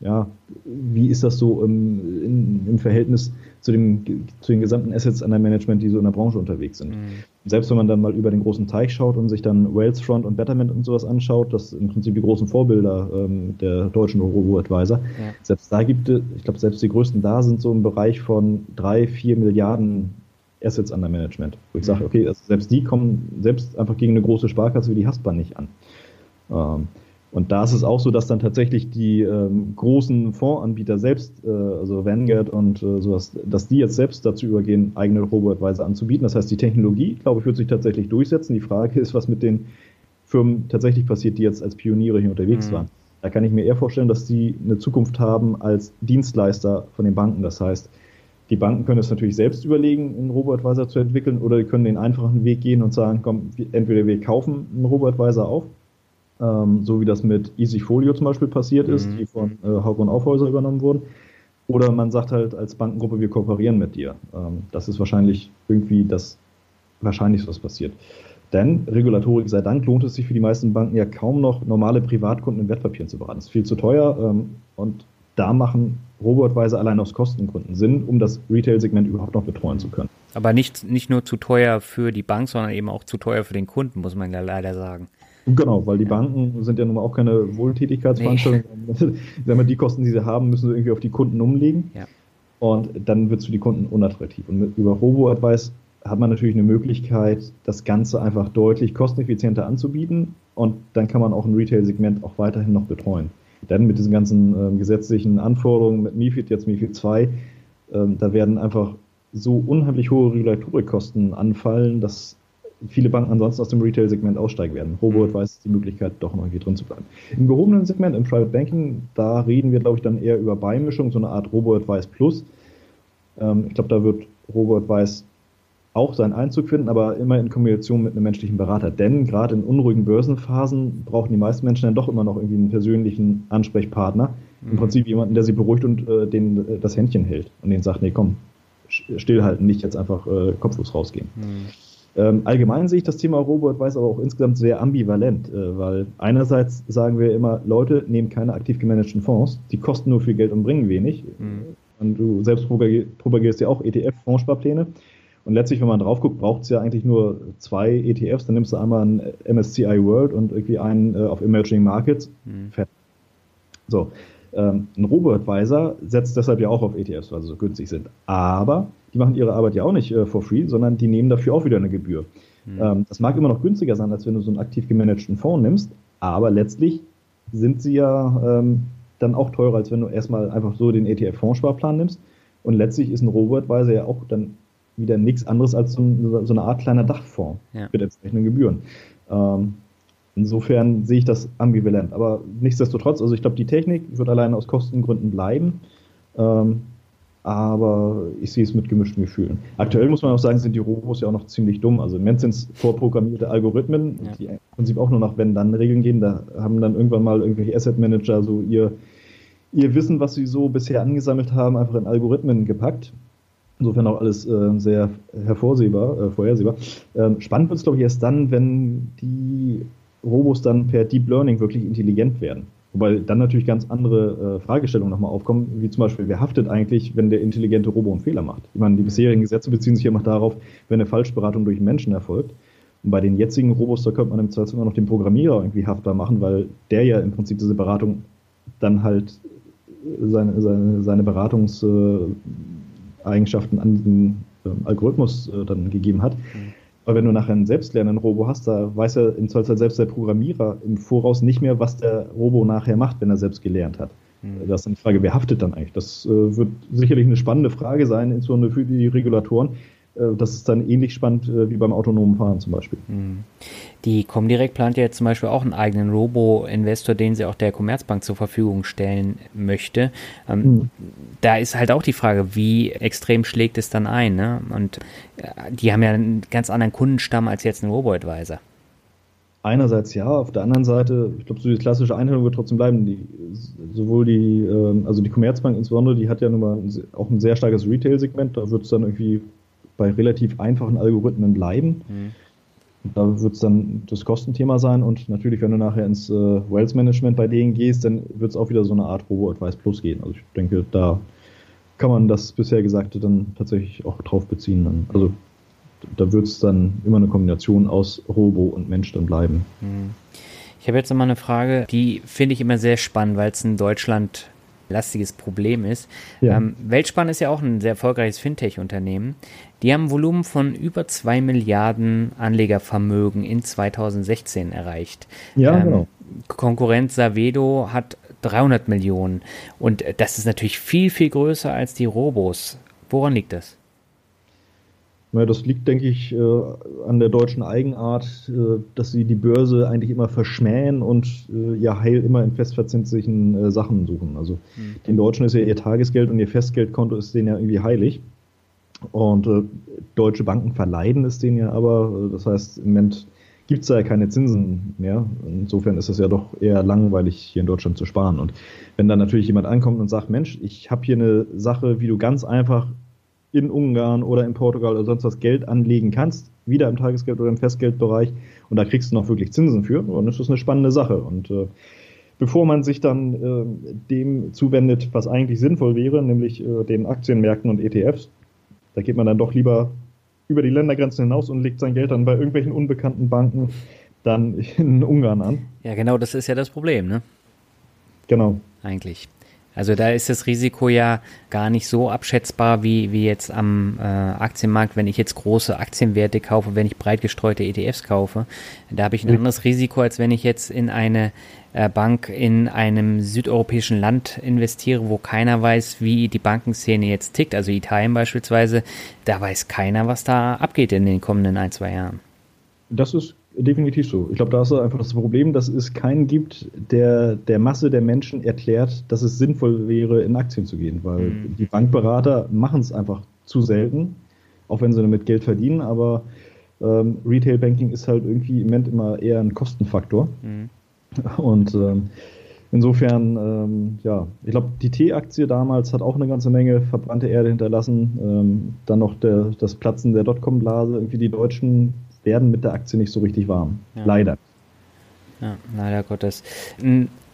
ja, wie ist das so im, in, im Verhältnis zu, dem, zu den gesamten Assets an der Management, die so in der Branche unterwegs sind? Mhm. Selbst wenn man dann mal über den großen Teich schaut und sich dann Whalesfront und Betterment und sowas anschaut, das sind im Prinzip die großen Vorbilder ähm, der deutschen Robo-Advisor, ja. selbst da gibt es, ich glaube, selbst die größten da sind so im Bereich von drei, vier Milliarden Assets under Management. Wo ich sage, mhm. okay, also selbst die kommen selbst einfach gegen eine große Sparkasse wie die Haspa nicht an. Ähm, und da ist es auch so, dass dann tatsächlich die ähm, großen Fondsanbieter selbst, äh, also Vanguard und äh, sowas, dass die jetzt selbst dazu übergehen, eigene Robo-Advisor anzubieten. Das heißt, die Technologie, glaube ich, wird sich tatsächlich durchsetzen. Die Frage ist, was mit den Firmen tatsächlich passiert, die jetzt als Pioniere hier unterwegs mhm. waren. Da kann ich mir eher vorstellen, dass die eine Zukunft haben als Dienstleister von den Banken. Das heißt, die Banken können es natürlich selbst überlegen, einen Robo-Advisor zu entwickeln, oder die können den einfachen Weg gehen und sagen, komm, entweder wir kaufen einen Robo-Advisor auf, ähm, so wie das mit EasyFolio zum Beispiel passiert ist, mhm. die von äh, Hauck und Aufhäuser übernommen wurden, oder man sagt halt als Bankengruppe, wir kooperieren mit dir. Ähm, das ist wahrscheinlich irgendwie das Wahrscheinlichste, was passiert. Denn Regulatorik sei Dank lohnt es sich für die meisten Banken ja kaum noch, normale Privatkunden in Wertpapieren zu beraten. Das ist viel zu teuer ähm, und da machen Robotweise allein aus Kostengründen Sinn, um das Retail-Segment überhaupt noch betreuen zu können. Aber nicht, nicht nur zu teuer für die Bank, sondern eben auch zu teuer für den Kunden, muss man ja leider sagen. Genau, weil die Banken sind ja nun mal auch keine Wohltätigkeitsveranstaltung. Nee. die Kosten, die sie haben, müssen sie irgendwie auf die Kunden umlegen. Ja. Und dann wird es für die Kunden unattraktiv. Und über Robo-Advice hat man natürlich eine Möglichkeit, das Ganze einfach deutlich kosteneffizienter anzubieten. Und dann kann man auch ein Retail-Segment auch weiterhin noch betreuen. Denn mit diesen ganzen ähm, gesetzlichen Anforderungen, mit MIFID, jetzt MIFID 2, ähm, da werden einfach so unheimlich hohe Regulatorikkosten anfallen, dass viele Banken ansonsten aus dem Retail-Segment aussteigen werden. Robot mhm. weiß die Möglichkeit, doch noch irgendwie drin zu bleiben. Im gehobenen Segment, im Private Banking, da reden wir, glaube ich, dann eher über Beimischung, so eine Art Robo-Advice Plus. Ähm, ich glaube, da wird Robo-Advice auch seinen Einzug finden, aber immer in Kombination mit einem menschlichen Berater. Denn gerade in unruhigen Börsenphasen brauchen die meisten Menschen dann doch immer noch irgendwie einen persönlichen Ansprechpartner. Mhm. Im Prinzip jemanden, der sie beruhigt und äh, den äh, das Händchen hält und den sagt, nee, komm, stillhalten, nicht jetzt einfach äh, kopflos rausgehen. Mhm. Ähm, allgemein sehe ich das Thema Robo-Advice aber auch insgesamt sehr ambivalent, äh, weil einerseits sagen wir immer, Leute, nehmen keine aktiv gemanagten Fonds, die kosten nur viel Geld und bringen wenig. Mhm. Und du selbst propagierst ja auch ETF-Fondssparpläne. Und letztlich, wenn man drauf guckt, braucht es ja eigentlich nur zwei ETFs. Dann nimmst du einmal einen MSCI World und irgendwie einen äh, auf Emerging Markets. Mhm. So. Ähm, ein Robo-Advisor setzt deshalb ja auch auf ETFs, weil sie so günstig sind. Aber die machen ihre Arbeit ja auch nicht äh, for free, sondern die nehmen dafür auch wieder eine Gebühr. Mhm. Ähm, das mag immer noch günstiger sein, als wenn du so einen aktiv gemanagten Fonds nimmst, aber letztlich sind sie ja ähm, dann auch teurer, als wenn du erstmal einfach so den ETF-Fondssparplan nimmst. Und letztlich ist ein Robo-Advisor ja auch dann wieder nichts anderes als so, ein, so, eine Art kleiner Dachfonds ja. mit entsprechenden Gebühren. Ähm, insofern sehe ich das ambivalent. Aber nichtsdestotrotz, also ich glaube, die Technik wird alleine aus Kostengründen bleiben. Ähm, aber ich sehe es mit gemischten Gefühlen. Aktuell muss man auch sagen, sind die Robos ja auch noch ziemlich dumm. Also im Moment sind es vorprogrammierte Algorithmen, ja. die im Prinzip auch nur nach Wenn-Dann-Regeln gehen. Da haben dann irgendwann mal irgendwelche Asset Manager so ihr, ihr Wissen, was sie so bisher angesammelt haben, einfach in Algorithmen gepackt. Insofern auch alles äh, sehr hervorsehbar, äh, vorhersehbar. Ähm, spannend wird es, glaube ich, erst dann, wenn die Robos dann per Deep Learning wirklich intelligent werden. Wobei dann natürlich ganz andere äh, Fragestellungen nochmal aufkommen, wie zum Beispiel, wer haftet eigentlich, wenn der intelligente Robo einen Fehler macht? Ich meine, die bisherigen Gesetze beziehen sich ja immer darauf, wenn eine Falschberatung durch einen Menschen erfolgt. Und bei den jetzigen Robos, da könnte man im Zweifel immer noch den Programmierer irgendwie haftbar machen, weil der ja im Prinzip diese Beratung dann halt seine, seine, seine Beratungs- äh, Eigenschaften an diesen äh, Algorithmus äh, dann gegeben hat. Mhm. Aber wenn du nachher einen selbstlernenden Robo hast, da weiß ja im Zweifelsfall selbst der Programmierer im Voraus nicht mehr, was der Robo nachher macht, wenn er selbst gelernt hat. Mhm. Das ist eine Frage, wer haftet dann eigentlich? Das äh, wird sicherlich eine spannende Frage sein, insbesondere für die Regulatoren. Äh, das ist dann ähnlich spannend äh, wie beim autonomen Fahren zum Beispiel. Mhm. Die Comdirect plant ja jetzt zum Beispiel auch einen eigenen Robo-Investor, den sie auch der Commerzbank zur Verfügung stellen möchte. Ähm, mhm. Da ist halt auch die Frage, wie extrem schlägt es dann ein? Ne? Und die haben ja einen ganz anderen Kundenstamm als jetzt ein Robo-Advisor. Einerseits ja, auf der anderen Seite, ich glaube, so die klassische Einheit wird trotzdem bleiben. Die, sowohl die, ähm, also die Commerzbank insbesondere, die hat ja nun mal auch ein sehr starkes Retail-Segment, da wird es dann irgendwie bei relativ einfachen Algorithmen bleiben. Mhm. Da wird es dann das Kostenthema sein und natürlich, wenn du nachher ins äh, Wealth Management bei denen gehst, dann wird es auch wieder so eine Art Robo-Advice Plus gehen. Also ich denke, da kann man das bisher Gesagte dann tatsächlich auch drauf beziehen. Dann. Also da wird es dann immer eine Kombination aus Robo und Mensch dann bleiben. Mhm. Ich habe jetzt nochmal eine Frage, die finde ich immer sehr spannend, weil es in Deutschland lastiges Problem ist. Ja. Ähm, Weltspann ist ja auch ein sehr erfolgreiches Fintech-Unternehmen. Die haben ein Volumen von über 2 Milliarden Anlegervermögen in 2016 erreicht. Ja, ähm, genau. Konkurrent Savedo hat 300 Millionen. Und das ist natürlich viel, viel größer als die Robos. Woran liegt das? Ja, das liegt, denke ich, äh, an der deutschen Eigenart, äh, dass sie die Börse eigentlich immer verschmähen und äh, ihr Heil immer in festverzinslichen Sachen suchen. Also mhm. den Deutschen ist ja ihr Tagesgeld und ihr Festgeldkonto ist denen ja irgendwie heilig. Und äh, deutsche Banken verleiden es denen ja aber. Das heißt, im Moment gibt es da ja keine Zinsen mehr. Insofern ist es ja doch eher langweilig, hier in Deutschland zu sparen. Und wenn dann natürlich jemand ankommt und sagt, Mensch, ich habe hier eine Sache, wie du ganz einfach in Ungarn oder in Portugal oder sonst was Geld anlegen kannst, wieder im Tagesgeld oder im Festgeldbereich und da kriegst du noch wirklich Zinsen für, das ist eine spannende Sache. Und äh, bevor man sich dann äh, dem zuwendet, was eigentlich sinnvoll wäre, nämlich äh, den Aktienmärkten und ETFs, da geht man dann doch lieber über die Ländergrenzen hinaus und legt sein Geld dann bei irgendwelchen unbekannten Banken dann in Ungarn an. Ja, genau, das ist ja das Problem, ne? Genau. Eigentlich. Also da ist das Risiko ja gar nicht so abschätzbar wie, wie jetzt am äh, Aktienmarkt, wenn ich jetzt große Aktienwerte kaufe, wenn ich breit gestreute ETFs kaufe. Da habe ich ein anderes Risiko, als wenn ich jetzt in eine Bank in einem südeuropäischen Land investiere, wo keiner weiß, wie die Bankenszene jetzt tickt. Also Italien beispielsweise, da weiß keiner, was da abgeht in den kommenden ein, zwei Jahren. Das ist definitiv so. Ich glaube, da ist einfach das Problem, dass es keinen gibt, der der Masse der Menschen erklärt, dass es sinnvoll wäre, in Aktien zu gehen, weil mhm. die Bankberater machen es einfach zu selten, auch wenn sie damit Geld verdienen, aber ähm, Retail Banking ist halt irgendwie im Moment immer eher ein Kostenfaktor. Mhm. Und ähm, insofern, ähm, ja, ich glaube, die T-Aktie damals hat auch eine ganze Menge verbrannte Erde hinterlassen. Ähm, dann noch der, das Platzen der Dotcom-Blase. Irgendwie die Deutschen werden mit der Aktie nicht so richtig warm. Ja. Leider. Ja, leider Gottes.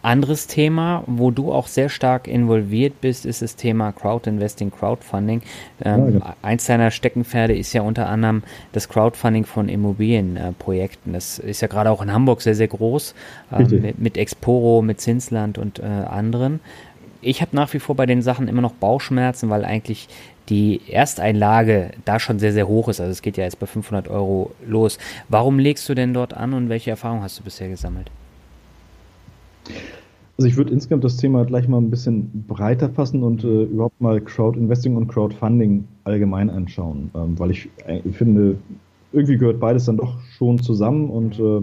Anderes Thema, wo du auch sehr stark involviert bist, ist das Thema Crowdinvesting, Crowdfunding. Ähm, ja, genau. Eins deiner Steckenpferde ist ja unter anderem das Crowdfunding von Immobilienprojekten. Äh, das ist ja gerade auch in Hamburg sehr, sehr groß, ähm, mit, mit, Exporo, mit Zinsland und äh, anderen. Ich habe nach wie vor bei den Sachen immer noch Bauchschmerzen, weil eigentlich die Ersteinlage da schon sehr, sehr hoch ist. Also es geht ja jetzt bei 500 Euro los. Warum legst du denn dort an und welche Erfahrungen hast du bisher gesammelt? Also ich würde insgesamt das Thema gleich mal ein bisschen breiter fassen und äh, überhaupt mal Crowdinvesting und Crowdfunding allgemein anschauen, ähm, weil ich äh, finde, irgendwie gehört beides dann doch schon zusammen und äh,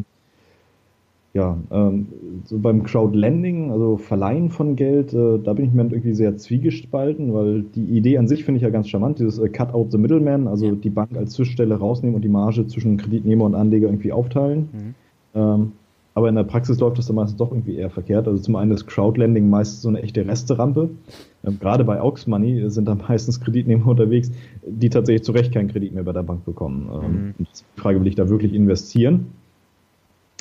ja, ähm, so beim Crowdlending, also Verleihen von Geld, äh, da bin ich mir irgendwie sehr zwiegespalten, weil die Idee an sich finde ich ja ganz charmant, dieses äh, Cut out the middleman, also ja. die Bank als Zwischenstelle rausnehmen und die Marge zwischen Kreditnehmer und Anleger irgendwie aufteilen. Mhm. Ähm, aber in der Praxis läuft das dann meistens doch irgendwie eher verkehrt. Also zum einen ist Crowdlending meistens so eine echte Resterampe. Ähm, gerade bei Aux Money sind da meistens Kreditnehmer unterwegs, die tatsächlich zu Recht keinen Kredit mehr bei der Bank bekommen. Ähm, mhm. die Frage, will ich da wirklich investieren?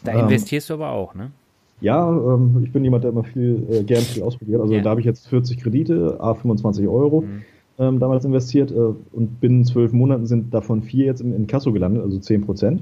Da ähm, investierst du aber auch, ne? Ja, ähm, ich bin jemand, der immer viel, äh, gern viel ausprobiert. Also ja. da habe ich jetzt 40 Kredite, a 25 Euro mhm. ähm, damals investiert äh, und binnen zwölf Monaten sind davon vier jetzt im Inkasso gelandet, also 10 Prozent.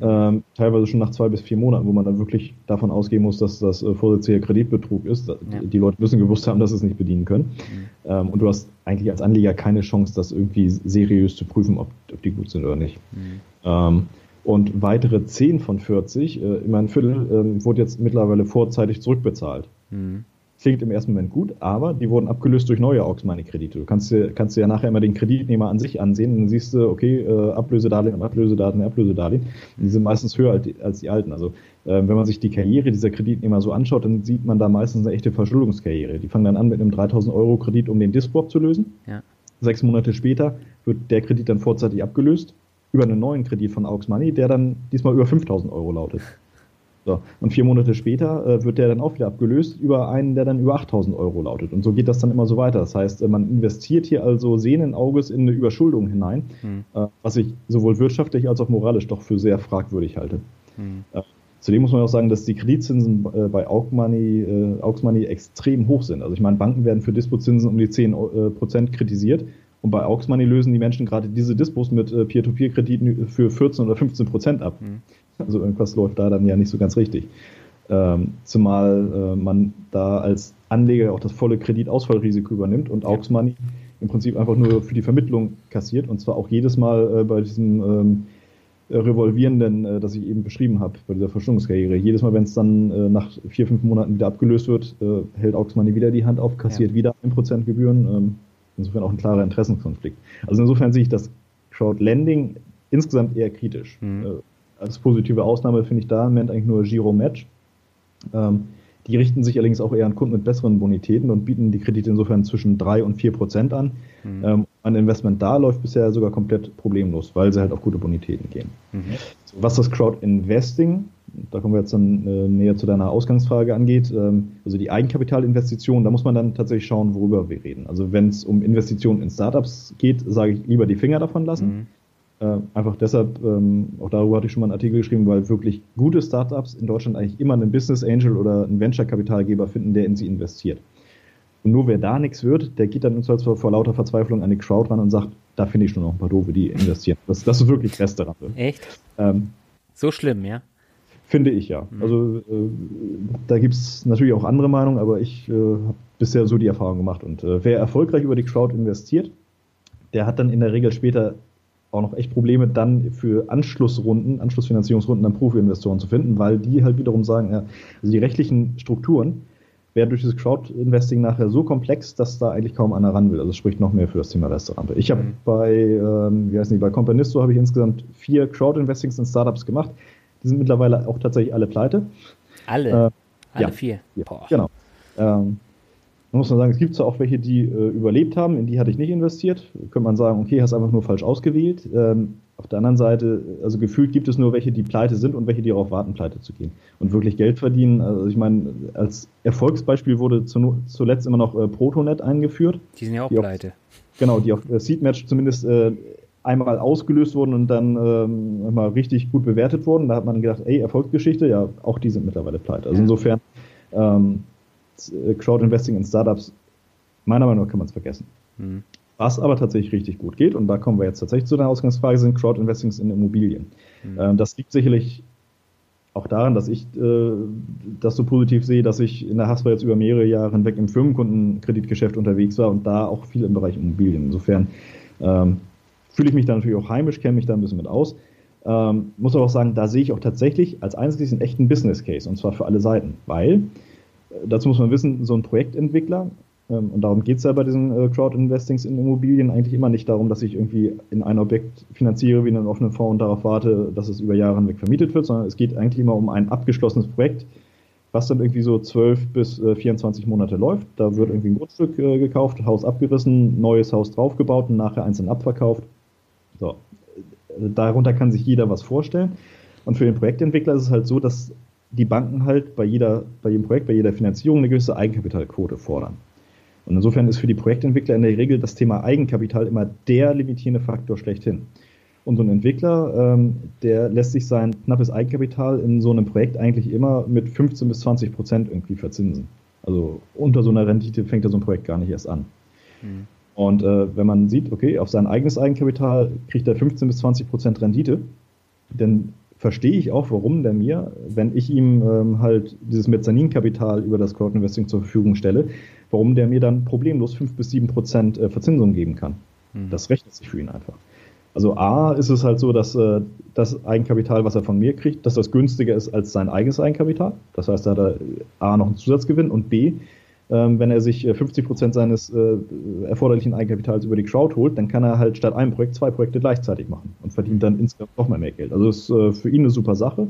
Ähm, teilweise schon nach zwei bis vier Monaten, wo man dann wirklich davon ausgehen muss, dass das äh, vorsätzlicher Kreditbetrug ist. Ja. Die Leute müssen gewusst haben, dass sie es nicht bedienen können. Mhm. Ähm, und du hast eigentlich als Anleger keine Chance, das irgendwie seriös zu prüfen, ob, ob die gut sind oder nicht. Mhm. Ähm, und weitere 10 von 40, äh, immer ein Viertel, äh, wurde jetzt mittlerweile vorzeitig zurückbezahlt. Mhm klingt im ersten Moment gut, aber die wurden abgelöst durch neue Aux Money Kredite. Du kannst dir, kannst dir ja nachher immer den Kreditnehmer an sich ansehen und dann siehst du, okay, äh, Ablösedarlehen, Ablösedarlehen, Ablösedarlehen. Die sind meistens höher als die, als die alten. Also äh, wenn man sich die Karriere dieser Kreditnehmer so anschaut, dann sieht man da meistens eine echte Verschuldungskarriere. Die fangen dann an mit einem 3000 Euro Kredit, um den Dispo zu lösen. Ja. Sechs Monate später wird der Kredit dann vorzeitig abgelöst über einen neuen Kredit von Aux Money, der dann diesmal über 5000 Euro lautet. So. Und vier Monate später äh, wird der dann auch wieder abgelöst über einen, der dann über 8000 Euro lautet. Und so geht das dann immer so weiter. Das heißt, äh, man investiert hier also sehenden Auges in eine Überschuldung hinein, hm. äh, was ich sowohl wirtschaftlich als auch moralisch doch für sehr fragwürdig halte. Hm. Äh, zudem muss man auch sagen, dass die Kreditzinsen äh, bei Augmoney, äh, Augsmoney extrem hoch sind. Also ich meine, Banken werden für Dispozinsen um die 10% kritisiert. Und bei Augsmoney lösen die Menschen gerade diese Dispos mit Peer-to-Peer-Krediten für 14 oder 15 Prozent ab. Hm. Also irgendwas läuft da dann ja nicht so ganz richtig. Ähm, zumal äh, man da als Anleger auch das volle Kreditausfallrisiko übernimmt und Aux Money im Prinzip einfach nur für die Vermittlung kassiert und zwar auch jedes Mal äh, bei diesem ähm, Revolvierenden, äh, das ich eben beschrieben habe, bei dieser Verschuldungskarriere. Jedes Mal, wenn es dann äh, nach vier, fünf Monaten wieder abgelöst wird, äh, hält Aux Money wieder die Hand auf, kassiert ja. wieder 1% Gebühren. Ähm, insofern auch ein klarer Interessenkonflikt. Also insofern sehe ich das Crowdlending insgesamt eher kritisch. Mhm. Als positive Ausnahme finde ich da im Moment eigentlich nur Giro Match. Ähm, die richten sich allerdings auch eher an Kunden mit besseren Bonitäten und bieten die Kredite insofern zwischen 3 und 4 Prozent an. Mhm. Ähm, ein Investment da läuft bisher sogar komplett problemlos, weil sie halt auf gute Bonitäten gehen. Mhm. So, was das Crowd Investing, da kommen wir jetzt dann äh, näher zu deiner Ausgangsfrage angeht, ähm, also die Eigenkapitalinvestition, da muss man dann tatsächlich schauen, worüber wir reden. Also wenn es um Investitionen in Startups geht, sage ich lieber die Finger davon lassen. Mhm. Äh, einfach deshalb, ähm, auch darüber hatte ich schon mal einen Artikel geschrieben, weil wirklich gute Startups in Deutschland eigentlich immer einen Business Angel oder einen Venture-Kapitalgeber finden, der in sie investiert. Und nur wer da nichts wird, der geht dann im Zweifelsfall vor lauter Verzweiflung an die Crowd ran und sagt, da finde ich schon noch ein paar Doofe, die investieren. Das, das ist wirklich Restaurant. Echt? Ähm, so schlimm, ja? Finde ich ja. Mhm. Also äh, da gibt es natürlich auch andere Meinungen, aber ich äh, habe bisher so die Erfahrung gemacht. Und äh, wer erfolgreich über die Crowd investiert, der hat dann in der Regel später auch noch echt Probleme, dann für Anschlussrunden, Anschlussfinanzierungsrunden dann Profi-Investoren zu finden, weil die halt wiederum sagen, ja, also die rechtlichen Strukturen werden durch das Crowd-Investing nachher so komplex, dass da eigentlich kaum einer ran will. Also spricht noch mehr für das Thema Restaurant. Ich habe mhm. bei, ähm, wie heißt nicht, bei Companisto habe ich insgesamt vier Crowd-Investings in Startups gemacht. Die sind mittlerweile auch tatsächlich alle pleite. Alle? Äh, alle ja, vier? Ja, genau. Ähm, man muss man sagen, es gibt zwar auch welche, die äh, überlebt haben, in die hatte ich nicht investiert. Könnte man sagen, okay, hast einfach nur falsch ausgewählt. Ähm, auf der anderen Seite, also gefühlt gibt es nur welche, die pleite sind und welche, die darauf warten, pleite zu gehen. Und wirklich Geld verdienen. Also ich meine, als Erfolgsbeispiel wurde zu, zuletzt immer noch äh, Protonet eingeführt. Die sind ja auch pleite. Auf, genau, die auf äh, Seedmatch zumindest äh, einmal ausgelöst wurden und dann ähm, mal richtig gut bewertet wurden. Da hat man gedacht, ey, Erfolgsgeschichte, ja, auch die sind mittlerweile pleite. Also insofern ähm, äh, Crowd-Investing in Startups, meiner Meinung nach kann man es vergessen. Mhm. Was aber tatsächlich richtig gut geht, und da kommen wir jetzt tatsächlich zu der Ausgangsfrage, sind Crowd-Investings in Immobilien. Mhm. Ähm, das liegt sicherlich auch daran, dass ich äh, das so positiv sehe, dass ich in der Haspa jetzt über mehrere Jahre hinweg im Firmenkundenkreditgeschäft unterwegs war und da auch viel im Bereich Immobilien. Insofern ähm, fühle ich mich da natürlich auch heimisch, kenne mich da ein bisschen mit aus. Ähm, muss aber auch sagen, da sehe ich auch tatsächlich als einziges einen echten Business Case und zwar für alle Seiten, weil dazu muss man wissen, so ein Projektentwickler, ähm, und darum geht es ja bei diesen äh, Crowd-Investings in Immobilien eigentlich immer nicht darum, dass ich irgendwie in ein Objekt finanziere wie in einem offenen Fonds und darauf warte, dass es über Jahre hinweg vermietet wird, sondern es geht eigentlich immer um ein abgeschlossenes Projekt, was dann irgendwie so 12 bis 24 äh, Monate läuft. Da wird irgendwie ein Grundstück äh, gekauft, Haus abgerissen, neues Haus draufgebaut und nachher einzeln abverkauft. So. Darunter kann sich jeder was vorstellen. Und für den Projektentwickler ist es halt so, dass die Banken halt bei, jeder, bei jedem Projekt, bei jeder Finanzierung eine gewisse Eigenkapitalquote fordern. Und insofern ist für die Projektentwickler in der Regel das Thema Eigenkapital immer der limitierende Faktor schlechthin. Und so ein Entwickler, ähm, der lässt sich sein knappes Eigenkapital in so einem Projekt eigentlich immer mit 15 bis 20 Prozent irgendwie verzinsen. Also unter so einer Rendite fängt er so ein Projekt gar nicht erst an. Mhm. Und äh, wenn man sieht, okay, auf sein eigenes Eigenkapital kriegt er 15 bis 20 Prozent Rendite, dann verstehe ich auch, warum der mir, wenn ich ihm ähm, halt dieses Mezzaninkapital über das Crowdinvesting zur Verfügung stelle, warum der mir dann problemlos 5 bis 7 Prozent äh, Verzinsung geben kann. Mhm. Das rechnet sich für ihn einfach. Also A ist es halt so, dass äh, das Eigenkapital, was er von mir kriegt, dass das günstiger ist als sein eigenes Eigenkapital. Das heißt, da hat er A noch einen Zusatzgewinn und B, wenn er sich 50 äh, Prozent seines äh, erforderlichen Eigenkapitals über die Crowd holt, dann kann er halt statt einem Projekt zwei Projekte gleichzeitig machen und verdient dann insgesamt noch mal mehr Geld. Also ist äh, für ihn eine super Sache.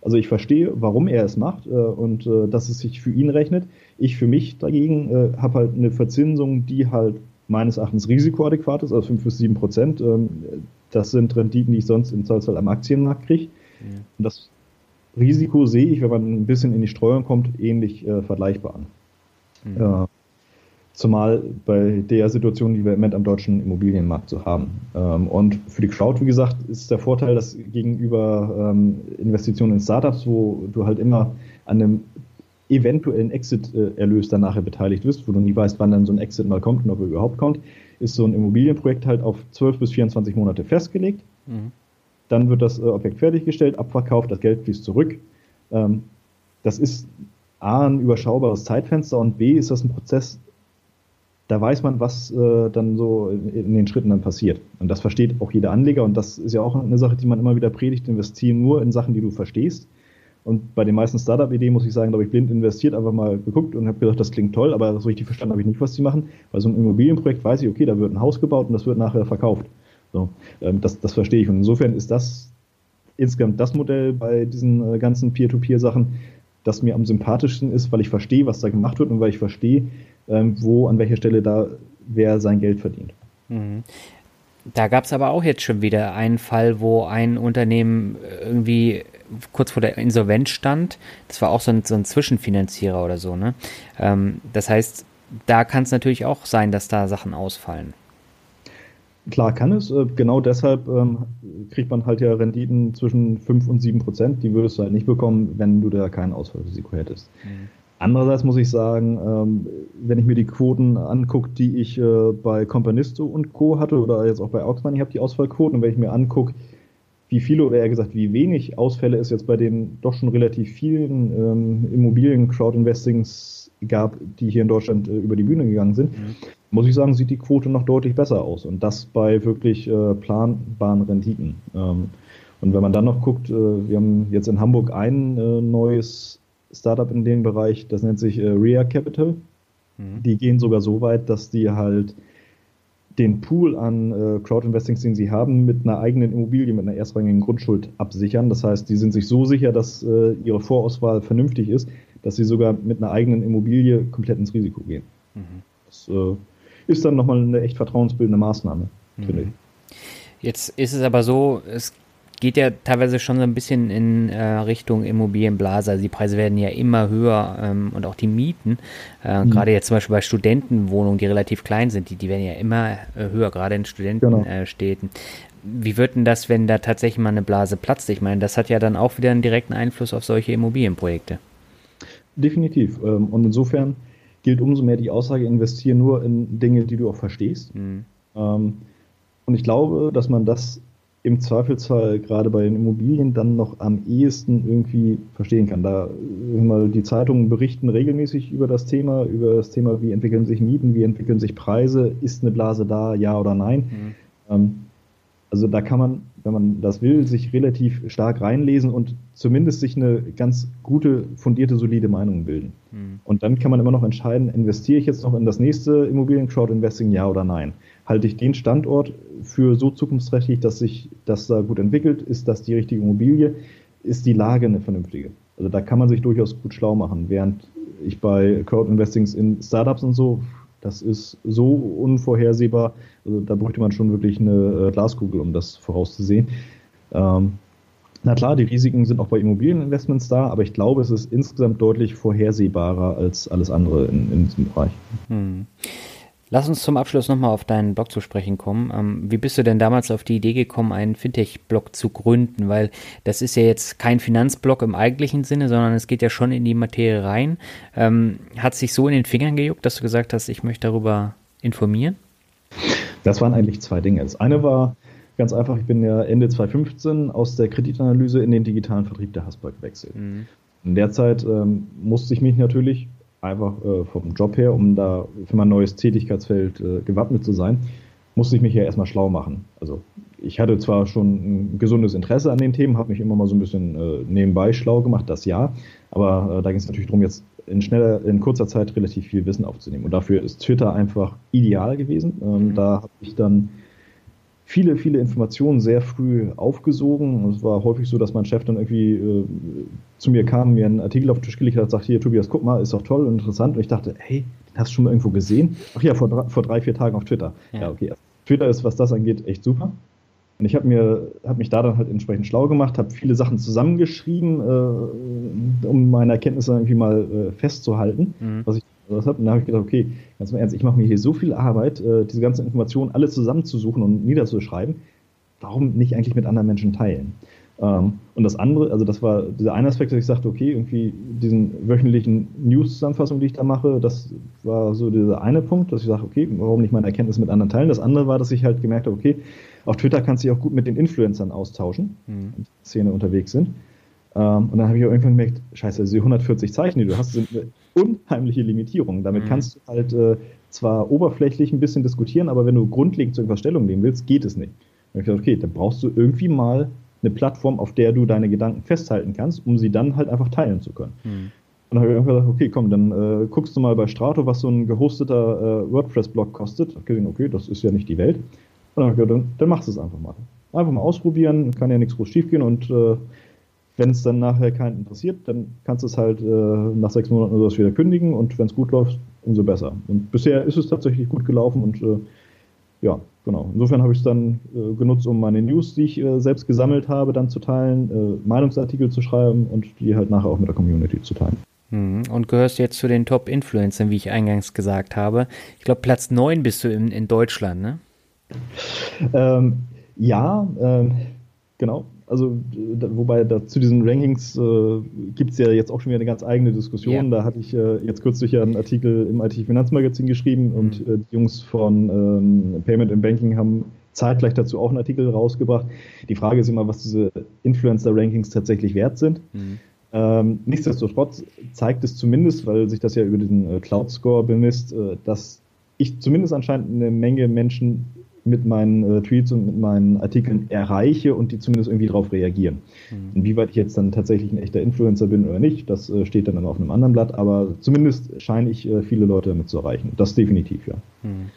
Also ich verstehe, warum er es macht äh, und äh, dass es sich für ihn rechnet. Ich für mich dagegen äh, habe halt eine Verzinsung, die halt meines Erachtens risikoadäquat ist, also 5 bis 7 Prozent. Ähm, das sind Renditen, die ich sonst im Zweifelsfall am Aktienmarkt kriege. Ja. Und das Risiko sehe ich, wenn man ein bisschen in die Streuung kommt, ähnlich äh, vergleichbar an. Mhm. Äh, zumal bei der Situation, die wir im Moment am deutschen Immobilienmarkt so haben. Ähm, und für die Crowd, wie gesagt, ist der Vorteil, dass gegenüber ähm, Investitionen in Startups, wo du halt immer an einem eventuellen Exit-Erlös dann nachher beteiligt wirst, wo du nie weißt, wann dann so ein Exit mal kommt und ob er überhaupt kommt, ist so ein Immobilienprojekt halt auf 12 bis 24 Monate festgelegt. Mhm. Dann wird das äh, Objekt fertiggestellt, abverkauft, das Geld fließt zurück. Ähm, das ist A, ein überschaubares Zeitfenster und B, ist das ein Prozess, da weiß man, was äh, dann so in, in, den Schritten dann passiert. Und das versteht auch jeder Anleger und das ist ja auch eine Sache, die man immer wieder predigt, investieren nur in Sachen, die du verstehst. Und bei den meisten Startup-Ideen muss ich sagen, da habe ich blind investiert, einfach mal geguckt und habe gedacht, das klingt toll, aber so richtig verstanden habe ich nicht, was die machen. Bei so einem Immobilienprojekt weiß ich, okay, da wird ein Haus gebaut und das wird nachher verkauft. So, ähm, das, das verstehe ich. Und insofern ist das insgesamt das Modell bei diesen äh, ganzen Peer-to-Peer-Sachen, das mir am sympathischsten ist, weil ich verstehe, was da gemacht wird und weil ich verstehe, ähm, wo, an welcher Stelle da wer sein Geld verdient. Mhm. Da gab es aber auch jetzt schon wieder einen Fall, wo ein Unternehmen irgendwie kurz vor der Insolvenz stand. Das war auch so ein, so ein Zwischenfinanzierer oder so. Ne? Ähm, das heißt, da kann es natürlich auch sein, dass da Sachen ausfallen. Klar kann es. Äh, genau deshalb ähm, kriegt man halt ja Renditen zwischen 5 und 7 Prozent. Die würdest du halt nicht bekommen, wenn du da kein Ausfallrisiko hättest. Mhm. Andererseits muss ich sagen, ähm, wenn ich mir die Quoten angucke, die ich äh, bei Companisto und Co. hatte oder jetzt auch bei Auxmoney habe, die Ausfallquoten, und wenn ich mir angucke, wie viele oder eher gesagt, wie wenig Ausfälle es jetzt bei den doch schon relativ vielen ähm, Immobilien-Crowd-Investings gab, die hier in Deutschland äh, über die Bühne gegangen sind, mhm. muss ich sagen, sieht die Quote noch deutlich besser aus. Und das bei wirklich äh, planbaren Renditen. Ähm, und wenn man dann noch guckt, äh, wir haben jetzt in Hamburg ein neues Startup in dem Bereich, das nennt sich äh, Rea Capital. Mhm. Die gehen sogar so weit, dass die halt den Pool an äh, Crowdinvestings, den sie haben, mit einer eigenen Immobilie, mit einer erstrangigen Grundschuld absichern. Das heißt, die sind sich so sicher, dass äh, ihre Vorauswahl vernünftig ist, dass sie sogar mit einer eigenen Immobilie komplett ins Risiko gehen. Mhm. Das äh, ist dann nochmal eine echt vertrauensbildende Maßnahme, mhm. finde ich. Jetzt ist es aber so, es geht ja teilweise schon so ein bisschen in äh, Richtung Immobilienblase. Also die Preise werden ja immer höher ähm, und auch die Mieten, äh, mhm. gerade jetzt zum Beispiel bei Studentenwohnungen, die relativ klein sind, die, die werden ja immer äh, höher, gerade in Studentenstädten. Genau. Wie wird denn das, wenn da tatsächlich mal eine Blase platzt? Ich meine, das hat ja dann auch wieder einen direkten Einfluss auf solche Immobilienprojekte. Definitiv. Ähm, und insofern gilt umso mehr die Aussage, investiere nur in Dinge, die du auch verstehst. Mhm. Ähm, und ich glaube, dass man das im Zweifelsfall gerade bei den Immobilien dann noch am ehesten irgendwie verstehen kann. Da mal die Zeitungen berichten regelmäßig über das Thema, über das Thema, wie entwickeln sich Mieten, wie entwickeln sich Preise, ist eine Blase da, ja oder nein. Mhm. Ähm, also da kann man, wenn man das will, sich relativ stark reinlesen und zumindest sich eine ganz gute, fundierte, solide Meinung bilden. Mhm. Und dann kann man immer noch entscheiden, investiere ich jetzt noch in das nächste Immobilien-Crowd-Investing, ja oder nein halte ich den Standort für so zukunftsträchtig, dass sich das da gut entwickelt? Ist das die richtige Immobilie? Ist die Lage eine vernünftige? Also da kann man sich durchaus gut schlau machen, während ich bei Crowd-Investings in Startups und so, das ist so unvorhersehbar, also da bräuchte man schon wirklich eine äh, Glaskugel, um das vorauszusehen. Ähm, na klar, die Risiken sind auch bei Immobilieninvestments da, aber ich glaube, es ist insgesamt deutlich vorhersehbarer als alles andere in, in diesem Bereich. Hm. Lass uns zum Abschluss nochmal auf deinen Blog zu sprechen kommen. Ähm, wie bist du denn damals auf die Idee gekommen, einen Fintech-Blog zu gründen? Weil das ist ja jetzt kein Finanzblog im eigentlichen Sinne, sondern es geht ja schon in die Materie rein. Ähm, hat sich so in den Fingern gejuckt, dass du gesagt hast, ich möchte darüber informieren? Das waren eigentlich zwei Dinge. Das eine war, Ganz einfach, ich bin ja Ende 2015 aus der Kreditanalyse in den digitalen Vertrieb der Hasper gewechselt. Mhm. In der Zeit ähm, musste ich mich natürlich einfach äh, vom Job her, um da für mein neues Tätigkeitsfeld äh, gewappnet zu sein, musste ich mich ja erstmal schlau machen. Also ich hatte zwar schon ein gesundes Interesse an den Themen, habe mich immer mal so ein bisschen äh, nebenbei schlau gemacht, das ja, aber äh, da ging es natürlich darum, jetzt in schneller, in kurzer Zeit relativ viel Wissen aufzunehmen. Und dafür ist Twitter einfach ideal gewesen. Ähm, mhm. Da habe ich dann viele, viele Informationen sehr früh aufgesogen. Und es war häufig so, dass mein Chef dann irgendwie äh, zu mir kam, mir einen Artikel auf den Tisch gelegt hat, sagt, hier Tobias, guck mal, ist doch toll und interessant. Und ich dachte, hey, den hast du schon mal irgendwo gesehen? Ach ja, vor, vor drei, vier Tagen auf Twitter. Ja, ja okay. Twitter ist, was das angeht, echt super. Und ich habe mir, habe mich da dann halt entsprechend schlau gemacht, habe viele Sachen zusammengeschrieben, äh, um meine Erkenntnisse irgendwie mal äh, festzuhalten, mhm. was ich was habe. Und da habe ich gedacht, okay, ganz mal ernst, ich mache mir hier so viel Arbeit, äh, diese ganzen Informationen alle zusammenzusuchen und niederzuschreiben. Warum nicht eigentlich mit anderen Menschen teilen? Ähm, und das andere, also das war dieser eine Aspekt, dass ich sagte, okay, irgendwie diesen wöchentlichen News-Zusammenfassung, die ich da mache, das war so dieser eine Punkt, dass ich sage, okay, warum nicht meine Erkenntnisse mit anderen teilen? Das andere war, dass ich halt gemerkt habe, okay, auf Twitter kannst du dich auch gut mit den Influencern austauschen, mhm. die in der Szene unterwegs sind. Ähm, und dann habe ich auch irgendwann gemerkt, scheiße, also die 140 Zeichen, die du hast, sind eine unheimliche Limitierung. Damit mhm. kannst du halt äh, zwar oberflächlich ein bisschen diskutieren, aber wenn du grundlegend zu irgendwas Stellung nehmen willst, geht es nicht. Und ich gesagt, okay, dann brauchst du irgendwie mal eine Plattform, auf der du deine Gedanken festhalten kannst, um sie dann halt einfach teilen zu können. Mhm. Und dann habe ich einfach gesagt, okay, komm, dann äh, guckst du mal bei Strato, was so ein gehosteter äh, WordPress-Blog kostet. Ich habe gesehen, okay, das ist ja nicht die Welt. Und dann gesagt, dann, dann machst du es einfach mal. Einfach mal ausprobieren, kann ja nichts groß schiefgehen und äh, wenn es dann nachher keinen interessiert, dann kannst du es halt äh, nach sechs Monaten oder so wieder kündigen und wenn es gut läuft, umso besser. Und bisher ist es tatsächlich gut gelaufen und äh, ja, genau. Insofern habe ich es dann äh, genutzt, um meine News, die ich äh, selbst gesammelt habe, dann zu teilen, äh, Meinungsartikel zu schreiben und die halt nachher auch mit der Community zu teilen. Mhm. Und gehörst jetzt zu den Top-Influencern, wie ich eingangs gesagt habe. Ich glaube, Platz 9 bist du in, in Deutschland, ne? Ähm, ja, ähm, genau also wobei da, zu diesen Rankings äh, gibt es ja jetzt auch schon wieder eine ganz eigene Diskussion. Ja. Da hatte ich äh, jetzt kürzlich ja einen Artikel im IT-Finanzmagazin geschrieben mhm. und äh, die Jungs von ähm, Payment and Banking haben zeitgleich dazu auch einen Artikel rausgebracht. Die Frage ist immer, was diese Influencer-Rankings tatsächlich wert sind. Mhm. Ähm, nichtsdestotrotz zeigt es zumindest, weil sich das ja über diesen äh, Cloud-Score bemisst, äh, dass ich zumindest anscheinend eine Menge Menschen mit meinen äh, Tweets und mit meinen Artikeln erreiche und die zumindest irgendwie darauf reagieren. Mhm. Inwieweit ich jetzt dann tatsächlich ein echter Influencer bin oder nicht, das äh, steht dann immer auf einem anderen Blatt, aber zumindest scheine ich äh, viele Leute damit zu erreichen. Das definitiv, ja. Mhm.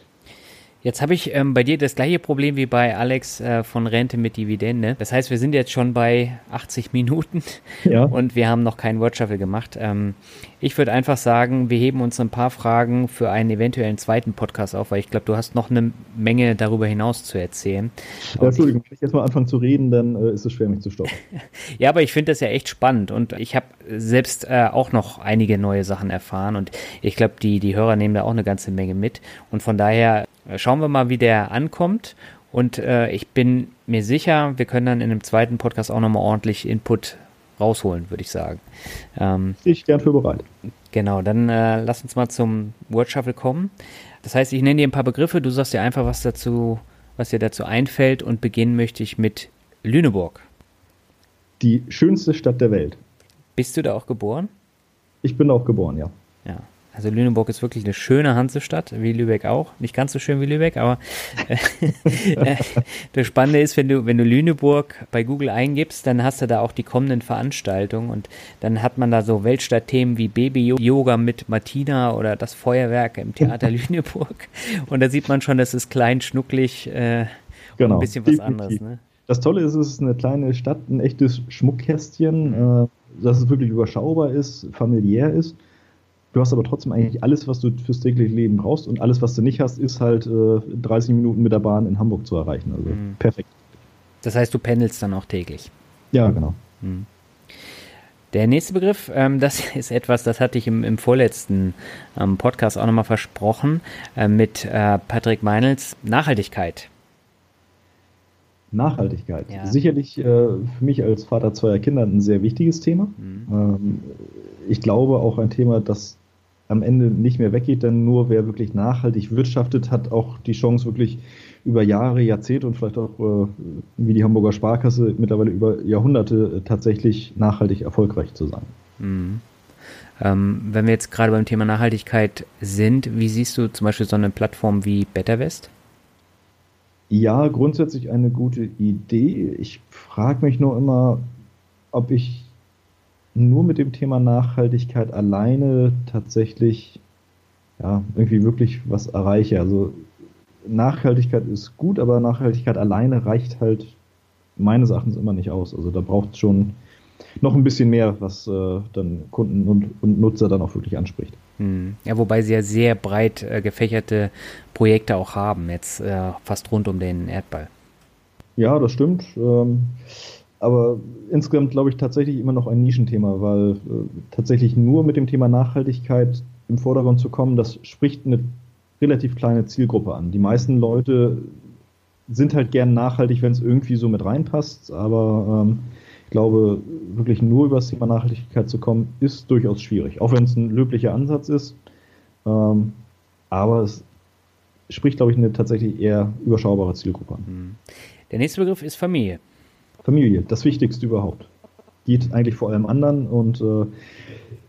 Jetzt habe ich ähm, bei dir das gleiche Problem wie bei Alex äh, von Rente mit Dividende. Das heißt, wir sind jetzt schon bei 80 Minuten ja. und wir haben noch keinen Wordshuffle gemacht. Ähm, ich würde einfach sagen, wir heben uns ein paar Fragen für einen eventuellen zweiten Podcast auf, weil ich glaube, du hast noch eine Menge darüber hinaus zu erzählen. Ja, Entschuldigung, wenn ich jetzt mal anfange zu reden, dann äh, ist es schwer, mich zu stoppen. ja, aber ich finde das ja echt spannend und ich habe selbst äh, auch noch einige neue Sachen erfahren und ich glaube, die, die Hörer nehmen da auch eine ganze Menge mit und von daher schauen wir mal, wie der ankommt. Und äh, ich bin mir sicher, wir können dann in einem zweiten Podcast auch nochmal ordentlich Input rausholen, würde ich sagen. Ähm, ich gern für bereit. Genau, dann äh, lass uns mal zum Word Shuffle kommen. Das heißt, ich nenne dir ein paar Begriffe, du sagst dir einfach, was dazu, was dir dazu einfällt und beginnen möchte ich mit Lüneburg. Die schönste Stadt der Welt. Bist du da auch geboren? Ich bin auch geboren, ja. Also Lüneburg ist wirklich eine schöne Hansestadt, wie Lübeck auch. Nicht ganz so schön wie Lübeck, aber äh, das Spannende ist, wenn du, wenn du Lüneburg bei Google eingibst, dann hast du da auch die kommenden Veranstaltungen und dann hat man da so Weltstadtthemen wie Baby-Yoga mit Martina oder das Feuerwerk im Theater Lüneburg. Und da sieht man schon, das ist klein, schnucklig äh, genau, ein bisschen was anderes. Ne? Das Tolle ist, es ist eine kleine Stadt, ein echtes Schmuckkästchen, äh, dass es wirklich überschaubar ist, familiär ist Du hast aber trotzdem eigentlich alles, was du fürs tägliche Leben brauchst und alles, was du nicht hast, ist halt äh, 30 Minuten mit der Bahn in Hamburg zu erreichen. Also mhm. perfekt. Das heißt, du pendelst dann auch täglich. Ja, genau. Mhm. Der nächste Begriff, ähm, das ist etwas, das hatte ich im, im vorletzten ähm, Podcast auch nochmal versprochen, äh, mit äh, Patrick Meinels, Nachhaltigkeit. Nachhaltigkeit. Ja. Sicherlich äh, für mich als Vater zweier Kinder ein sehr wichtiges Thema. Mhm. Ähm, ich glaube auch ein Thema, das am Ende nicht mehr weggeht, denn nur wer wirklich nachhaltig wirtschaftet, hat auch die Chance, wirklich über Jahre, Jahrzehnte und vielleicht auch äh, wie die Hamburger Sparkasse mittlerweile über Jahrhunderte äh, tatsächlich nachhaltig erfolgreich zu sein. Mhm. Ähm, wenn wir jetzt gerade beim Thema Nachhaltigkeit sind, wie siehst du zum Beispiel so eine Plattform wie BetterWest? Ja, grundsätzlich eine gute Idee. Ich frage mich nur immer, ob ich nur mit dem Thema Nachhaltigkeit alleine tatsächlich ja, irgendwie wirklich was erreiche. Also Nachhaltigkeit ist gut, aber Nachhaltigkeit alleine reicht halt meines Erachtens immer nicht aus. Also da braucht es schon noch ein bisschen mehr, was äh, dann Kunden und, und, Nutzer dann auch wirklich anspricht. Hm. Ja, wobei sie ja sehr breit äh, gefächerte Projekte auch haben, jetzt äh, fast rund um den Erdball. Ja, das stimmt. Ähm, aber insgesamt glaube ich tatsächlich immer noch ein Nischenthema, weil äh, tatsächlich nur mit dem Thema Nachhaltigkeit im Vordergrund zu kommen, das spricht eine relativ kleine Zielgruppe an. Die meisten Leute sind halt gern nachhaltig, wenn es irgendwie so mit reinpasst, aber ähm, ich glaube, wirklich nur über das Thema Nachhaltigkeit zu kommen, ist durchaus schwierig, auch wenn es ein löblicher Ansatz ist. Ähm, aber es spricht, glaube ich, eine tatsächlich eher überschaubare Zielgruppe an. Der nächste Begriff ist Familie. Familie, das Wichtigste überhaupt. Geht eigentlich vor allem anderen und äh,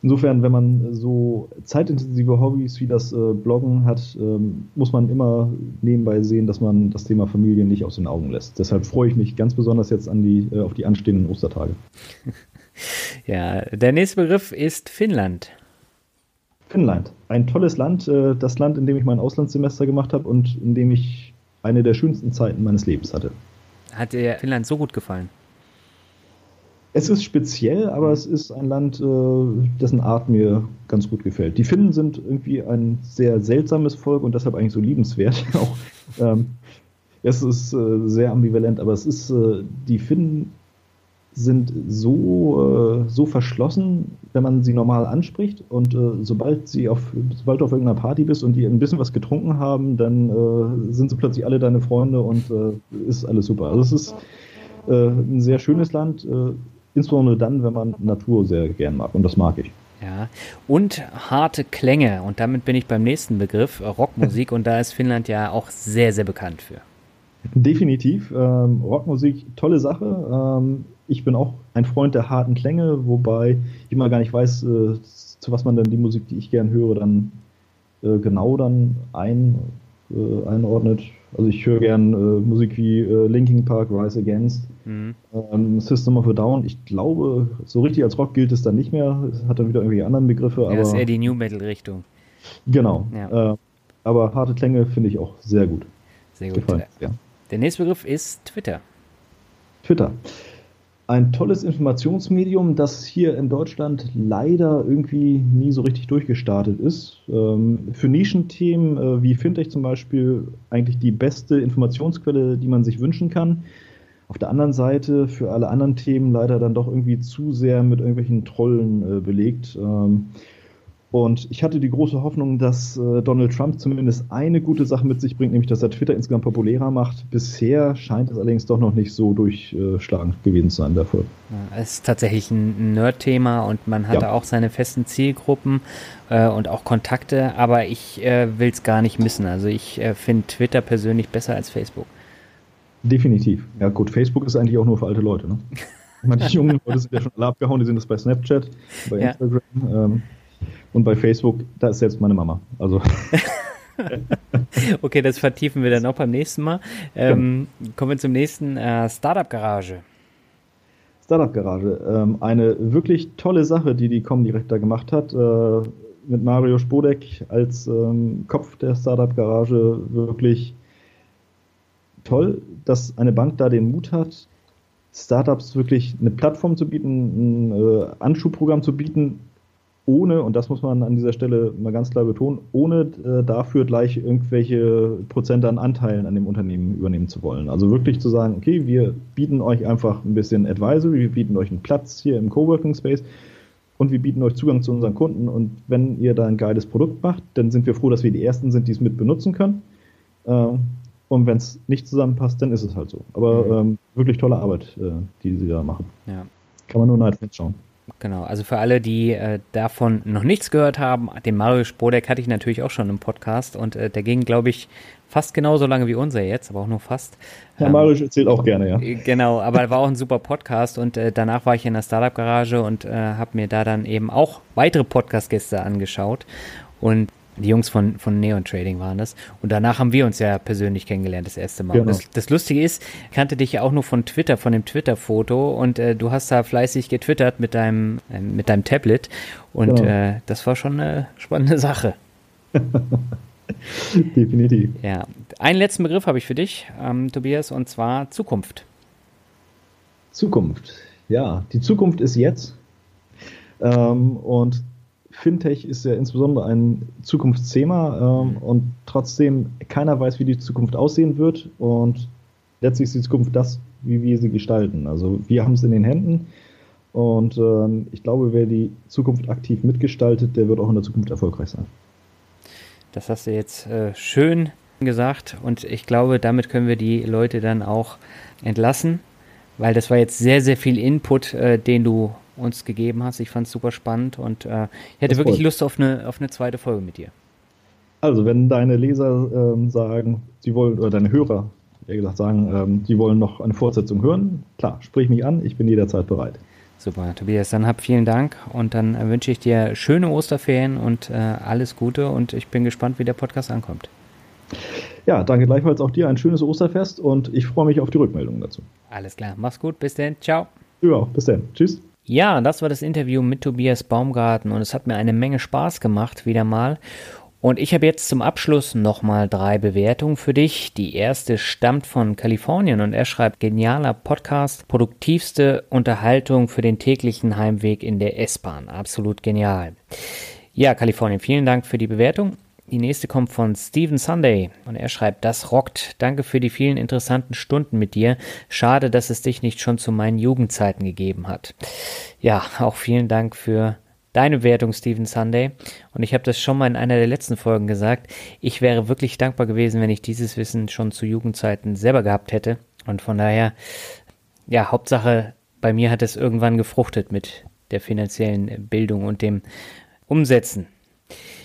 insofern, wenn man so zeitintensive Hobbys wie das äh, Bloggen hat, ähm, muss man immer nebenbei sehen, dass man das Thema Familie nicht aus den Augen lässt. Deshalb freue ich mich ganz besonders jetzt an die, äh, auf die anstehenden Ostertage. Ja, der nächste Begriff ist Finnland. Finnland, ein tolles Land, äh, das Land, in dem ich mein Auslandssemester gemacht habe und in dem ich eine der schönsten Zeiten meines Lebens hatte. Hat dir Finnland so gut gefallen? Es ist speziell, aber es ist ein Land, äh, dessen Art mir ganz gut gefällt. Die Finnen sind irgendwie ein sehr seltsames Volk und deshalb eigentlich so liebenswert. Auch, ähm, es ist äh, sehr ambivalent, aber es ist, äh, die Finnen sind so, so verschlossen, wenn man sie normal anspricht und äh, sobald sie auf, sobald du auf irgendeiner Party bist und die ein bisschen was getrunken haben, dann äh, sind sie plötzlich alle deine Freunde und äh, ist alles super. Also es ist äh, ein sehr schönes Land, äh, insbesondere dann, wenn man Natur sehr gern mag und das mag ich. Ja, und harte Klänge und damit bin ich beim nächsten Begriff, Rockmusik und da ist Finnland ja auch sehr, sehr bekannt für. Definitiv. Ähm, Rockmusik, tolle Sache. Ähm, ich bin auch ein Freund der harten Klänge, wobei ich immer gar nicht weiß, äh, zu was man denn die Musik, die ich gern höre, dann äh, genau dann ein, äh, einordnet. Also ich höre gern äh, Musik wie äh, Linkin Park, Rise Against, mhm. ähm, System of a Down. Ich glaube, so richtig als Rock gilt es dann nicht mehr. Es hat dann wieder irgendwelche anderen Begriffe. Ja, aber, das ist eher die New Metal Richtung. Genau. Ja. Äh, aber harte Klänge finde ich auch sehr gut. Sehr gut. Gefallen, ja. Der nächste Begriff ist Twitter. Twitter ein tolles Informationsmedium, das hier in Deutschland leider irgendwie nie so richtig durchgestartet ist. Ähm, für Nischenthemen äh, wie Fintech zum Beispiel eigentlich die beste Informationsquelle, die man sich wünschen kann. Auf der anderen Seite für alle anderen Themen leider dann doch irgendwie zu sehr mit irgendwelchen Trollen äh, belegt. Und ich hatte die große Hoffnung, dass äh, Donald Trump zumindest eine gute Sache mit sich bringt, nämlich dass er Twitter insgesamt populärer macht. Bisher scheint es allerdings doch noch nicht so durchschlagend gewesen zu sein, Erfolg. Ja, es ist tatsächlich ein Nerd-Thema und man hatte ja. auch seine festen Zielgruppen äh, und auch Kontakte, aber ich äh, will es gar nicht missen. Also ich äh, finde Twitter persönlich besser als Facebook. Definitiv. Ja gut, Facebook ist eigentlich auch nur für alte Leute. Ne? Ich meine, die jungen Leute sind ja schon alle abgehauen, die sind das bei Snapchat, bei ja. Instagram. Ähm, und bei Facebook, da ist selbst meine Mama. Also. okay, das vertiefen wir dann auch beim nächsten Mal. Ähm. Kommen wir zum nächsten äh, Startup Garage. Startup Garage, ähm, eine wirklich tolle Sache, die die Comdirect da gemacht hat. Äh, mit Mario Spodek als ähm, Kopf der Startup Garage wirklich toll, dass eine Bank da den Mut hat, Startups wirklich eine Plattform zu bieten, ein äh, Anschubprogramm zu bieten, ohne, und das muss man an dieser Stelle mal ganz klar betonen, ohne äh, dafür gleich irgendwelche Prozente an Anteilen an dem Unternehmen übernehmen zu wollen. Also wirklich zu sagen, okay, wir bieten euch einfach ein bisschen Advisory, wir bieten euch einen Platz hier im Coworking Space und wir bieten euch Zugang zu unseren Kunden. Und wenn ihr da ein geiles Produkt macht, dann sind wir froh, dass wir die Ersten sind, die es mit benutzen können. Äh, und wenn es nicht zusammenpasst, dann ist es halt so. Aber mhm. ähm, wirklich tolle Arbeit, äh, die sie da machen. Ja. Kann man nur neidlos schauen Genau, also für alle, die äh, davon noch nichts gehört haben, den Mario Spodeck hatte ich natürlich auch schon im Podcast und äh, der ging, glaube ich, fast genauso lange wie unser jetzt, aber auch nur fast. Herr ähm, Marisch erzählt auch gerne, ja. Äh, genau, aber war auch ein super Podcast und äh, danach war ich in der Startup-Garage und äh, habe mir da dann eben auch weitere Podcast-Gäste angeschaut und die Jungs von, von Neon Trading waren das. Und danach haben wir uns ja persönlich kennengelernt, das erste Mal. Genau. Das, das, Lustige ist, ich kannte dich ja auch nur von Twitter, von dem Twitter-Foto und äh, du hast da fleißig getwittert mit deinem, äh, mit deinem Tablet. Und genau. äh, das war schon eine spannende Sache. Definitiv. Ja. Einen letzten Begriff habe ich für dich, ähm, Tobias, und zwar Zukunft. Zukunft. Ja, die Zukunft ist jetzt. Ähm, und Fintech ist ja insbesondere ein Zukunftsthema ähm, und trotzdem keiner weiß, wie die Zukunft aussehen wird und letztlich ist die Zukunft das, wie wir sie gestalten. Also wir haben es in den Händen und ähm, ich glaube, wer die Zukunft aktiv mitgestaltet, der wird auch in der Zukunft erfolgreich sein. Das hast du jetzt äh, schön gesagt und ich glaube, damit können wir die Leute dann auch entlassen, weil das war jetzt sehr, sehr viel Input, äh, den du uns gegeben hast. Ich fand es super spannend und äh, ich hätte wirklich Lust auf eine, auf eine zweite Folge mit dir. Also, wenn deine Leser ähm, sagen, sie wollen, oder deine Hörer, eher gesagt, sagen, ähm, sie wollen noch eine Fortsetzung hören, klar, sprich mich an, ich bin jederzeit bereit. Super, Tobias, dann hab vielen Dank und dann äh, wünsche ich dir schöne Osterferien und äh, alles Gute und ich bin gespannt, wie der Podcast ankommt. Ja, danke gleichfalls auch dir, ein schönes Osterfest und ich freue mich auf die Rückmeldung dazu. Alles klar, mach's gut, bis dann, ciao. Ja, bis dann, tschüss. Ja, das war das Interview mit Tobias Baumgarten und es hat mir eine Menge Spaß gemacht, wieder mal. Und ich habe jetzt zum Abschluss nochmal drei Bewertungen für dich. Die erste stammt von Kalifornien und er schreibt genialer Podcast, produktivste Unterhaltung für den täglichen Heimweg in der S-Bahn. Absolut genial. Ja, Kalifornien, vielen Dank für die Bewertung. Die nächste kommt von Steven Sunday und er schreibt, das rockt. Danke für die vielen interessanten Stunden mit dir. Schade, dass es dich nicht schon zu meinen Jugendzeiten gegeben hat. Ja, auch vielen Dank für deine Wertung, Steven Sunday. Und ich habe das schon mal in einer der letzten Folgen gesagt. Ich wäre wirklich dankbar gewesen, wenn ich dieses Wissen schon zu Jugendzeiten selber gehabt hätte. Und von daher, ja, Hauptsache, bei mir hat es irgendwann gefruchtet mit der finanziellen Bildung und dem Umsetzen.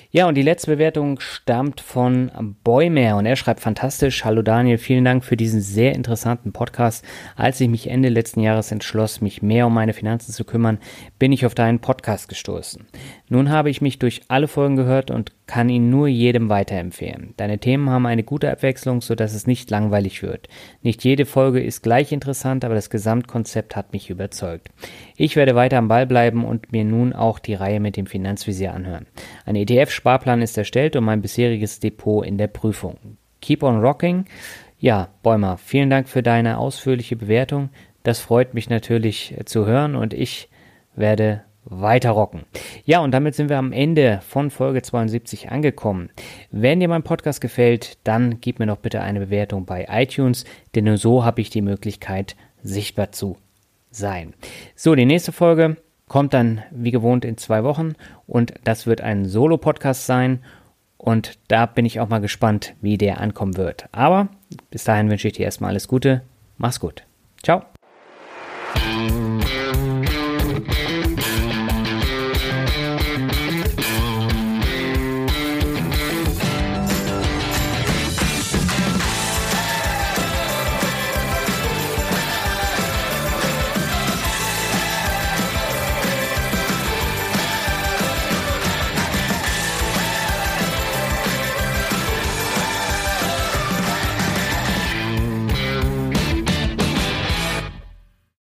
Ja, und die letzte Bewertung stammt von Boymer und er schreibt fantastisch. Hallo Daniel, vielen Dank für diesen sehr interessanten Podcast. Als ich mich Ende letzten Jahres entschloss, mich mehr um meine Finanzen zu kümmern, bin ich auf deinen Podcast gestoßen. Nun habe ich mich durch alle Folgen gehört und kann ihn nur jedem weiterempfehlen. Deine Themen haben eine gute Abwechslung, sodass es nicht langweilig wird. Nicht jede Folge ist gleich interessant, aber das Gesamtkonzept hat mich überzeugt. Ich werde weiter am Ball bleiben und mir nun auch die Reihe mit dem Finanzvisier anhören. Ein ETF-Sparplan ist erstellt und mein bisheriges Depot in der Prüfung. Keep on rocking. Ja, Bäumer, vielen Dank für deine ausführliche Bewertung. Das freut mich natürlich zu hören und ich werde weiter rocken. Ja, und damit sind wir am Ende von Folge 72 angekommen. Wenn dir mein Podcast gefällt, dann gib mir doch bitte eine Bewertung bei iTunes, denn nur so habe ich die Möglichkeit, sichtbar zu sein. So, die nächste Folge kommt dann wie gewohnt in zwei Wochen und das wird ein Solo-Podcast sein und da bin ich auch mal gespannt, wie der ankommen wird. Aber bis dahin wünsche ich dir erstmal alles Gute. Mach's gut. Ciao.